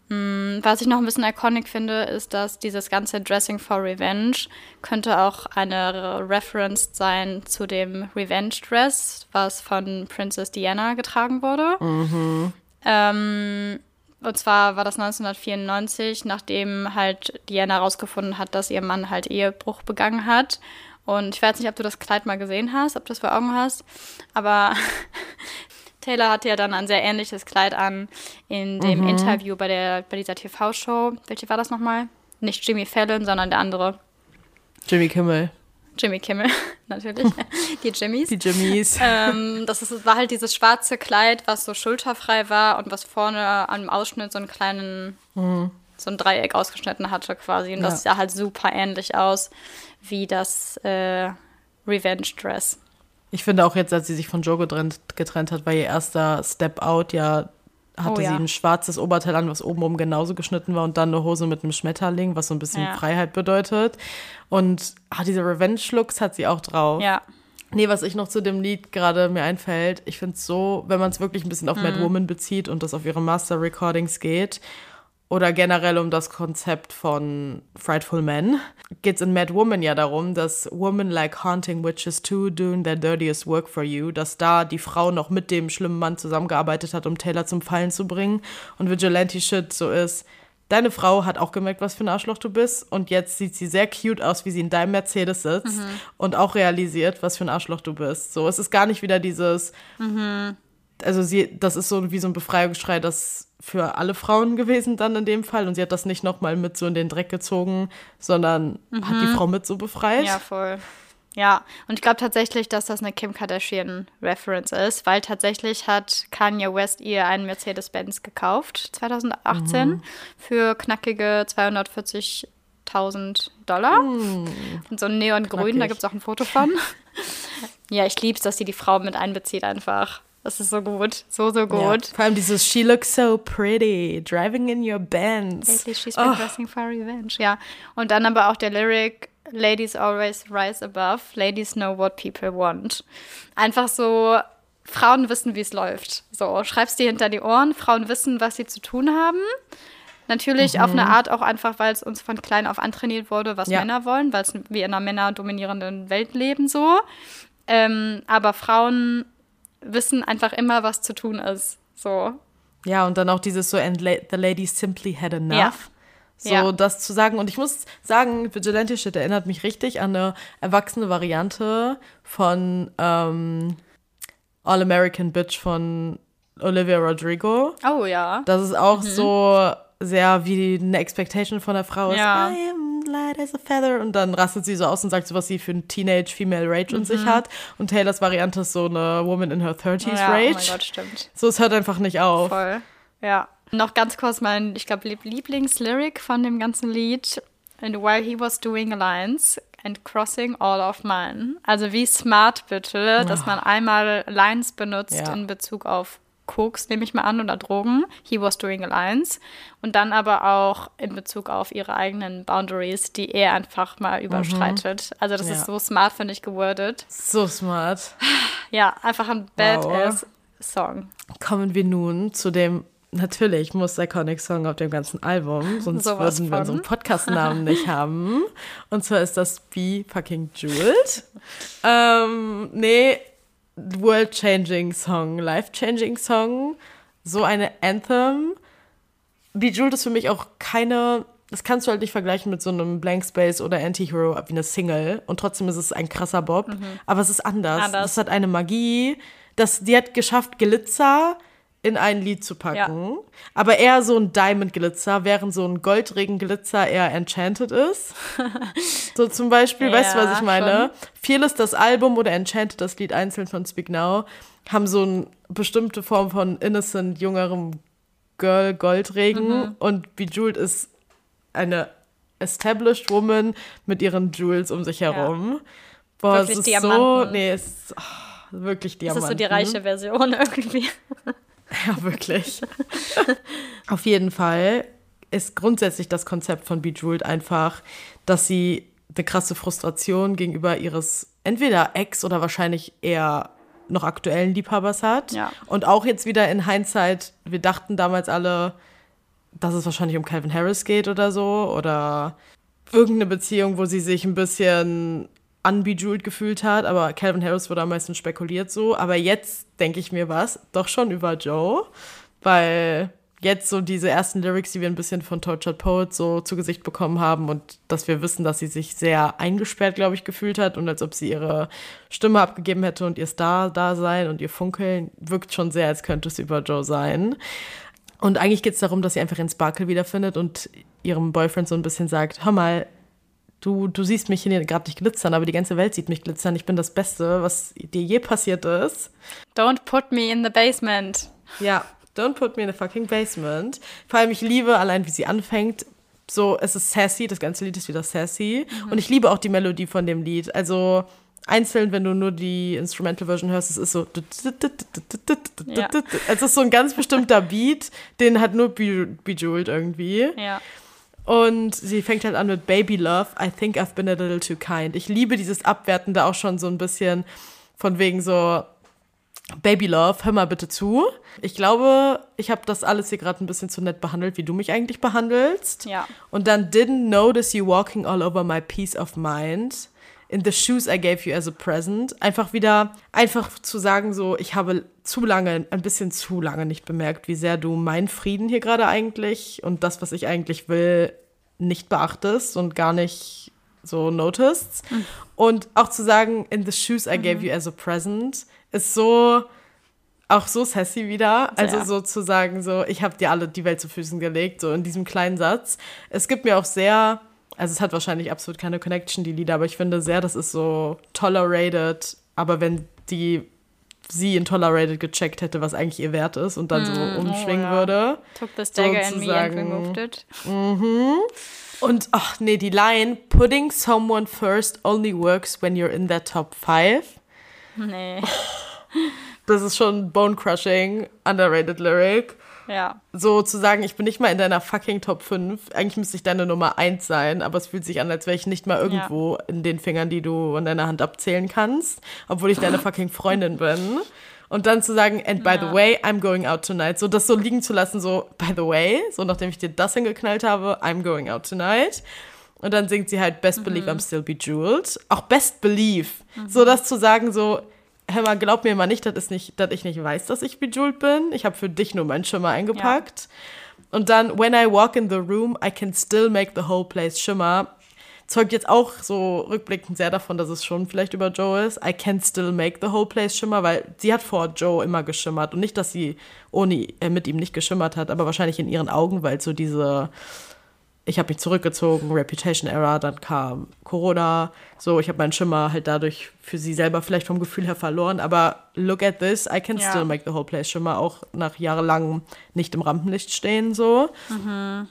Hm, was ich noch ein bisschen iconic finde, ist, dass dieses ganze Dressing for Revenge könnte auch eine Reference sein zu dem Revenge Dress, was von Princess Diana getragen wurde. Mhm. Ähm, und zwar war das 1994, nachdem halt Diana herausgefunden hat, dass ihr Mann halt Ehebruch begangen hat. Und ich weiß nicht, ob du das Kleid mal gesehen hast, ob du das vor Augen hast, aber Taylor hatte ja dann ein sehr ähnliches Kleid an in dem mhm. Interview bei, der, bei dieser TV-Show. Welche war das nochmal? Nicht Jimmy Fallon, sondern der andere. Jimmy Kimmel. Jimmy Kimmel, natürlich. Die Jimmys. Die Jimmys. Ähm, das ist, war halt dieses schwarze Kleid, was so schulterfrei war und was vorne am Ausschnitt so einen kleinen, mhm. so ein Dreieck ausgeschnitten hatte quasi. Und ja. das sah halt super ähnlich aus wie das äh, Revenge Dress. Ich finde auch jetzt, als sie sich von Joe getrennt, getrennt hat, war ihr erster Step Out ja hatte oh, ja. sie ein schwarzes Oberteil an, was obenrum genauso geschnitten war und dann eine Hose mit einem Schmetterling, was so ein bisschen ja. Freiheit bedeutet. Und ah, diese Revenge-Looks hat sie auch drauf. Ja. Nee, was ich noch zu dem Lied gerade mir einfällt, ich finde es so, wenn man es wirklich ein bisschen auf mhm. Mad Woman bezieht und das auf ihre Master-Recordings geht oder generell um das Konzept von Frightful Men, geht es in Mad Woman ja darum, dass Women like haunting witches too, doing their dirtiest work for you, dass da die Frau noch mit dem schlimmen Mann zusammengearbeitet hat, um Taylor zum Fallen zu bringen und Vigilante Shit so ist. Deine Frau hat auch gemerkt, was für ein Arschloch du bist und jetzt sieht sie sehr cute aus, wie sie in deinem Mercedes sitzt mhm. und auch realisiert, was für ein Arschloch du bist. So, es ist gar nicht wieder dieses, mhm. also sie, das ist so wie so ein Befreiungsschrei, das für alle Frauen gewesen dann in dem Fall. Und sie hat das nicht nochmal mit so in den Dreck gezogen, sondern mhm. hat die Frau mit so befreit. Ja, voll. Ja, und ich glaube tatsächlich, dass das eine Kim Kardashian-Reference ist, weil tatsächlich hat Kanye West ihr einen Mercedes-Benz gekauft, 2018, mhm. für knackige 240.000 Dollar. Mhm. Und so neongrün, Knackig. da gibt es auch ein Foto von. ja, ich liebe es, dass sie die Frau mit einbezieht einfach. Das ist so gut. So, so gut. Ja, vor allem dieses She looks so pretty, driving in your Benz. Lately she's been oh. dressing for revenge. Ja. Und dann aber auch der Lyric, Ladies always rise above, ladies know what people want. Einfach so, Frauen wissen, wie es läuft. So, schreibst dir hinter die Ohren, Frauen wissen, was sie zu tun haben. Natürlich mhm. auf eine Art auch einfach, weil es uns von klein auf antrainiert wurde, was ja. Männer wollen, weil es wir in einer männerdominierenden Welt leben so. Ähm, aber Frauen wissen einfach immer, was zu tun ist. So. Ja, und dann auch dieses so, and the lady simply had enough. Ja. So, ja. das zu sagen. Und ich muss sagen, Vigilante Shit erinnert mich richtig an eine erwachsene Variante von ähm, All American Bitch von Olivia Rodrigo. Oh ja. Das ist auch mhm. so sehr wie eine Expectation von der Frau ist. Ja. I am light as a feather. Und dann rastet sie so aus und sagt so, was sie für ein Teenage Female Rage mhm. in sich hat. Und Taylors Variante ist so eine Woman in her 30s ja, Rage. Oh mein Gott, stimmt. So, es hört einfach nicht auf. Voll. Ja. Noch ganz kurz mein, ich glaube, Lieblingslyric von dem ganzen Lied. And while he was doing lines and crossing all of mine. Also wie smart bitte, dass man einmal Lines benutzt ja. in Bezug auf Koks, nehme ich mal an, oder Drogen. He was doing alliance. Und dann aber auch in Bezug auf ihre eigenen Boundaries, die er einfach mal überschreitet. Mhm. Also das ja. ist so smart, finde ich, gewordet. So smart. Ja, einfach ein Badass-Song. Kommen wir nun zu dem Natürlich muss Iconic Song auf dem ganzen Album, sonst so würden wir unseren Podcast-Namen nicht haben. Und zwar ist das Be Fucking Jeweled. ähm, nee, world-changing Song, life-changing Song, so eine Anthem. Bejeweled ist für mich auch keine, das kannst du halt nicht vergleichen mit so einem Blank Space oder Anti-Hero wie eine Single und trotzdem ist es ein krasser Bob, mhm. aber es ist anders. anders. Das hat eine Magie, das, die hat geschafft, Glitzer in ein Lied zu packen. Ja. Aber eher so ein Diamond Glitzer, während so ein Goldregen Glitzer eher Enchanted ist. so zum Beispiel, ja, weißt du, was ich meine? Schon. ist das Album oder Enchanted, das Lied einzeln von Speak Now, haben so eine bestimmte Form von innocent, jüngerem Girl Goldregen mhm. und Bejeweled ist eine established woman mit ihren Jewels um sich herum. Ja. Boah, wirklich es ist Diamanten. so, nee, es ist oh, wirklich Diamanten. Das ist so die reiche Version irgendwie. Ja, wirklich. Auf jeden Fall ist grundsätzlich das Konzept von Bejeweled einfach, dass sie eine krasse Frustration gegenüber ihres entweder Ex oder wahrscheinlich eher noch aktuellen Liebhabers hat. Ja. Und auch jetzt wieder in Hindsight, wir dachten damals alle, dass es wahrscheinlich um Calvin Harris geht oder so oder irgendeine Beziehung, wo sie sich ein bisschen unbejeweled gefühlt hat, aber Calvin Harris wurde am meisten spekuliert so. Aber jetzt denke ich mir was, doch schon über Joe, weil jetzt so diese ersten Lyrics, die wir ein bisschen von Tortured Poet so zu Gesicht bekommen haben und dass wir wissen, dass sie sich sehr eingesperrt, glaube ich, gefühlt hat und als ob sie ihre Stimme abgegeben hätte und ihr Star-Dasein und ihr Funkeln wirkt schon sehr, als könnte es über Joe sein. Und eigentlich geht es darum, dass sie einfach ihren Sparkle wiederfindet und ihrem Boyfriend so ein bisschen sagt, hör mal, du, du siehst mich hier gerade nicht glitzern, aber die ganze Welt sieht mich glitzern. Ich bin das Beste, was dir je passiert ist. Don't put me in the basement. Ja, don't put me in the fucking basement. Vor allem, ich liebe allein, wie sie anfängt. So, es ist sassy, das ganze Lied ist wieder sassy. Mhm. Und ich liebe auch die Melodie von dem Lied. Also, einzeln, wenn du nur die Instrumental Version hörst, es ist so. Ja. Es ist so ein ganz bestimmter Beat, den hat nur Bejeweled irgendwie. Ja. Und sie fängt halt an mit Baby Love. I think I've been a little too kind. Ich liebe dieses Abwertende auch schon so ein bisschen von wegen so Baby Love, hör mal bitte zu. Ich glaube, ich habe das alles hier gerade ein bisschen zu nett behandelt, wie du mich eigentlich behandelst. Ja. Und dann didn't notice you walking all over my peace of mind in the shoes I gave you as a present. Einfach wieder, einfach zu sagen, so, ich habe zu lange, ein bisschen zu lange nicht bemerkt, wie sehr du meinen Frieden hier gerade eigentlich und das, was ich eigentlich will, nicht beachtest und gar nicht so noticed. Mhm. Und auch zu sagen, in the shoes I gave mhm. you as a present, ist so, auch so sassy wieder. Also so zu sagen, so, ich habe dir alle die Welt zu Füßen gelegt, so in diesem kleinen Satz. Es gibt mir auch sehr also es hat wahrscheinlich absolut keine Connection, die Lieder, aber ich finde sehr, das ist so tolerated. Aber wenn die sie in tolerated gecheckt hätte, was eigentlich ihr Wert ist und dann mm, so hm, umschwingen oh, ja. würde. Took this dagger in me and removed it. Mhm. Und ach nee, die Line Putting someone first only works when you're in their top five. Nee. Das ist schon bone crushing, underrated Lyric. Ja. So zu sagen, ich bin nicht mal in deiner fucking Top 5. Eigentlich müsste ich deine Nummer 1 sein, aber es fühlt sich an, als wäre ich nicht mal irgendwo ja. in den Fingern, die du an deiner Hand abzählen kannst, obwohl ich deine fucking Freundin bin. Und dann zu sagen, and by ja. the way, I'm going out tonight. So das so liegen zu lassen, so, by the way, so nachdem ich dir das hingeknallt habe, I'm going out tonight. Und dann singt sie halt Best Believe mhm. I'm still bejeweled. Auch Best Believe. Mhm. So das zu sagen, so, hör mal, glaub mir mal nicht, dass, ich nicht weiß, dass ich bejeweled bin. Ich habe für dich nur meinen Schimmer eingepackt. Ja. Und dann, when I walk in the room, I can still make the whole place shimmer. Zeugt jetzt auch so rückblickend sehr davon, dass es schon vielleicht über Joe ist. I can still make the whole place shimmer, weil sie hat vor Joe immer geschimmert. Und nicht, dass sie ohne, äh, mit ihm nicht geschimmert hat, aber wahrscheinlich in ihren Augen, weil so diese ich habe mich zurückgezogen, Reputation Era, dann kam Corona, so, ich habe meinen Schimmer halt dadurch für sie selber vielleicht vom Gefühl her verloren, aber look at this, I can ja. still make the whole place Schimmer auch nach jahrelangem nicht im Rampenlicht stehen, so. Mhm.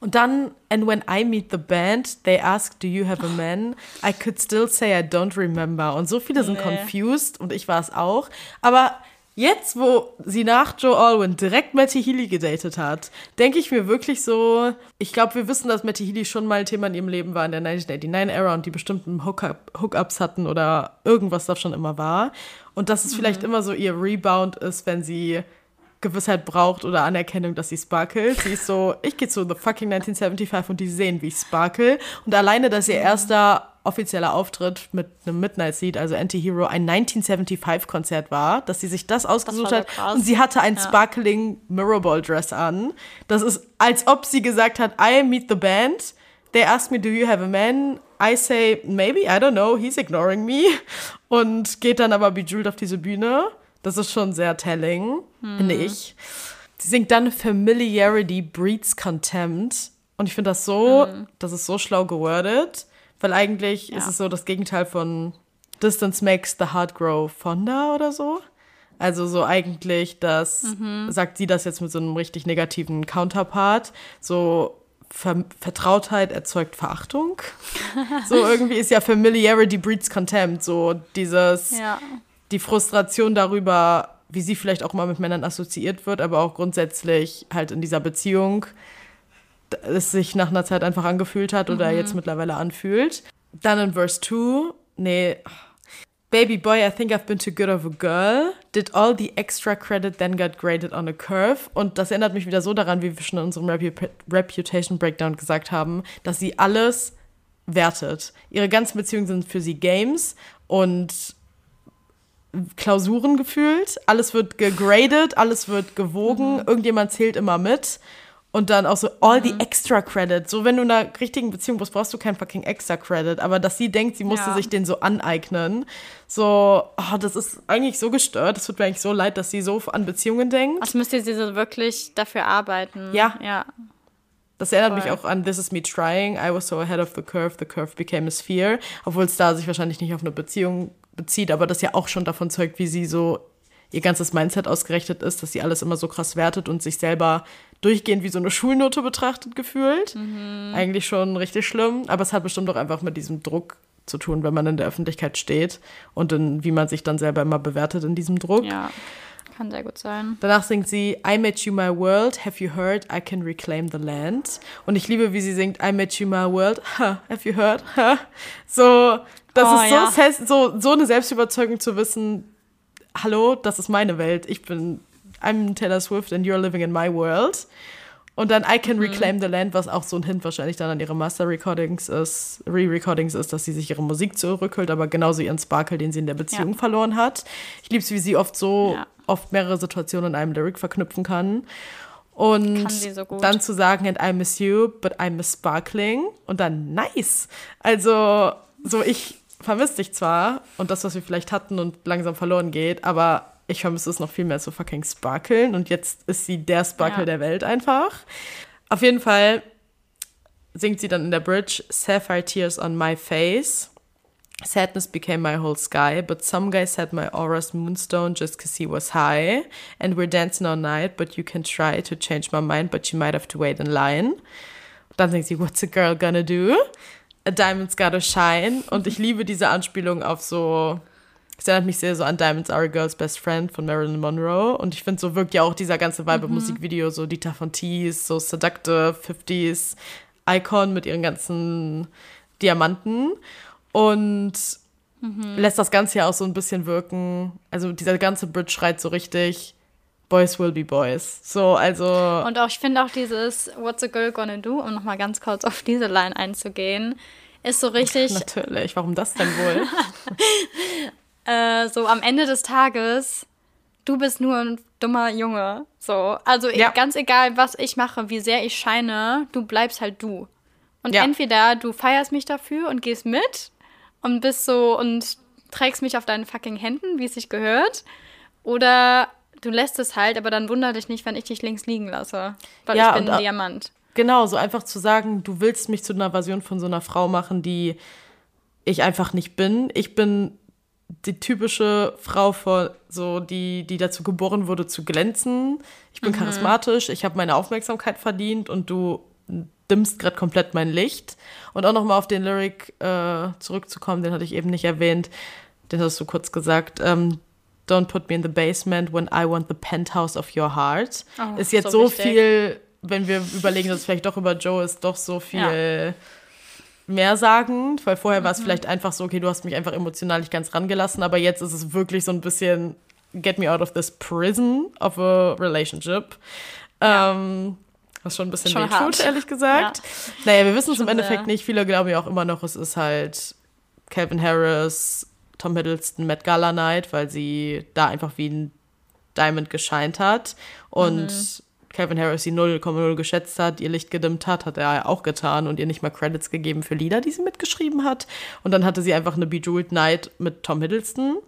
Und dann, and when I meet the band, they ask, do you have a man? I could still say I don't remember. Und so viele sind nee. confused und ich war es auch. Aber Jetzt, wo sie nach Joe Alwyn direkt Matty Healy gedatet hat, denke ich mir wirklich so, ich glaube, wir wissen, dass Matty Healy schon mal ein Thema in ihrem Leben war in der 1989-Era und die bestimmten Hookups hatten oder irgendwas das schon immer war. Und dass es mhm. vielleicht immer so ihr Rebound ist, wenn sie Gewissheit braucht oder Anerkennung, dass sie sparkelt. Sie ist so, ich gehe zu The fucking 1975 und die sehen, wie ich sparkle. Und alleine, dass ihr erster offizieller Auftritt mit einem Midnight Seed, also Anti-Hero, ein 1975-Konzert war, dass sie sich das ausgesucht das hat. Und sie hatte ein ja. sparkling Mirrorball Dress an. Das ist, als ob sie gesagt hat, I meet the band. They ask me, do you have a man? I say, maybe, I don't know, he's ignoring me. Und geht dann aber bejeweled auf diese Bühne Das ist schon sehr telling, mhm. finde ich. Sie singt dann Familiarity breeds contempt. Und ich finde das so, mhm. das ist so schlau gewordet, weil eigentlich ja. ist es so das Gegenteil von Distance makes the heart grow fonder oder so. Also so eigentlich, das mhm. sagt sie das jetzt mit so einem richtig negativen Counterpart. So Ver Vertrautheit erzeugt Verachtung. so irgendwie ist ja Familiarity breeds contempt. So dieses, ja. die Frustration darüber, wie sie vielleicht auch mal mit Männern assoziiert wird, aber auch grundsätzlich halt in dieser Beziehung es sich nach einer Zeit einfach angefühlt hat oder mhm. jetzt mittlerweile anfühlt. Dann in Verse 2, nee, Baby boy, I think I've been too good of a girl. Did all the extra credit, then got graded on a curve. Und das erinnert mich wieder so daran, wie wir schon in unserem Repu Reputation Breakdown gesagt haben, dass sie alles wertet. Ihre ganzen Beziehungen sind für sie Games und Klausuren gefühlt. Alles wird gegradet, alles wird gewogen. Mhm. Irgendjemand zählt immer mit. Und dann auch so all mhm. the extra credit. So, wenn du in einer richtigen Beziehung bist, brauchst du kein fucking extra credit. Aber dass sie denkt, sie musste ja. sich den so aneignen. So, oh, das ist eigentlich so gestört. Es tut mir eigentlich so leid, dass sie so an Beziehungen denkt. Als müsste sie so wirklich dafür arbeiten. Ja. Ja. Das erinnert Voll. mich auch an This is me trying. I was so ahead of the curve, the curve became a sphere. Obwohl es da sich wahrscheinlich nicht auf eine Beziehung bezieht, aber das ja auch schon davon zeugt, wie sie so ihr ganzes Mindset ausgerichtet ist, dass sie alles immer so krass wertet und sich selber durchgehend wie so eine Schulnote betrachtet gefühlt. Mhm. Eigentlich schon richtig schlimm, aber es hat bestimmt auch einfach mit diesem Druck zu tun, wenn man in der Öffentlichkeit steht und in, wie man sich dann selber immer bewertet in diesem Druck. Ja. Kann sehr gut sein. Danach singt sie I made you my world, have you heard, I can reclaim the land. Und ich liebe, wie sie singt I made you my world, ha, have you heard, ha. So, das oh, ist so, ja. so, so eine Selbstüberzeugung zu wissen, hallo, das ist meine Welt. Ich bin, I'm Taylor Swift and you're living in my world. Und dann I Can mhm. Reclaim the Land, was auch so ein Hint wahrscheinlich dann an ihre Master-Recordings ist, Re-Recordings ist, dass sie sich ihre Musik zurückholt, aber genauso ihren Sparkle, den sie in der Beziehung ja. verloren hat. Ich liebe es, wie sie oft so, ja. oft mehrere Situationen in einem Lyric verknüpfen kann. Und so dann zu sagen, and I miss you, but I miss sparkling. Und dann nice. Also, so ich vermisse dich zwar und das, was wir vielleicht hatten und langsam verloren geht, aber ich vermisse es noch viel mehr zu fucking sparkeln und jetzt ist sie der Sparkle ja. der Welt einfach. Auf jeden Fall singt sie dann in der Bridge Sapphire Tears on my face. Sadness became my whole sky, but some guy said my aura's moonstone just cause he was high. And we're dancing all night, but you can try to change my mind, but you might have to wait in line. Dann singt sie, What's a girl gonna do? A Diamond's Gotta Shine. Und ich liebe diese Anspielung auf so. Es erinnert mich sehr so an Diamonds Are a Girl's Best Friend von Marilyn Monroe. Und ich finde, so wirkt ja auch dieser ganze Vibe mhm. Musikvideo, so Dita von Tees, so Seductive 50s Icon mit ihren ganzen Diamanten. Und mhm. lässt das Ganze ja auch so ein bisschen wirken. Also dieser ganze Bridge schreit so richtig. Boys will be boys. So, also. Und auch, ich finde auch dieses What's a girl gonna do, um nochmal ganz kurz auf diese Line einzugehen, ist so richtig. Natürlich, warum das denn wohl? äh, so am Ende des Tages, du bist nur ein dummer Junge. So, also ja. ganz egal, was ich mache, wie sehr ich scheine, du bleibst halt du. Und ja. entweder du feierst mich dafür und gehst mit und bist so und trägst mich auf deinen fucking Händen, wie es sich gehört, oder du lässt es halt, aber dann wundere dich nicht, wenn ich dich links liegen lasse. Weil ja, ich bin ein Diamant. Genau, so einfach zu sagen, du willst mich zu einer Version von so einer Frau machen, die ich einfach nicht bin. Ich bin die typische Frau vor so die die dazu geboren wurde zu glänzen. Ich bin mhm. charismatisch, ich habe meine Aufmerksamkeit verdient und du dimmst gerade komplett mein Licht. Und auch noch mal auf den Lyric äh, zurückzukommen, den hatte ich eben nicht erwähnt. Den hast du kurz gesagt. Ähm, Don't put me in the basement when I want the penthouse of your heart. Oh, ist jetzt so, so viel, wenn wir überlegen, dass es vielleicht doch über Joe ist, doch so viel ja. Mehr sagend, weil vorher mhm. war es vielleicht einfach so, okay, du hast mich einfach emotional nicht ganz rangelassen, aber jetzt ist es wirklich so ein bisschen get me out of this prison of a relationship. Ja. Ähm, was schon ein bisschen schon wehtut, ehrlich gesagt. Ja. Naja, wir wissen es im Endeffekt sehr. nicht. Viele glauben ja auch immer noch, es ist halt Calvin Harris, Tom Hiddleston Met Gala Night, weil sie da einfach wie ein Diamond gescheint hat. Und mhm. Calvin Harris sie 0,0 geschätzt hat, ihr Licht gedimmt hat, hat er auch getan und ihr nicht mal Credits gegeben für Lieder, die sie mitgeschrieben hat. Und dann hatte sie einfach eine Bejeweled Night mit Tom Hiddleston.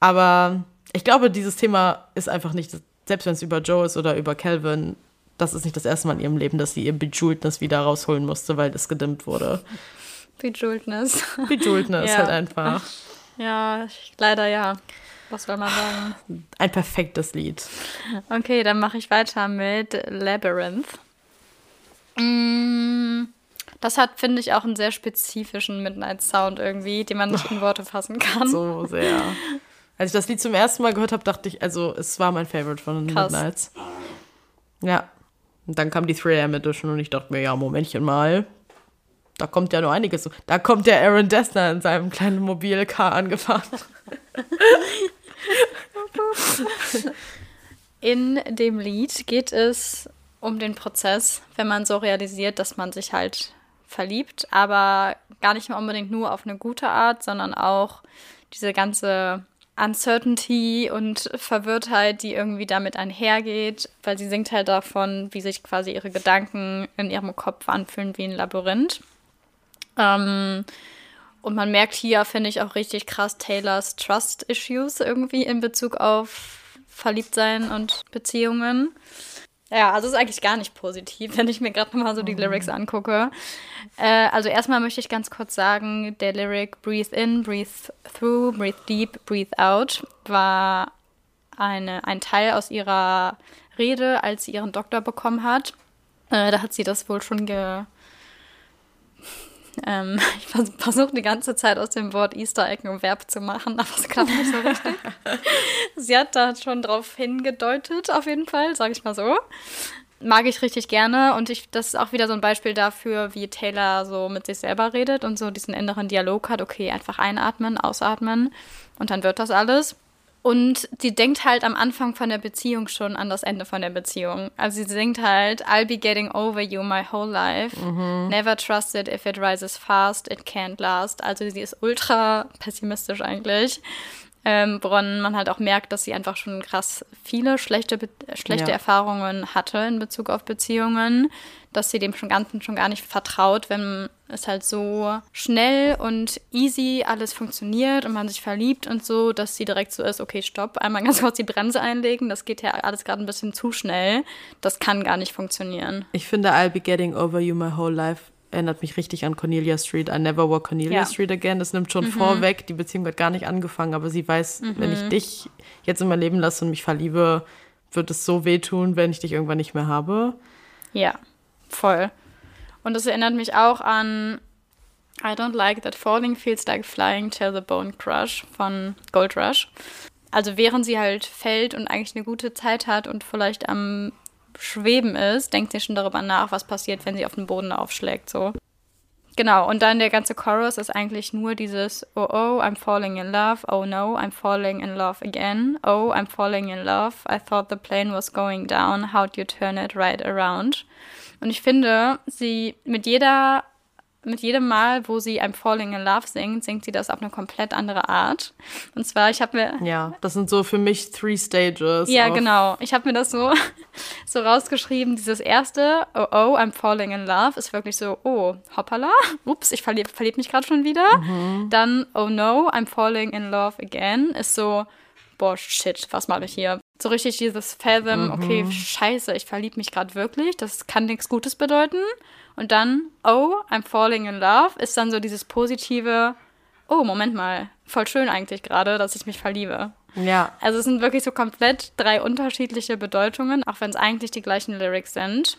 Aber ich glaube, dieses Thema ist einfach nicht, selbst wenn es über Joe ist oder über Calvin, das ist nicht das erste Mal in ihrem Leben, dass sie ihr Bejeweledness wieder rausholen musste, weil das gedimmt wurde. Bejeweledness. Bejeweledness ja. halt einfach. Ja, leider ja. Was soll man sagen? Ein perfektes Lied. Okay, dann mache ich weiter mit Labyrinth. Mm, das hat, finde ich, auch einen sehr spezifischen Midnight-Sound irgendwie, den man nicht in Worte fassen kann. So sehr. Als ich das Lied zum ersten Mal gehört habe, dachte ich, also es war mein Favorite von den Krass. Midnights. Ja. Und dann kam die 3am Edition und ich dachte mir, ja, Momentchen mal. Da kommt ja nur einiges. Da kommt der Aaron Dessner in seinem kleinen Mobilcar angefahren. In dem Lied geht es um den Prozess, wenn man so realisiert, dass man sich halt verliebt, aber gar nicht mehr unbedingt nur auf eine gute Art, sondern auch diese ganze Uncertainty und Verwirrtheit, die irgendwie damit einhergeht, weil sie singt halt davon, wie sich quasi ihre Gedanken in ihrem Kopf anfühlen wie ein Labyrinth. Ähm, und man merkt hier, finde ich, auch richtig krass Taylors Trust-Issues irgendwie in Bezug auf Verliebtsein und Beziehungen. Ja, also ist eigentlich gar nicht positiv, wenn ich mir gerade mal so die Lyrics angucke. Äh, also erstmal möchte ich ganz kurz sagen, der Lyric Breathe in, breathe through, breathe deep, breathe out war eine, ein Teil aus ihrer Rede, als sie ihren Doktor bekommen hat. Äh, da hat sie das wohl schon ge ähm, ich versuche die ganze Zeit aus dem Wort Easter Egg ein Verb zu machen, aber es klappt nicht so richtig. Sie hat da schon drauf hingedeutet, auf jeden Fall, sage ich mal so. Mag ich richtig gerne und ich, das ist auch wieder so ein Beispiel dafür, wie Taylor so mit sich selber redet und so diesen inneren Dialog hat. Okay, einfach einatmen, ausatmen und dann wird das alles. Und sie denkt halt am Anfang von der Beziehung schon an das Ende von der Beziehung. Also sie singt halt, I'll be getting over you my whole life. Mhm. Never trust it if it rises fast, it can't last. Also sie ist ultra pessimistisch eigentlich. Ähm, woran man halt auch merkt, dass sie einfach schon krass viele schlechte, schlechte ja. Erfahrungen hatte in Bezug auf Beziehungen, dass sie dem schon Ganzen schon gar nicht vertraut, wenn es halt so schnell und easy alles funktioniert und man sich verliebt und so, dass sie direkt so ist, okay, stopp, einmal ganz kurz die Bremse einlegen, das geht ja alles gerade ein bisschen zu schnell. Das kann gar nicht funktionieren. Ich finde, I'll be getting over you my whole life erinnert mich richtig an Cornelia Street. I never walk Cornelia ja. Street again. Das nimmt schon mhm. vorweg. Die Beziehung hat gar nicht angefangen, aber sie weiß, mhm. wenn ich dich jetzt in mein Leben lasse und mich verliebe, wird es so wehtun, wenn ich dich irgendwann nicht mehr habe. Ja. Voll. Und das erinnert mich auch an I don't like that falling feels like flying till the bone crush von Gold Rush. Also während sie halt fällt und eigentlich eine gute Zeit hat und vielleicht am Schweben ist, denkt sie schon darüber nach, was passiert, wenn sie auf den Boden aufschlägt, so. Genau, und dann der ganze Chorus ist eigentlich nur dieses Oh, oh, I'm falling in love. Oh no, I'm falling in love again. Oh, I'm falling in love. I thought the plane was going down. How'd you turn it right around? Und ich finde, sie mit jeder mit jedem Mal, wo sie I'm Falling in Love singt, singt sie das auf eine komplett andere Art. Und zwar, ich habe mir. Ja, das sind so für mich three stages. Ja, genau. Ich habe mir das so, so rausgeschrieben. Dieses erste, oh, oh, I'm Falling in Love, ist wirklich so, oh, hoppala, ups, ich verlieb, verlieb mich gerade schon wieder. Mhm. Dann, oh no, I'm Falling in Love again, ist so, boah, shit, was mache ich hier? So richtig dieses Fathom, mhm. okay, scheiße, ich verliebe mich gerade wirklich, das kann nichts Gutes bedeuten. Und dann, oh, I'm falling in love, ist dann so dieses positive, oh, Moment mal, voll schön eigentlich gerade, dass ich mich verliebe. Ja. Also es sind wirklich so komplett drei unterschiedliche Bedeutungen, auch wenn es eigentlich die gleichen Lyrics sind.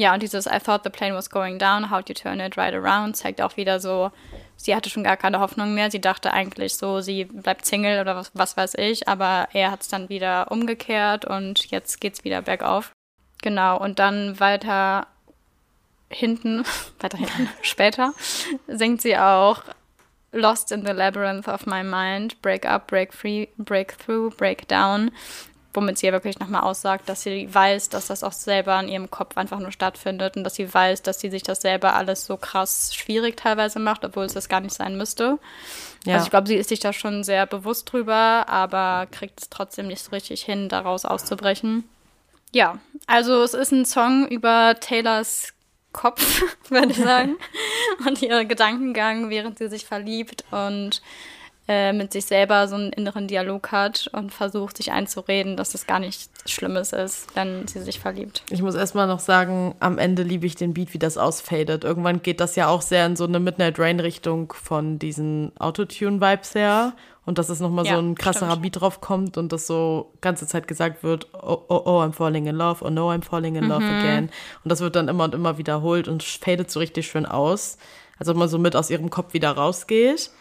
Ja, und dieses I thought the plane was going down, how'd you turn it right around zeigt auch wieder so, sie hatte schon gar keine Hoffnung mehr. Sie dachte eigentlich so, sie bleibt Single oder was, was weiß ich, aber er hat es dann wieder umgekehrt und jetzt geht's wieder bergauf. Genau, und dann weiter hinten, weiter hinten, später, singt sie auch Lost in the Labyrinth of My Mind, Break Up, Break Free, Break Through, Break Down womit sie ja wirklich nochmal aussagt, dass sie weiß, dass das auch selber in ihrem Kopf einfach nur stattfindet und dass sie weiß, dass sie sich das selber alles so krass schwierig teilweise macht, obwohl es das gar nicht sein müsste. Ja. Also ich glaube, sie ist sich da schon sehr bewusst drüber, aber kriegt es trotzdem nicht so richtig hin, daraus auszubrechen. Ja, also es ist ein Song über Taylors Kopf, würde ich sagen, und ihr Gedankengang, während sie sich verliebt und äh, mit sich selber so einen inneren Dialog hat und versucht, sich einzureden, dass es gar nichts Schlimmes ist, wenn sie sich verliebt. Ich muss erstmal noch sagen, am Ende liebe ich den Beat, wie das ausfadet. Irgendwann geht das ja auch sehr in so eine Midnight Rain-Richtung von diesen Autotune-Vibes her. Und dass es nochmal ja, so ein krasserer stimmt. Beat drauf kommt und das so ganze Zeit gesagt wird, oh, oh, oh, I'm falling in love, oh no, I'm falling in love mhm. again. Und das wird dann immer und immer wiederholt und fadet so richtig schön aus. Als ob man so mit aus ihrem Kopf wieder rausgeht.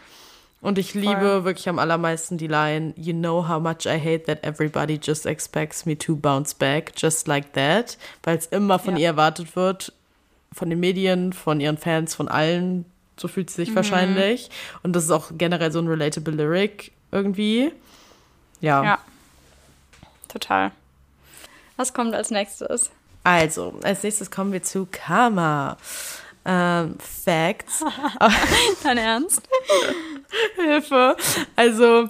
Und ich liebe Voll. wirklich am allermeisten die Line, You know how much I hate that everybody just expects me to bounce back, just like that. Weil es immer von ja. ihr erwartet wird, von den Medien, von ihren Fans, von allen. So fühlt sie sich mhm. wahrscheinlich. Und das ist auch generell so ein relatable Lyric irgendwie. Ja. Ja. Total. Was kommt als nächstes? Also, als nächstes kommen wir zu Karma ähm, Facts. Dein Ernst? Hilfe. Also,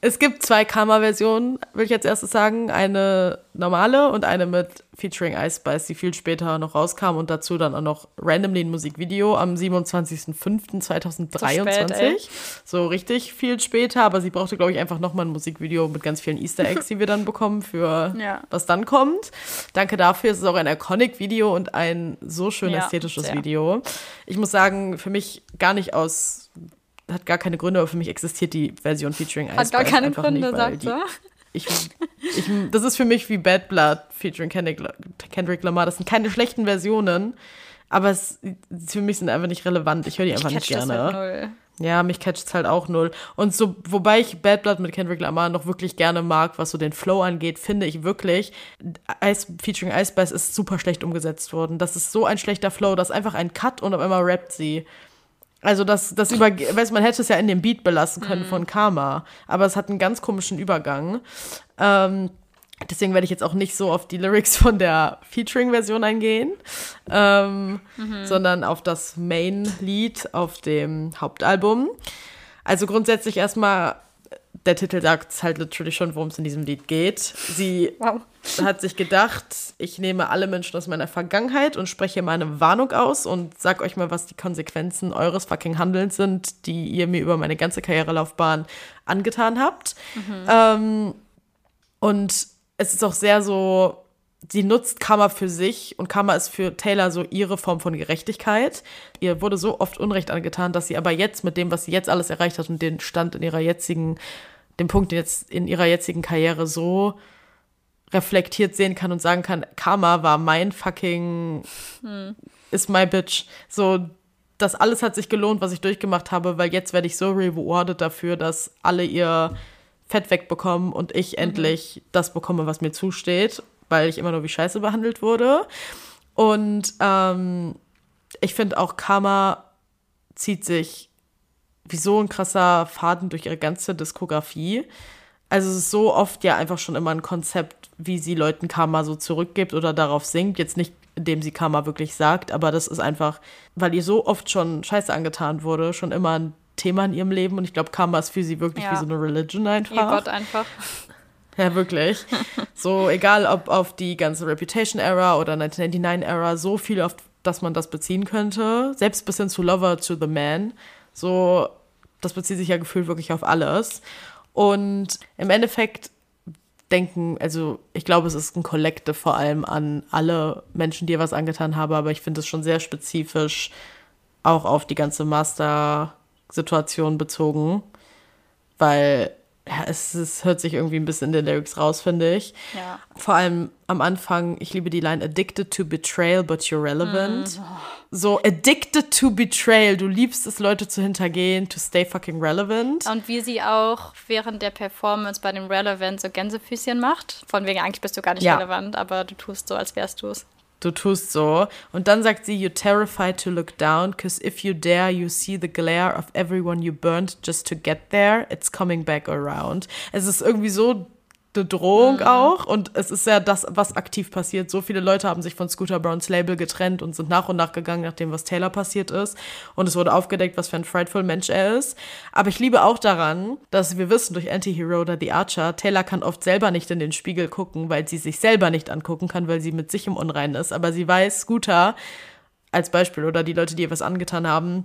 es gibt zwei Karma-Versionen, will ich jetzt erstes sagen. Eine normale und eine mit featuring Ice Spice, die viel später noch rauskam und dazu dann auch noch randomly ein Musikvideo am 27.05.2023. So, so, richtig viel später, aber sie brauchte, glaube ich, einfach nochmal ein Musikvideo mit ganz vielen Easter Eggs, die wir dann bekommen für ja. was dann kommt. Danke dafür. Es ist auch ein iconic-Video und ein so schön ja, ästhetisches sehr. Video. Ich muss sagen, für mich gar nicht aus hat gar keine Gründe, aber für mich existiert die Version featuring Ice Hat gar keine Gründe, nicht, sagt er. Ich, ich, das ist für mich wie Bad Blood featuring Kendrick, Kendrick Lamar. Das sind keine schlechten Versionen, aber es, für mich sind einfach nicht relevant. Ich höre die einfach nicht gerne. Halt null. Ja, mich catcht es halt auch null. Und so, wobei ich Bad Blood mit Kendrick Lamar noch wirklich gerne mag, was so den Flow angeht, finde ich wirklich, Ice, featuring Ice Spice ist super schlecht umgesetzt worden. Das ist so ein schlechter Flow, das ist einfach ein Cut und auf einmal rappt sie. Also das, das über, weiß man hätte es ja in dem Beat belassen können mhm. von Karma, aber es hat einen ganz komischen Übergang. Ähm, deswegen werde ich jetzt auch nicht so auf die Lyrics von der Featuring-Version eingehen, ähm, mhm. sondern auf das Main-Lied auf dem Hauptalbum. Also grundsätzlich erstmal der Titel sagt es halt literally schon, worum es in diesem Lied geht. Sie wow. hat sich gedacht, ich nehme alle Menschen aus meiner Vergangenheit und spreche meine Warnung aus und sag euch mal, was die Konsequenzen eures fucking Handelns sind, die ihr mir über meine ganze Karrierelaufbahn angetan habt. Mhm. Ähm, und es ist auch sehr so, sie nutzt Karma für sich und Karma ist für Taylor so ihre Form von Gerechtigkeit. Ihr wurde so oft Unrecht angetan, dass sie aber jetzt mit dem, was sie jetzt alles erreicht hat und den Stand in ihrer jetzigen, den Punkt jetzt in ihrer jetzigen Karriere so reflektiert sehen kann und sagen kann, Karma war mein fucking, hm. ist my bitch. So, das alles hat sich gelohnt, was ich durchgemacht habe, weil jetzt werde ich so rewarded dafür, dass alle ihr Fett wegbekommen und ich mhm. endlich das bekomme, was mir zusteht weil ich immer nur wie Scheiße behandelt wurde. Und ähm, ich finde auch Karma zieht sich wie so ein krasser Faden durch ihre ganze Diskografie. Also es ist so oft ja einfach schon immer ein Konzept, wie sie Leuten Karma so zurückgibt oder darauf singt. Jetzt nicht, indem sie Karma wirklich sagt, aber das ist einfach, weil ihr so oft schon Scheiße angetan wurde, schon immer ein Thema in ihrem Leben. Und ich glaube, Karma ist für sie wirklich ja. wie so eine Religion einfach. Ihr Gott einfach. Ja, wirklich. So, egal ob auf die ganze Reputation-Era oder 1999-Era, so viel, auf das man das beziehen könnte. Selbst bis hin zu Lover to the Man. So, das bezieht sich ja gefühlt wirklich auf alles. Und im Endeffekt denken, also ich glaube, es ist ein Kollekte vor allem an alle Menschen, die ihr was angetan haben, aber ich finde es schon sehr spezifisch auch auf die ganze Master-Situation bezogen, weil ja, es, es, hört sich irgendwie ein bisschen in den Lyrics raus, finde ich. Ja. Vor allem am Anfang, ich liebe die Line Addicted to betrayal, but you're relevant. Mm. So, addicted to betrayal. Du liebst es, Leute zu hintergehen, to stay fucking relevant. Und wie sie auch während der Performance bei dem Relevant so Gänsefüßchen macht. Von wegen, eigentlich bist du gar nicht ja. relevant, aber du tust so, als wärst du es du tust so. Und dann sagt sie, you're terrified to look down, because if you dare, you see the glare of everyone you burned just to get there. It's coming back around. Es ist irgendwie so eine Drohung mhm. auch. Und es ist ja das, was aktiv passiert. So viele Leute haben sich von Scooter Browns Label getrennt und sind nach und nach gegangen, nachdem was Taylor passiert ist. Und es wurde aufgedeckt, was für ein frightful Mensch er ist. Aber ich liebe auch daran, dass wir wissen durch Anti-Hero oder The Archer, Taylor kann oft selber nicht in den Spiegel gucken, weil sie sich selber nicht angucken kann, weil sie mit sich im Unreinen ist. Aber sie weiß, Scooter als Beispiel oder die Leute, die ihr was angetan haben,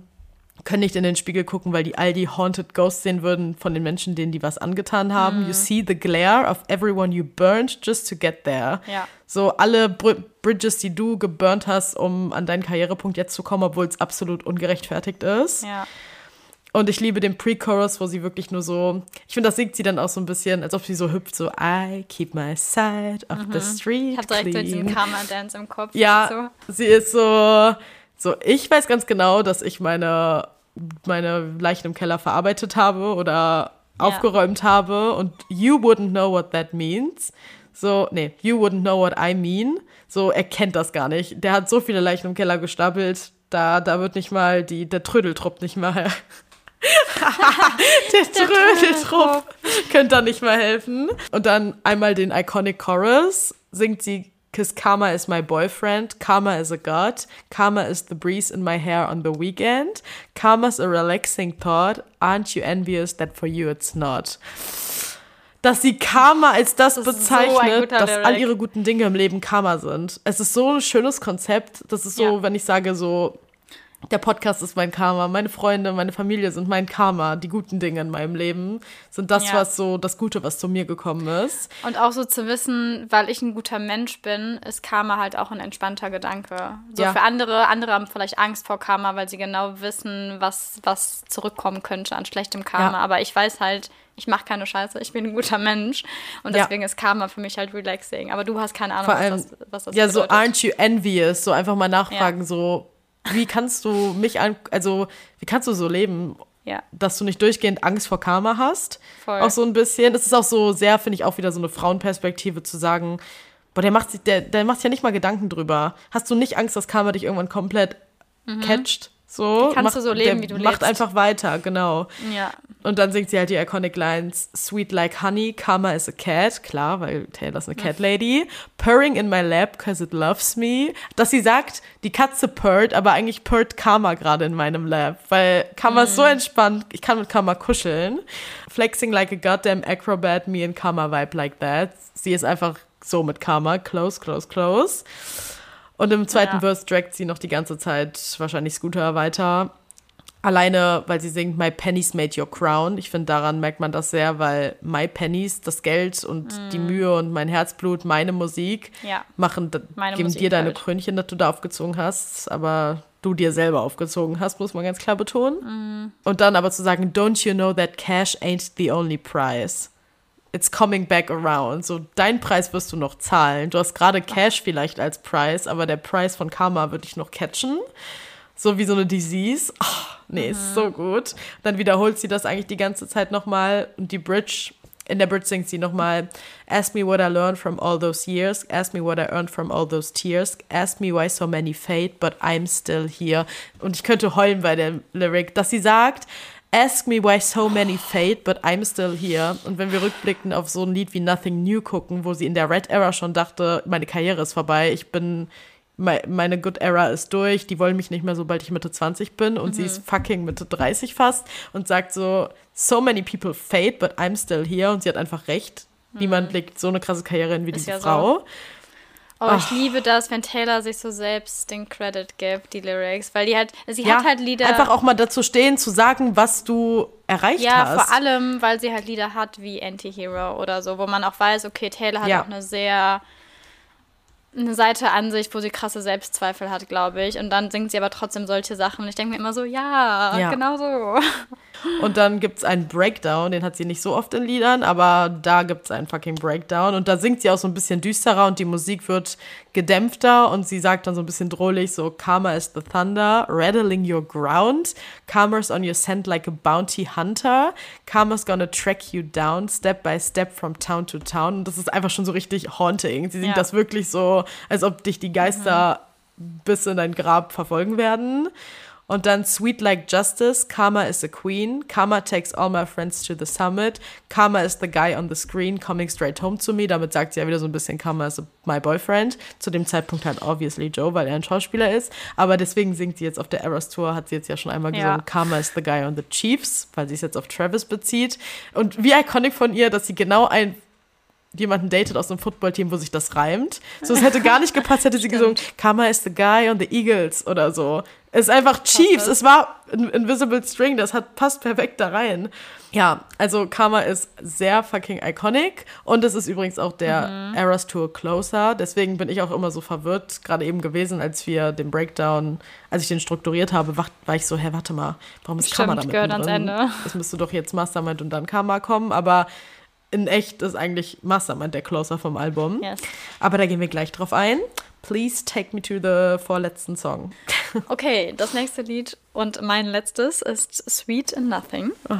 können nicht in den Spiegel gucken, weil die all die Haunted Ghosts sehen würden von den Menschen, denen die was angetan haben. Mm. You see the glare of everyone you burned just to get there. Ja. So alle Br Bridges, die du geburnt hast, um an deinen Karrierepunkt jetzt zu kommen, obwohl es absolut ungerechtfertigt ist. Ja. Und ich liebe den Pre-Chorus, wo sie wirklich nur so, ich finde, das singt sie dann auch so ein bisschen, als ob sie so hüpft, so I keep my side of mhm. the street Ich habe direkt clean. diesen Karma-Dance im Kopf. Ja, so. sie ist so, so, ich weiß ganz genau, dass ich meine meine Leichen im Keller verarbeitet habe oder ja. aufgeräumt habe und you wouldn't know what that means. So, nee, you wouldn't know what I mean. So, er kennt das gar nicht. Der hat so viele Leichen im Keller gestapelt, da, da wird nicht mal die, der Trödeltrupp nicht mal. der, der Trödeltrupp könnte da nicht mal helfen. Und dann einmal den Iconic Chorus singt sie Cause karma is my boyfriend, karma is a god, karma is the breeze in my hair on the weekend, karma's a relaxing thought, aren't you envious that for you it's not? Dass sie Karma als das, das bezeichnet, so dass all ihre guten Dinge im Leben Karma sind. Es ist so ein schönes Konzept. Das ist so, ja. wenn ich sage, so, der Podcast ist mein Karma, meine Freunde, meine Familie sind mein Karma, die guten Dinge in meinem Leben sind das, ja. was so das Gute, was zu mir gekommen ist. Und auch so zu wissen, weil ich ein guter Mensch bin, ist Karma halt auch ein entspannter Gedanke. So ja. für andere, andere haben vielleicht Angst vor Karma, weil sie genau wissen, was, was zurückkommen könnte an schlechtem Karma. Ja. Aber ich weiß halt, ich mache keine Scheiße, ich bin ein guter Mensch. Und deswegen ist Karma für mich halt relaxing. Aber du hast keine Ahnung, Vor allem, was das, was das ja, bedeutet. Ja, so aren't you envious? So einfach mal nachfragen, so wie kannst du mich an, also wie kannst du so leben, ja. dass du nicht durchgehend Angst vor Karma hast? Voll. Auch so ein bisschen. Das ist auch so sehr, finde ich, auch wieder so eine Frauenperspektive zu sagen, boah, der macht sich, der, der macht sich ja nicht mal Gedanken drüber. Hast du nicht Angst, dass Karma dich irgendwann komplett mhm. catcht? So, kannst macht, du so leben, wie du lebst. Macht einfach weiter, genau. Ja. Und dann singt sie halt die iconic Lines: Sweet like honey, karma is a cat. Klar, weil Taylor ist eine Cat Lady. Purring in my lap, cause it loves me. Dass sie sagt, die Katze purrt, aber eigentlich purrt Karma gerade in meinem Lab. Weil Karma mm. ist so mhm. entspannt, ich kann mit Karma kuscheln. Flexing like a goddamn acrobat, me and Karma vibe like that. Sie ist einfach so mit Karma. Close, close, close. Und im zweiten ja. Verse dragt sie noch die ganze Zeit wahrscheinlich Scooter weiter. Alleine, weil sie singt My Pennies Made Your Crown. Ich finde, daran merkt man das sehr, weil My Pennies, das Geld und mm. die Mühe und mein Herzblut, meine Musik ja. machen, meine geben Musik dir deine halt. Krönchen, dass du da aufgezogen hast, aber du dir selber aufgezogen hast, muss man ganz klar betonen. Mm. Und dann aber zu sagen, don't you know that cash ain't the only prize? It's coming back around. So, dein Preis wirst du noch zahlen. Du hast gerade Cash vielleicht als Preis, aber der Preis von Karma wird dich noch catchen. So wie so eine Disease. Oh, nee, mhm. ist so gut. Dann wiederholt sie das eigentlich die ganze Zeit nochmal und die Bridge, in der Bridge singt sie nochmal, Ask me what I learned from all those years, ask me what I earned from all those tears, ask me why so many fade, but I'm still here. Und ich könnte heulen bei der Lyric, dass sie sagt, Ask me why so many fade, but I'm still here. Und wenn wir rückblicken auf so ein Lied wie Nothing New gucken, wo sie in der Red Era schon dachte, meine Karriere ist vorbei, ich bin, meine Good Era ist durch, die wollen mich nicht mehr, sobald ich Mitte 20 bin und mhm. sie ist fucking Mitte 30 fast und sagt so, so many people fade, but I'm still here. Und sie hat einfach recht. Mhm. Niemand legt so eine krasse Karriere hin wie ist diese ja Frau. So. Oh, ich liebe das, wenn Taylor sich so selbst den Credit gibt, die Lyrics, weil die halt, sie ja, hat halt Lieder. Einfach auch mal dazu stehen, zu sagen, was du erreicht ja, hast. Ja, vor allem, weil sie halt Lieder hat wie Anti-Hero oder so, wo man auch weiß, okay, Taylor hat ja. auch eine sehr eine Seite an sich, wo sie krasse Selbstzweifel hat, glaube ich. Und dann singt sie aber trotzdem solche Sachen. Und ich denke mir immer so, ja, ja. genau so. Und dann gibt es einen Breakdown, den hat sie nicht so oft in Liedern, aber da gibt es einen fucking Breakdown. Und da singt sie auch so ein bisschen düsterer und die Musik wird gedämpfter und sie sagt dann so ein bisschen drohlich so, Karma is the thunder, rattling your ground. Karma's on your scent like a bounty hunter. Karma's gonna track you down, step by step from town to town. Und das ist einfach schon so richtig haunting. Sie singt ja. das wirklich so, als ob dich die Geister mhm. bis in dein Grab verfolgen werden. Und dann Sweet Like Justice, Karma is a Queen, Karma takes all my friends to the summit, Karma is the guy on the screen coming straight home to me. Damit sagt sie ja wieder so ein bisschen Karma is my boyfriend. Zu dem Zeitpunkt halt obviously Joe, weil er ein Schauspieler ist. Aber deswegen singt sie jetzt auf der Eras Tour, hat sie jetzt ja schon einmal gesungen, ja. Karma is the guy on the Chiefs, weil sie es jetzt auf Travis bezieht. Und wie iconic von ihr, dass sie genau ein jemanden datet aus einem Footballteam, wo sich das reimt. So, es hätte gar nicht gepasst, hätte sie gesungen, Karma is the guy on the Eagles oder so Es ist einfach Chiefs. Es war ein Invisible String, das hat, passt perfekt da rein. Ja, also Karma ist sehr fucking iconic und es ist übrigens auch der mhm. Eras Tour Closer. Deswegen bin ich auch immer so verwirrt, gerade eben gewesen, als wir den Breakdown, als ich den strukturiert habe, war, ich so, hä, warte mal, warum ist Stimmt, Karma damit gehört ans Ende. Es müsste doch jetzt Mastermind und dann Karma kommen, aber in echt ist eigentlich Mastermind der Closer vom Album. Yes. Aber da gehen wir gleich drauf ein. Please take me to the vorletzten Song. Okay, das nächste Lied und mein letztes ist Sweet in Nothing. Oh.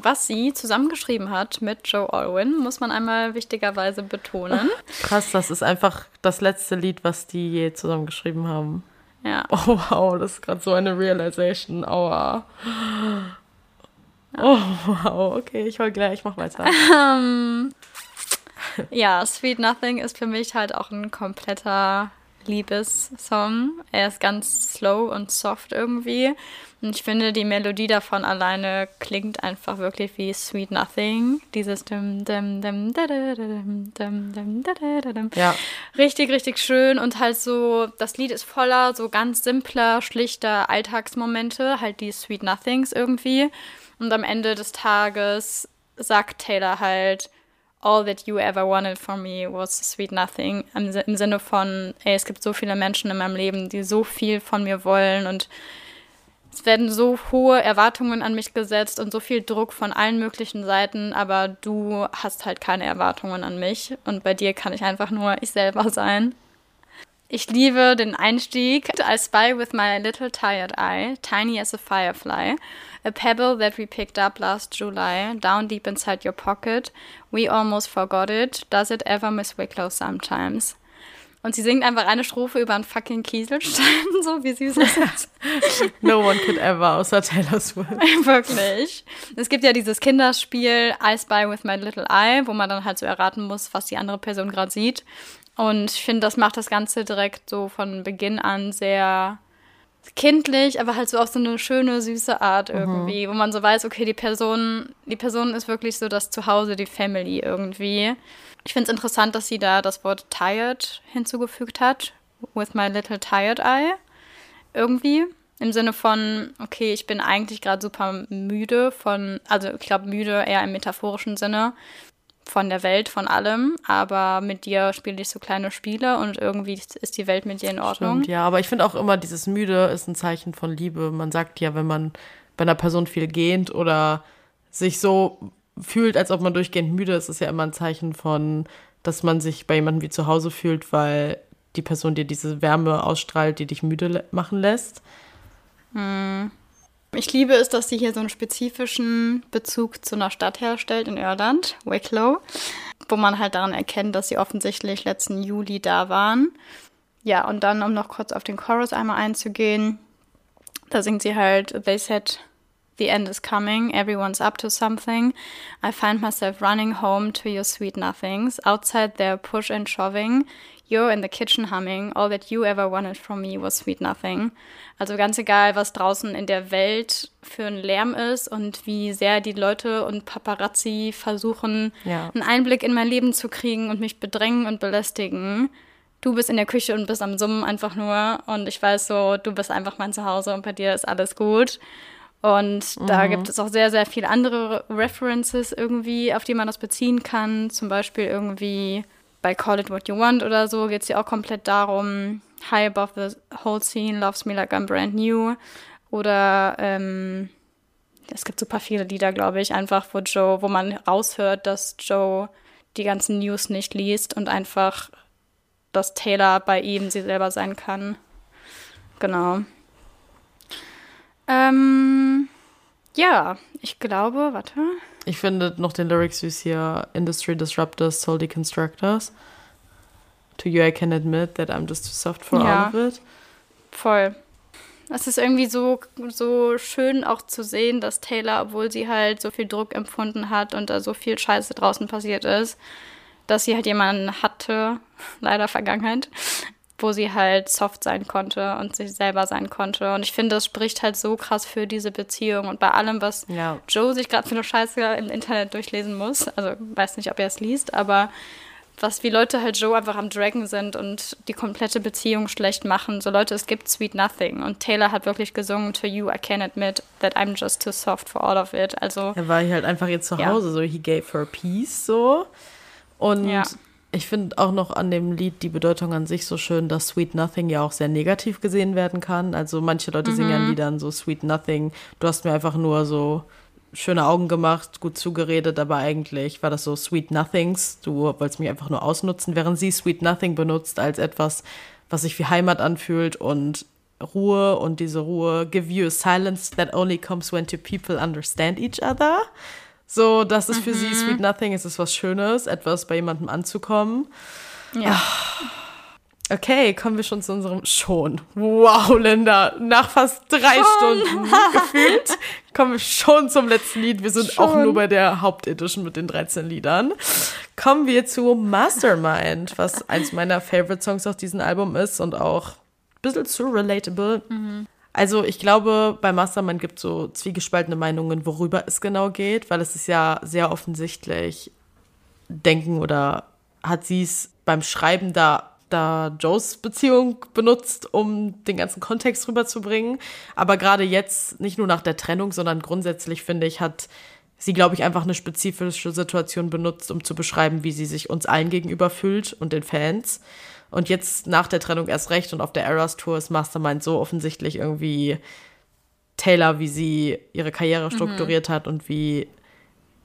Was sie zusammengeschrieben hat mit Joe Alwyn, muss man einmal wichtigerweise betonen. Krass, das ist einfach das letzte Lied, was die je zusammengeschrieben haben. Ja. Oh wow, das ist gerade so eine Realization. Aua. Oh wow, okay, ich hol gleich, mach weiter. Um, ja, Sweet Nothing ist für mich halt auch ein kompletter Liebessong. Er ist ganz slow und soft irgendwie. Und ich finde, die Melodie davon alleine klingt einfach wirklich wie Sweet Nothing. Dieses dim, dim, dim, dim, dim, dim, Ja. Richtig, richtig schön. Und halt so, das Lied ist voller so ganz simpler, schlichter Alltagsmomente, halt die Sweet Nothings irgendwie. Und am Ende des Tages sagt Taylor halt, all that you ever wanted from me was sweet nothing. Im, Im, Sinne von, ey, es gibt so viele Menschen in meinem Leben, die so viel von mir wollen und es werden so hohe Erwartungen an mich gesetzt und so viel Druck von allen möglichen Seiten, aber du hast halt keine Erwartungen an mich und bei dir kann ich einfach nur ich selber sein. Ich liebe den Einstieg. I spy with my little tired eye, tiny as a firefly. A pebble that we picked up last July, down deep inside your pocket. We almost forgot it. Does it ever, Miss Wicklow, sometimes? Und sie singt einfach eine Strophe über einen fucking Kieselstein, so wie süß ist das? no one could ever, außer Taylor Swift. Wirklich. Es gibt ja dieses Kinderspiel I Spy with My Little Eye, wo man dann halt so erraten muss, was die andere Person gerade sieht. Und ich finde, das macht das Ganze direkt so von Beginn an sehr kindlich, aber halt so auf so eine schöne, süße Art mhm. irgendwie, mhm. wo man so weiß, okay, die Person, die Person ist wirklich so das Zuhause, die Family irgendwie. Ich finde es interessant, dass sie da das Wort tired hinzugefügt hat, with my little tired eye. Irgendwie. Im Sinne von, okay, ich bin eigentlich gerade super müde von, also ich glaube müde eher im metaphorischen Sinne, von der Welt, von allem, aber mit dir spiele ich so kleine Spiele und irgendwie ist die Welt mit dir in Ordnung. Stimmt, ja, aber ich finde auch immer, dieses Müde ist ein Zeichen von Liebe. Man sagt ja, wenn man bei einer Person viel gähnt oder sich so fühlt, als ob man durchgehend müde ist, ist ja immer ein Zeichen von, dass man sich bei jemandem wie zu Hause fühlt, weil die Person dir diese Wärme ausstrahlt, die dich müde machen lässt. Hm. Ich liebe es, dass sie hier so einen spezifischen Bezug zu einer Stadt herstellt in Irland, Wicklow, wo man halt daran erkennt, dass sie offensichtlich letzten Juli da waren. Ja, und dann, um noch kurz auf den Chorus einmal einzugehen, da singt sie halt, they said, the end is coming, everyone's up to something. I find myself running home to your sweet nothings. Outside they're push and shoving. You're in the kitchen humming. All that you ever wanted from me was sweet nothing. Also ganz egal, was draußen in der Welt für ein Lärm ist und wie sehr die Leute und Paparazzi versuchen, ja. einen Einblick in mein Leben zu kriegen und mich bedrängen und belästigen. Du bist in der Küche und bist am Summen einfach nur und ich weiß so, du bist einfach mein Zuhause und bei dir ist alles gut. Und mhm. da gibt es auch sehr, sehr viele andere References irgendwie, auf die man das beziehen kann. Zum Beispiel irgendwie bei Call It What You Want oder so geht es ja auch komplett darum, High Above the Whole Scene, Loves Me Like I'm Brand New. Oder ähm, es gibt super viele Lieder, glaube ich, einfach, wo Joe, wo man raushört, dass Joe die ganzen News nicht liest und einfach, dass Taylor bei ihm sie selber sein kann. Genau. Ähm, ja, ich glaube, warte. Ich finde noch den Lyrics süß hier: Industry Disruptors, Soul Deconstructors. To you, I can admit that I'm just too soft for ja, all of it. Voll. Es ist irgendwie so, so schön auch zu sehen, dass Taylor, obwohl sie halt so viel Druck empfunden hat und da so viel Scheiße draußen passiert ist, dass sie halt jemanden hatte, leider Vergangenheit, wo sie halt soft sein konnte und sich selber sein konnte. Und ich finde, das spricht halt so krass für diese Beziehung. Und bei allem, was ja. Joe sich gerade für eine Scheiße im Internet durchlesen muss, also weiß nicht, ob er es liest, aber was wie Leute halt Joe einfach am Dragon sind und die komplette Beziehung schlecht machen. So Leute, es gibt Sweet Nothing. Und Taylor hat wirklich gesungen, To you I can admit that I'm just too soft for all of it. Also. Er war halt einfach jetzt zu Hause, ja. so he gave her peace, so. Und ja. Ich finde auch noch an dem Lied die Bedeutung an sich so schön, dass Sweet Nothing ja auch sehr negativ gesehen werden kann. Also manche Leute mhm. singen an Liedern so Sweet Nothing. Du hast mir einfach nur so schöne Augen gemacht, gut zugeredet, aber eigentlich war das so Sweet Nothings. Du wolltest mich einfach nur ausnutzen, während sie Sweet Nothing benutzt als etwas, was sich wie Heimat anfühlt und Ruhe und diese Ruhe, give you a silence that only comes when two people understand each other. So, das ist für mhm. sie Sweet Nothing, es ist was Schönes, etwas bei jemandem anzukommen. Ja. Ach. Okay, kommen wir schon zu unserem schon. Wow, Linda, nach fast drei schon. Stunden gefühlt kommen wir schon zum letzten Lied. Wir sind schon. auch nur bei der Hauptedition mit den 13 Liedern. Kommen wir zu Mastermind, was eins meiner Favorite Songs auf diesem Album ist und auch ein bisschen zu relatable. Mhm. Also ich glaube, bei Mastermind gibt es so zwiegespaltene Meinungen, worüber es genau geht, weil es ist ja sehr offensichtlich denken oder hat sie es beim Schreiben da da Joes Beziehung benutzt, um den ganzen Kontext rüberzubringen. Aber gerade jetzt, nicht nur nach der Trennung, sondern grundsätzlich, finde ich, hat sie, glaube ich, einfach eine spezifische Situation benutzt, um zu beschreiben, wie sie sich uns allen gegenüber fühlt und den Fans. Und jetzt nach der Trennung erst recht und auf der Eras Tour ist Mastermind so offensichtlich irgendwie Taylor, wie sie ihre Karriere mhm. strukturiert hat und wie,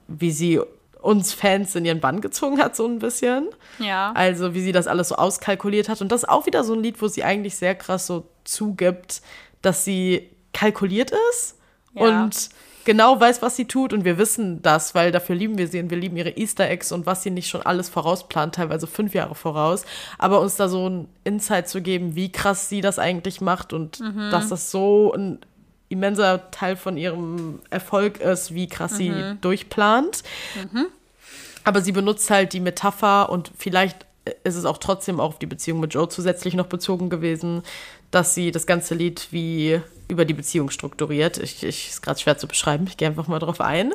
wie sie uns Fans in ihren Bann gezogen hat, so ein bisschen. Ja. Also, wie sie das alles so auskalkuliert hat. Und das ist auch wieder so ein Lied, wo sie eigentlich sehr krass so zugibt, dass sie kalkuliert ist ja. und genau weiß, was sie tut. Und wir wissen das, weil dafür lieben wir sie und wir lieben ihre Easter Eggs und was sie nicht schon alles vorausplant, teilweise fünf Jahre voraus. Aber uns da so ein Insight zu geben, wie krass sie das eigentlich macht und mhm. dass das so ein immenser Teil von ihrem Erfolg ist, wie krass mhm. sie durchplant. Mhm. Aber sie benutzt halt die Metapher und vielleicht ist es auch trotzdem auch auf die Beziehung mit Joe zusätzlich noch bezogen gewesen, dass sie das ganze Lied wie über die Beziehung strukturiert. Ich, ich ist gerade schwer zu beschreiben. Ich gehe einfach mal drauf ein.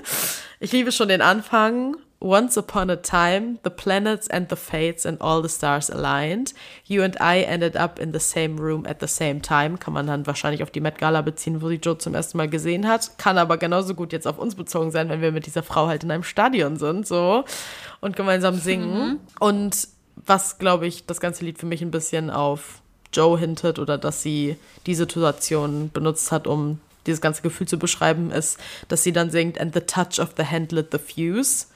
Ich liebe schon den Anfang Once upon a time, the planets and the fates and all the stars aligned. You and I ended up in the same room at the same time. Kann man dann wahrscheinlich auf die Met Gala beziehen, wo sie Joe zum ersten Mal gesehen hat. Kann aber genauso gut jetzt auf uns bezogen sein, wenn wir mit dieser Frau halt in einem Stadion sind, so. Und gemeinsam singen. Mhm. Und was, glaube ich, das ganze Lied für mich ein bisschen auf Joe hintet oder dass sie die Situation benutzt hat, um dieses ganze Gefühl zu beschreiben, ist, dass sie dann singt, and the touch of the hand lit the fuse.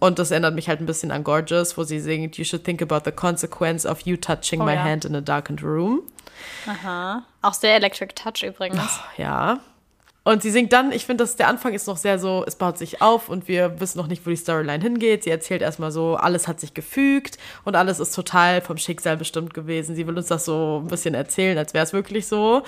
Und das erinnert mich halt ein bisschen an Gorgeous, wo sie singt, You should think about the consequence of you touching oh, my ja. hand in a darkened room. Aha. Auch sehr Electric Touch übrigens. Oh, ja. Und sie singt dann, ich finde, dass der Anfang ist noch sehr so, es baut sich auf und wir wissen noch nicht, wo die Storyline hingeht. Sie erzählt erstmal so, alles hat sich gefügt und alles ist total vom Schicksal bestimmt gewesen. Sie will uns das so ein bisschen erzählen, als wäre es wirklich so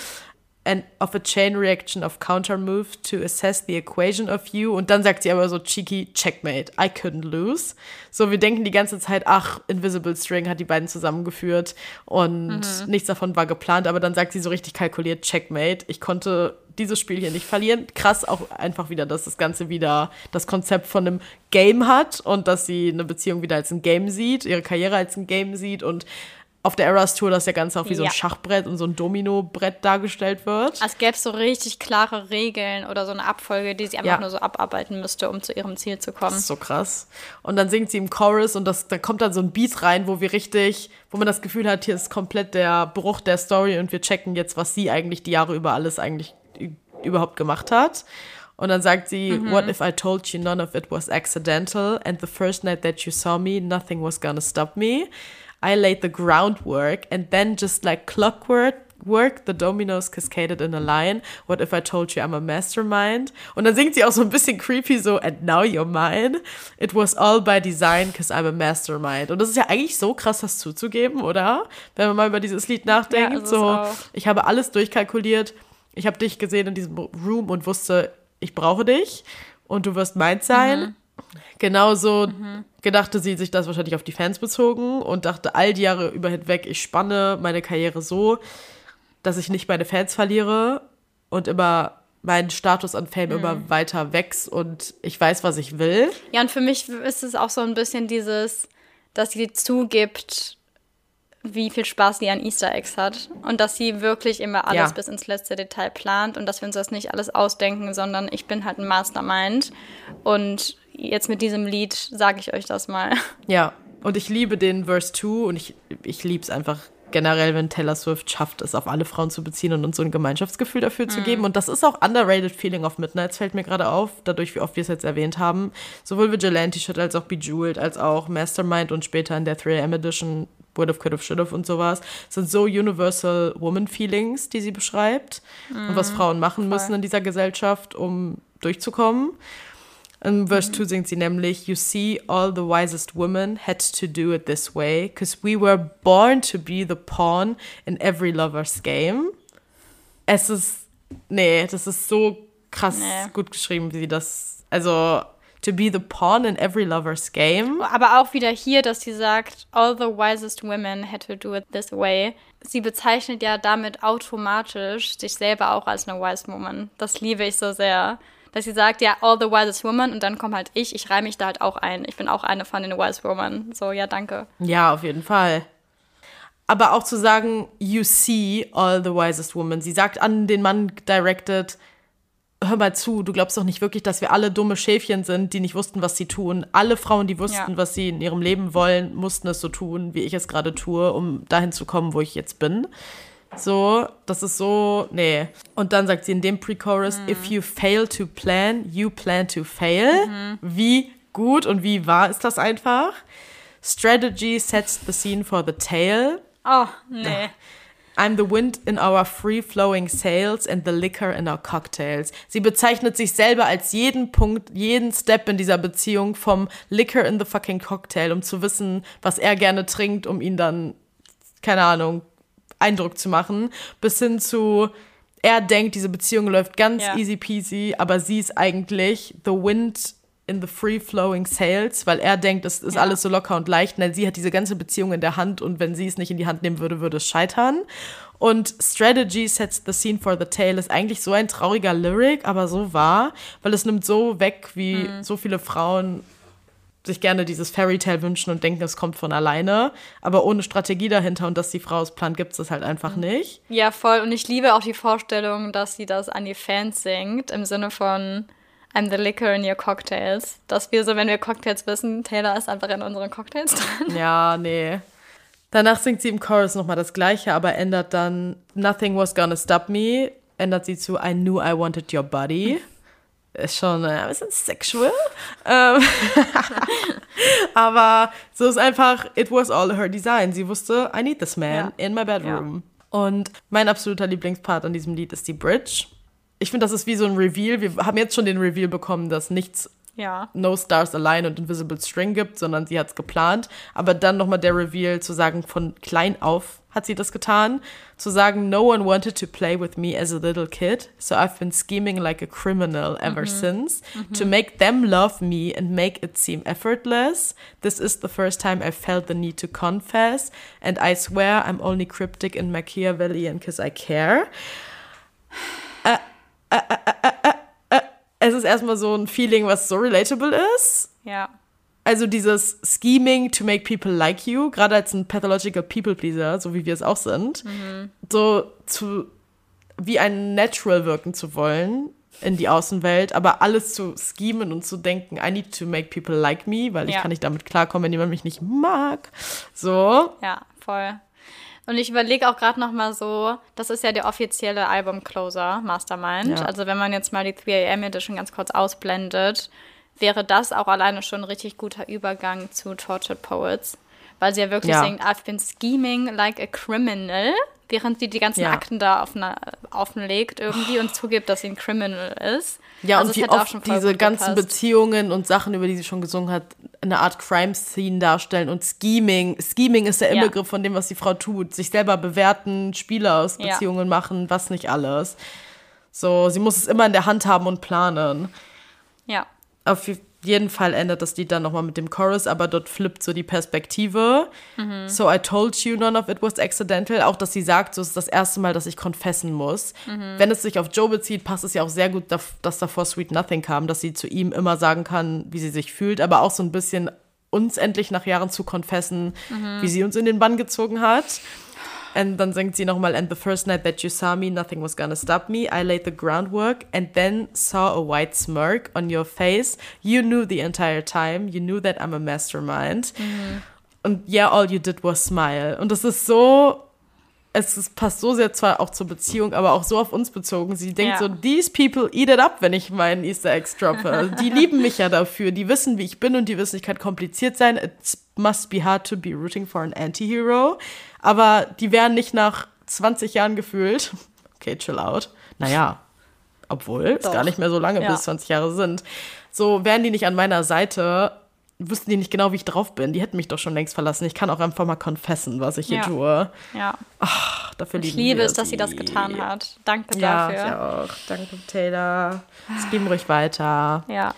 and of a chain reaction of counter move to assess the equation of you. Und dann sagt sie aber so cheeky, checkmate, I couldn't lose. So, wir denken die ganze Zeit, ach, Invisible String hat die beiden zusammengeführt und mhm. nichts davon war geplant, aber dann sagt sie so richtig kalkuliert, checkmate, ich konnte dieses Spiel hier nicht verlieren. Krass auch einfach wieder, dass das Ganze wieder das Konzept von einem Game hat und dass sie eine Beziehung wieder als ein Game sieht, ihre Karriere als ein Game sieht und auf der Eras Tour, dass der Ganze auch wie ja. so ein Schachbrett und so ein Domino-Brett dargestellt wird. Als gäbe es so richtig klare Regeln oder so eine Abfolge, die sie einfach ja. nur so abarbeiten müsste, um zu ihrem Ziel zu kommen. Das ist so krass. Und dann singt sie im Chorus und das, da kommt dann so ein Beat rein, wo wir richtig, wo man das Gefühl hat, hier ist komplett der Bruch der Story und wir checken jetzt, was sie eigentlich die Jahre über alles eigentlich überhaupt gemacht hat. Und dann sagt sie, mhm. What if I told you none of it was accidental and the first night that you saw me, nothing was gonna stop me. I laid the groundwork and then just like clockwork work, the dominoes cascaded in a line. What if I told you I'm a mastermind? Und dann singt sie auch so ein bisschen creepy so, and now you're mine. It was all by design, cause I'm a mastermind. Und das ist ja eigentlich so krass, das zuzugeben, oder? Wenn man mal über dieses Lied nachdenkt. Ja, so, ich habe alles durchkalkuliert. Ich habe dich gesehen in diesem Room und wusste, ich brauche dich und du wirst meins sein. Mhm. Genauso mhm. gedachte sie sich das wahrscheinlich auf die Fans bezogen und dachte all die Jahre über hinweg, ich spanne meine Karriere so, dass ich nicht meine Fans verliere und immer mein Status an Fame mhm. immer weiter wächst und ich weiß, was ich will. Ja, und für mich ist es auch so ein bisschen dieses, dass sie zugibt, wie viel Spaß sie an Easter Eggs hat und dass sie wirklich immer alles ja. bis ins letzte Detail plant und dass wir uns das nicht alles ausdenken, sondern ich bin halt ein Mastermind und jetzt mit diesem Lied sage ich euch das mal. Ja, und ich liebe den Verse 2 und ich, ich liebe es einfach generell, wenn Taylor Swift schafft, es auf alle Frauen zu beziehen und uns so ein Gemeinschaftsgefühl dafür mhm. zu geben. Und das ist auch underrated Feeling of Midnights, fällt mir gerade auf, dadurch, wie oft wir es jetzt erwähnt haben. Sowohl Vigilante Shit als auch Bejeweled, als auch Mastermind und später in der 3am Edition Would have, could have, should have und sowas, sind so universal woman feelings, die sie beschreibt mhm. und was mhm. Frauen machen Voll. müssen in dieser Gesellschaft, um durchzukommen. In Verse 2 singt sie nämlich, You see, all the wisest women had to do it this way, because we were born to be the pawn in every lover's game. Es ist, nee, das ist so krass nee. gut geschrieben, wie sie das, also to be the pawn in every lover's game. Aber auch wieder hier, dass sie sagt, all the wisest women had to do it this way. Sie bezeichnet ja damit automatisch sich selber auch als eine wise woman. Das liebe ich so sehr dass sie sagt, ja, all the wisest woman und dann kommt halt ich, ich reihe mich da halt auch ein. Ich bin auch eine von den wise women. So, ja, danke. Ja, auf jeden Fall. Aber auch zu sagen, you see all the wisest women. Sie sagt an den Mann directed, hör mal zu, du glaubst doch nicht wirklich, dass wir alle dumme Schäfchen sind, die nicht wussten, was sie tun. Alle Frauen, die wussten, ja. was sie in ihrem Leben wollen, mussten es so tun, wie ich es gerade tue, um dahin zu kommen, wo ich jetzt bin. So, das ist so, nee. Und dann sagt sie in dem Pre-Chorus, mhm. if you fail to plan, you plan to fail. Mhm. Wie gut und wie wahr ist das einfach? Strategy sets the scene for the tale. Oh, nee. I'm the wind in our free-flowing sails and the liquor in our cocktails. Sie bezeichnet sich selber als jeden Punkt, jeden Step in dieser Beziehung vom Liquor in the fucking Cocktail, um zu wissen, was er gerne trinkt, um ihn dann, keine Ahnung, Eindruck zu machen, bis hin zu, er denkt, diese Beziehung läuft ganz ja. easy peasy, aber sie ist eigentlich the wind in the free flowing sails, weil er denkt, es ist ja. alles so locker und leicht, denn sie hat diese ganze Beziehung in der Hand und wenn sie es nicht in die Hand nehmen würde, würde es scheitern. Und Strategy sets the scene for the tale ist eigentlich so ein trauriger Lyric, aber so wahr, weil es nimmt so weg, wie mhm. so viele Frauen sich gerne dieses Fairy Tale wünschen und denken, es kommt von alleine, aber ohne Strategie dahinter und dass die Frau es plant, gibt es das halt einfach mhm. nicht. Ja, voll. Und ich liebe auch die Vorstellung, dass sie das an die Fans singt, im Sinne von I'm the liquor in your cocktails. Dass wir so, wenn wir Cocktails wissen, Taylor ist einfach in unseren Cocktails drin. Ja, nee. Danach singt sie im Chorus nochmal das Gleiche, aber ändert dann Nothing was gonna stop me, ändert sie zu I knew I wanted your body. ist schon äh, ein bisschen sexual. Aber so ist einfach, it was all her design. Sie wusste, I need this man ja. in my bedroom. Ja. Und mein absoluter Lieblingspart an diesem Lied ist die Bridge. Ich finde, das ist wie so ein Reveal. Wir haben jetzt schon den Reveal bekommen, dass nichts ja. No Stars Align und Invisible String gibt, sondern sie hat es geplant. Aber dann nochmal der Reveal zu sagen, von klein auf hat sie das getan, zu sagen, no one wanted to play with me as a little kid, so I've been scheming like a criminal ever mhm. since, mhm. to make them love me and make it seem effortless. This is the first time I felt the need to confess, and I swear I'm only cryptic in Machiavellian because I care. Äh, äh, äh, es ist erstmal so ein Feeling, was so relatable ist. Ja. Also dieses Scheming to make people like you, gerade als ein pathological people pleaser, so wie wir es auch sind, mhm. so zu wie ein Natural wirken zu wollen in die Außenwelt, aber alles zu schemen und zu denken, I need to make people like me, weil ja. ich kann nicht damit klarkommen, wenn jemand mich nicht mag. So. Ja, voll. Und ich überlege auch gerade noch mal so, das ist ja der offizielle Album-Closer, Mastermind. Ja. Also wenn man jetzt mal die 3am Edition ganz kurz ausblendet, wäre das auch alleine schon ein richtig guter Übergang zu Tortured Poets. Weil sie ja wirklich ja. singt, I've been scheming like a criminal, während sie die ganzen ja. Akten da offenlegt irgendwie und zugibt, dass sie ein Criminal ist. Ja, also und wie oft diese ganzen gepasst. Beziehungen und Sachen, über die sie schon gesungen hat, eine Art Crime-Scene darstellen und Scheming. Scheming ist der ja. Inbegriff von dem, was die Frau tut. Sich selber bewerten, Spiele aus Beziehungen ja. machen, was nicht alles. So, sie muss es immer in der Hand haben und planen. Ja. Auf jeden Fall endet das Lied dann nochmal mit dem Chorus, aber dort flippt so die Perspektive. Mhm. So I told you none of it was accidental. Auch, dass sie sagt, so ist das erste Mal, dass ich confessen muss. Mhm. Wenn es sich auf Joe bezieht, passt es ja auch sehr gut, dass davor Sweet Nothing kam, dass sie zu ihm immer sagen kann, wie sie sich fühlt, aber auch so ein bisschen uns endlich nach Jahren zu confessen, mhm. wie sie uns in den Bann gezogen hat. Und dann singt sie nochmal, and the first night that you saw me, nothing was gonna stop me. I laid the groundwork and then saw a white smirk on your face. You knew the entire time. You knew that I'm a mastermind. Mhm. Und yeah, all you did was smile. Und das ist so es passt so sehr zwar auch zur Beziehung, aber auch so auf uns bezogen. Sie denkt ja. so, these people eat it up, wenn ich meinen Easter Eggs droppe. die lieben mich ja dafür. Die wissen, wie ich bin und die wissen, ich kann kompliziert sein. It must be hard to be rooting for an anti-hero. Aber die wären nicht nach 20 Jahren gefühlt. Okay, chill out. Naja, obwohl Doch. es gar nicht mehr so lange ja. bis 20 Jahre sind. So wären die nicht an meiner Seite wüssten die nicht genau, wie ich drauf bin. Die hätten mich doch schon längst verlassen. Ich kann auch einfach mal confessen, was ich hier ja. tue. Ja. Ach, dafür ich liebe es, dass sie das getan hat. Danke ja, dafür. Ja, auch. Danke, Taylor. Es ging ruhig weiter. Ja.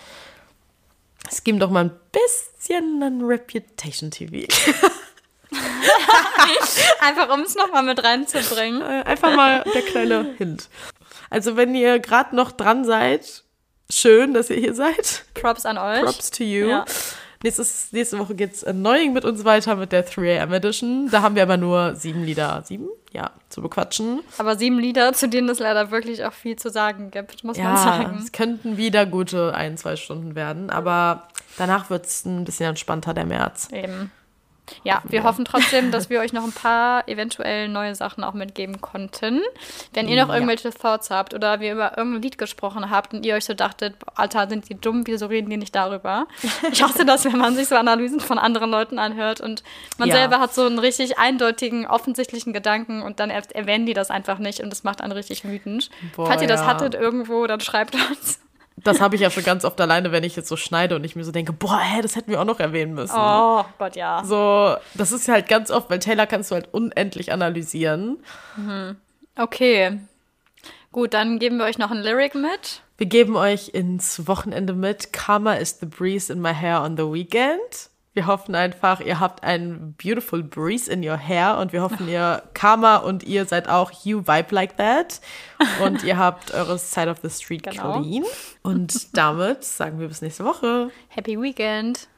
Es ging doch mal ein bisschen an Reputation TV. einfach um es nochmal mit reinzubringen. Äh, einfach mal der kleine Hint. Also wenn ihr gerade noch dran seid, schön, dass ihr hier seid. Props an euch. Props to you. Ja. Nächstes, nächste Woche geht's Annoying mit uns weiter mit der 3am Edition. Da haben wir aber nur sieben Lieder. Sieben? Ja, zu bequatschen. Aber sieben Lieder, zu denen es leider wirklich auch viel zu sagen gibt, muss ja, man sagen. Es könnten wieder gute ein, zwei Stunden werden, aber danach wird es ein bisschen entspannter, der März. Eben. Ja, wir hoffen trotzdem, dass wir euch noch ein paar eventuell neue Sachen auch mitgeben konnten. Wenn ihr noch irgendwelche Thoughts habt oder wir über irgendein Lied gesprochen habt und ihr euch so dachtet, Alter, sind die dumm, wieso reden die nicht darüber? Ich hasse das, wenn man sich so Analysen von anderen Leuten anhört und man ja. selber hat so einen richtig eindeutigen, offensichtlichen Gedanken und dann erwähnen die das einfach nicht und das macht einen richtig wütend. Boah, Falls ihr das ja. hattet irgendwo, dann schreibt uns das habe ich ja schon ganz oft alleine, wenn ich jetzt so schneide und ich mir so denke, boah, hä, das hätten wir auch noch erwähnen müssen. Oh Gott, ja. So, das ist halt ganz oft, weil Taylor kannst du halt unendlich analysieren. Mhm. Okay. Gut, dann geben wir euch noch ein Lyric mit. Wir geben euch ins Wochenende mit Karma is the breeze in my hair on the weekend. Wir hoffen einfach, ihr habt einen beautiful breeze in your hair und wir hoffen, ihr Karma und ihr seid auch you vibe like that und ihr habt eure Side of the Street genau. clean. Und damit sagen wir bis nächste Woche. Happy Weekend.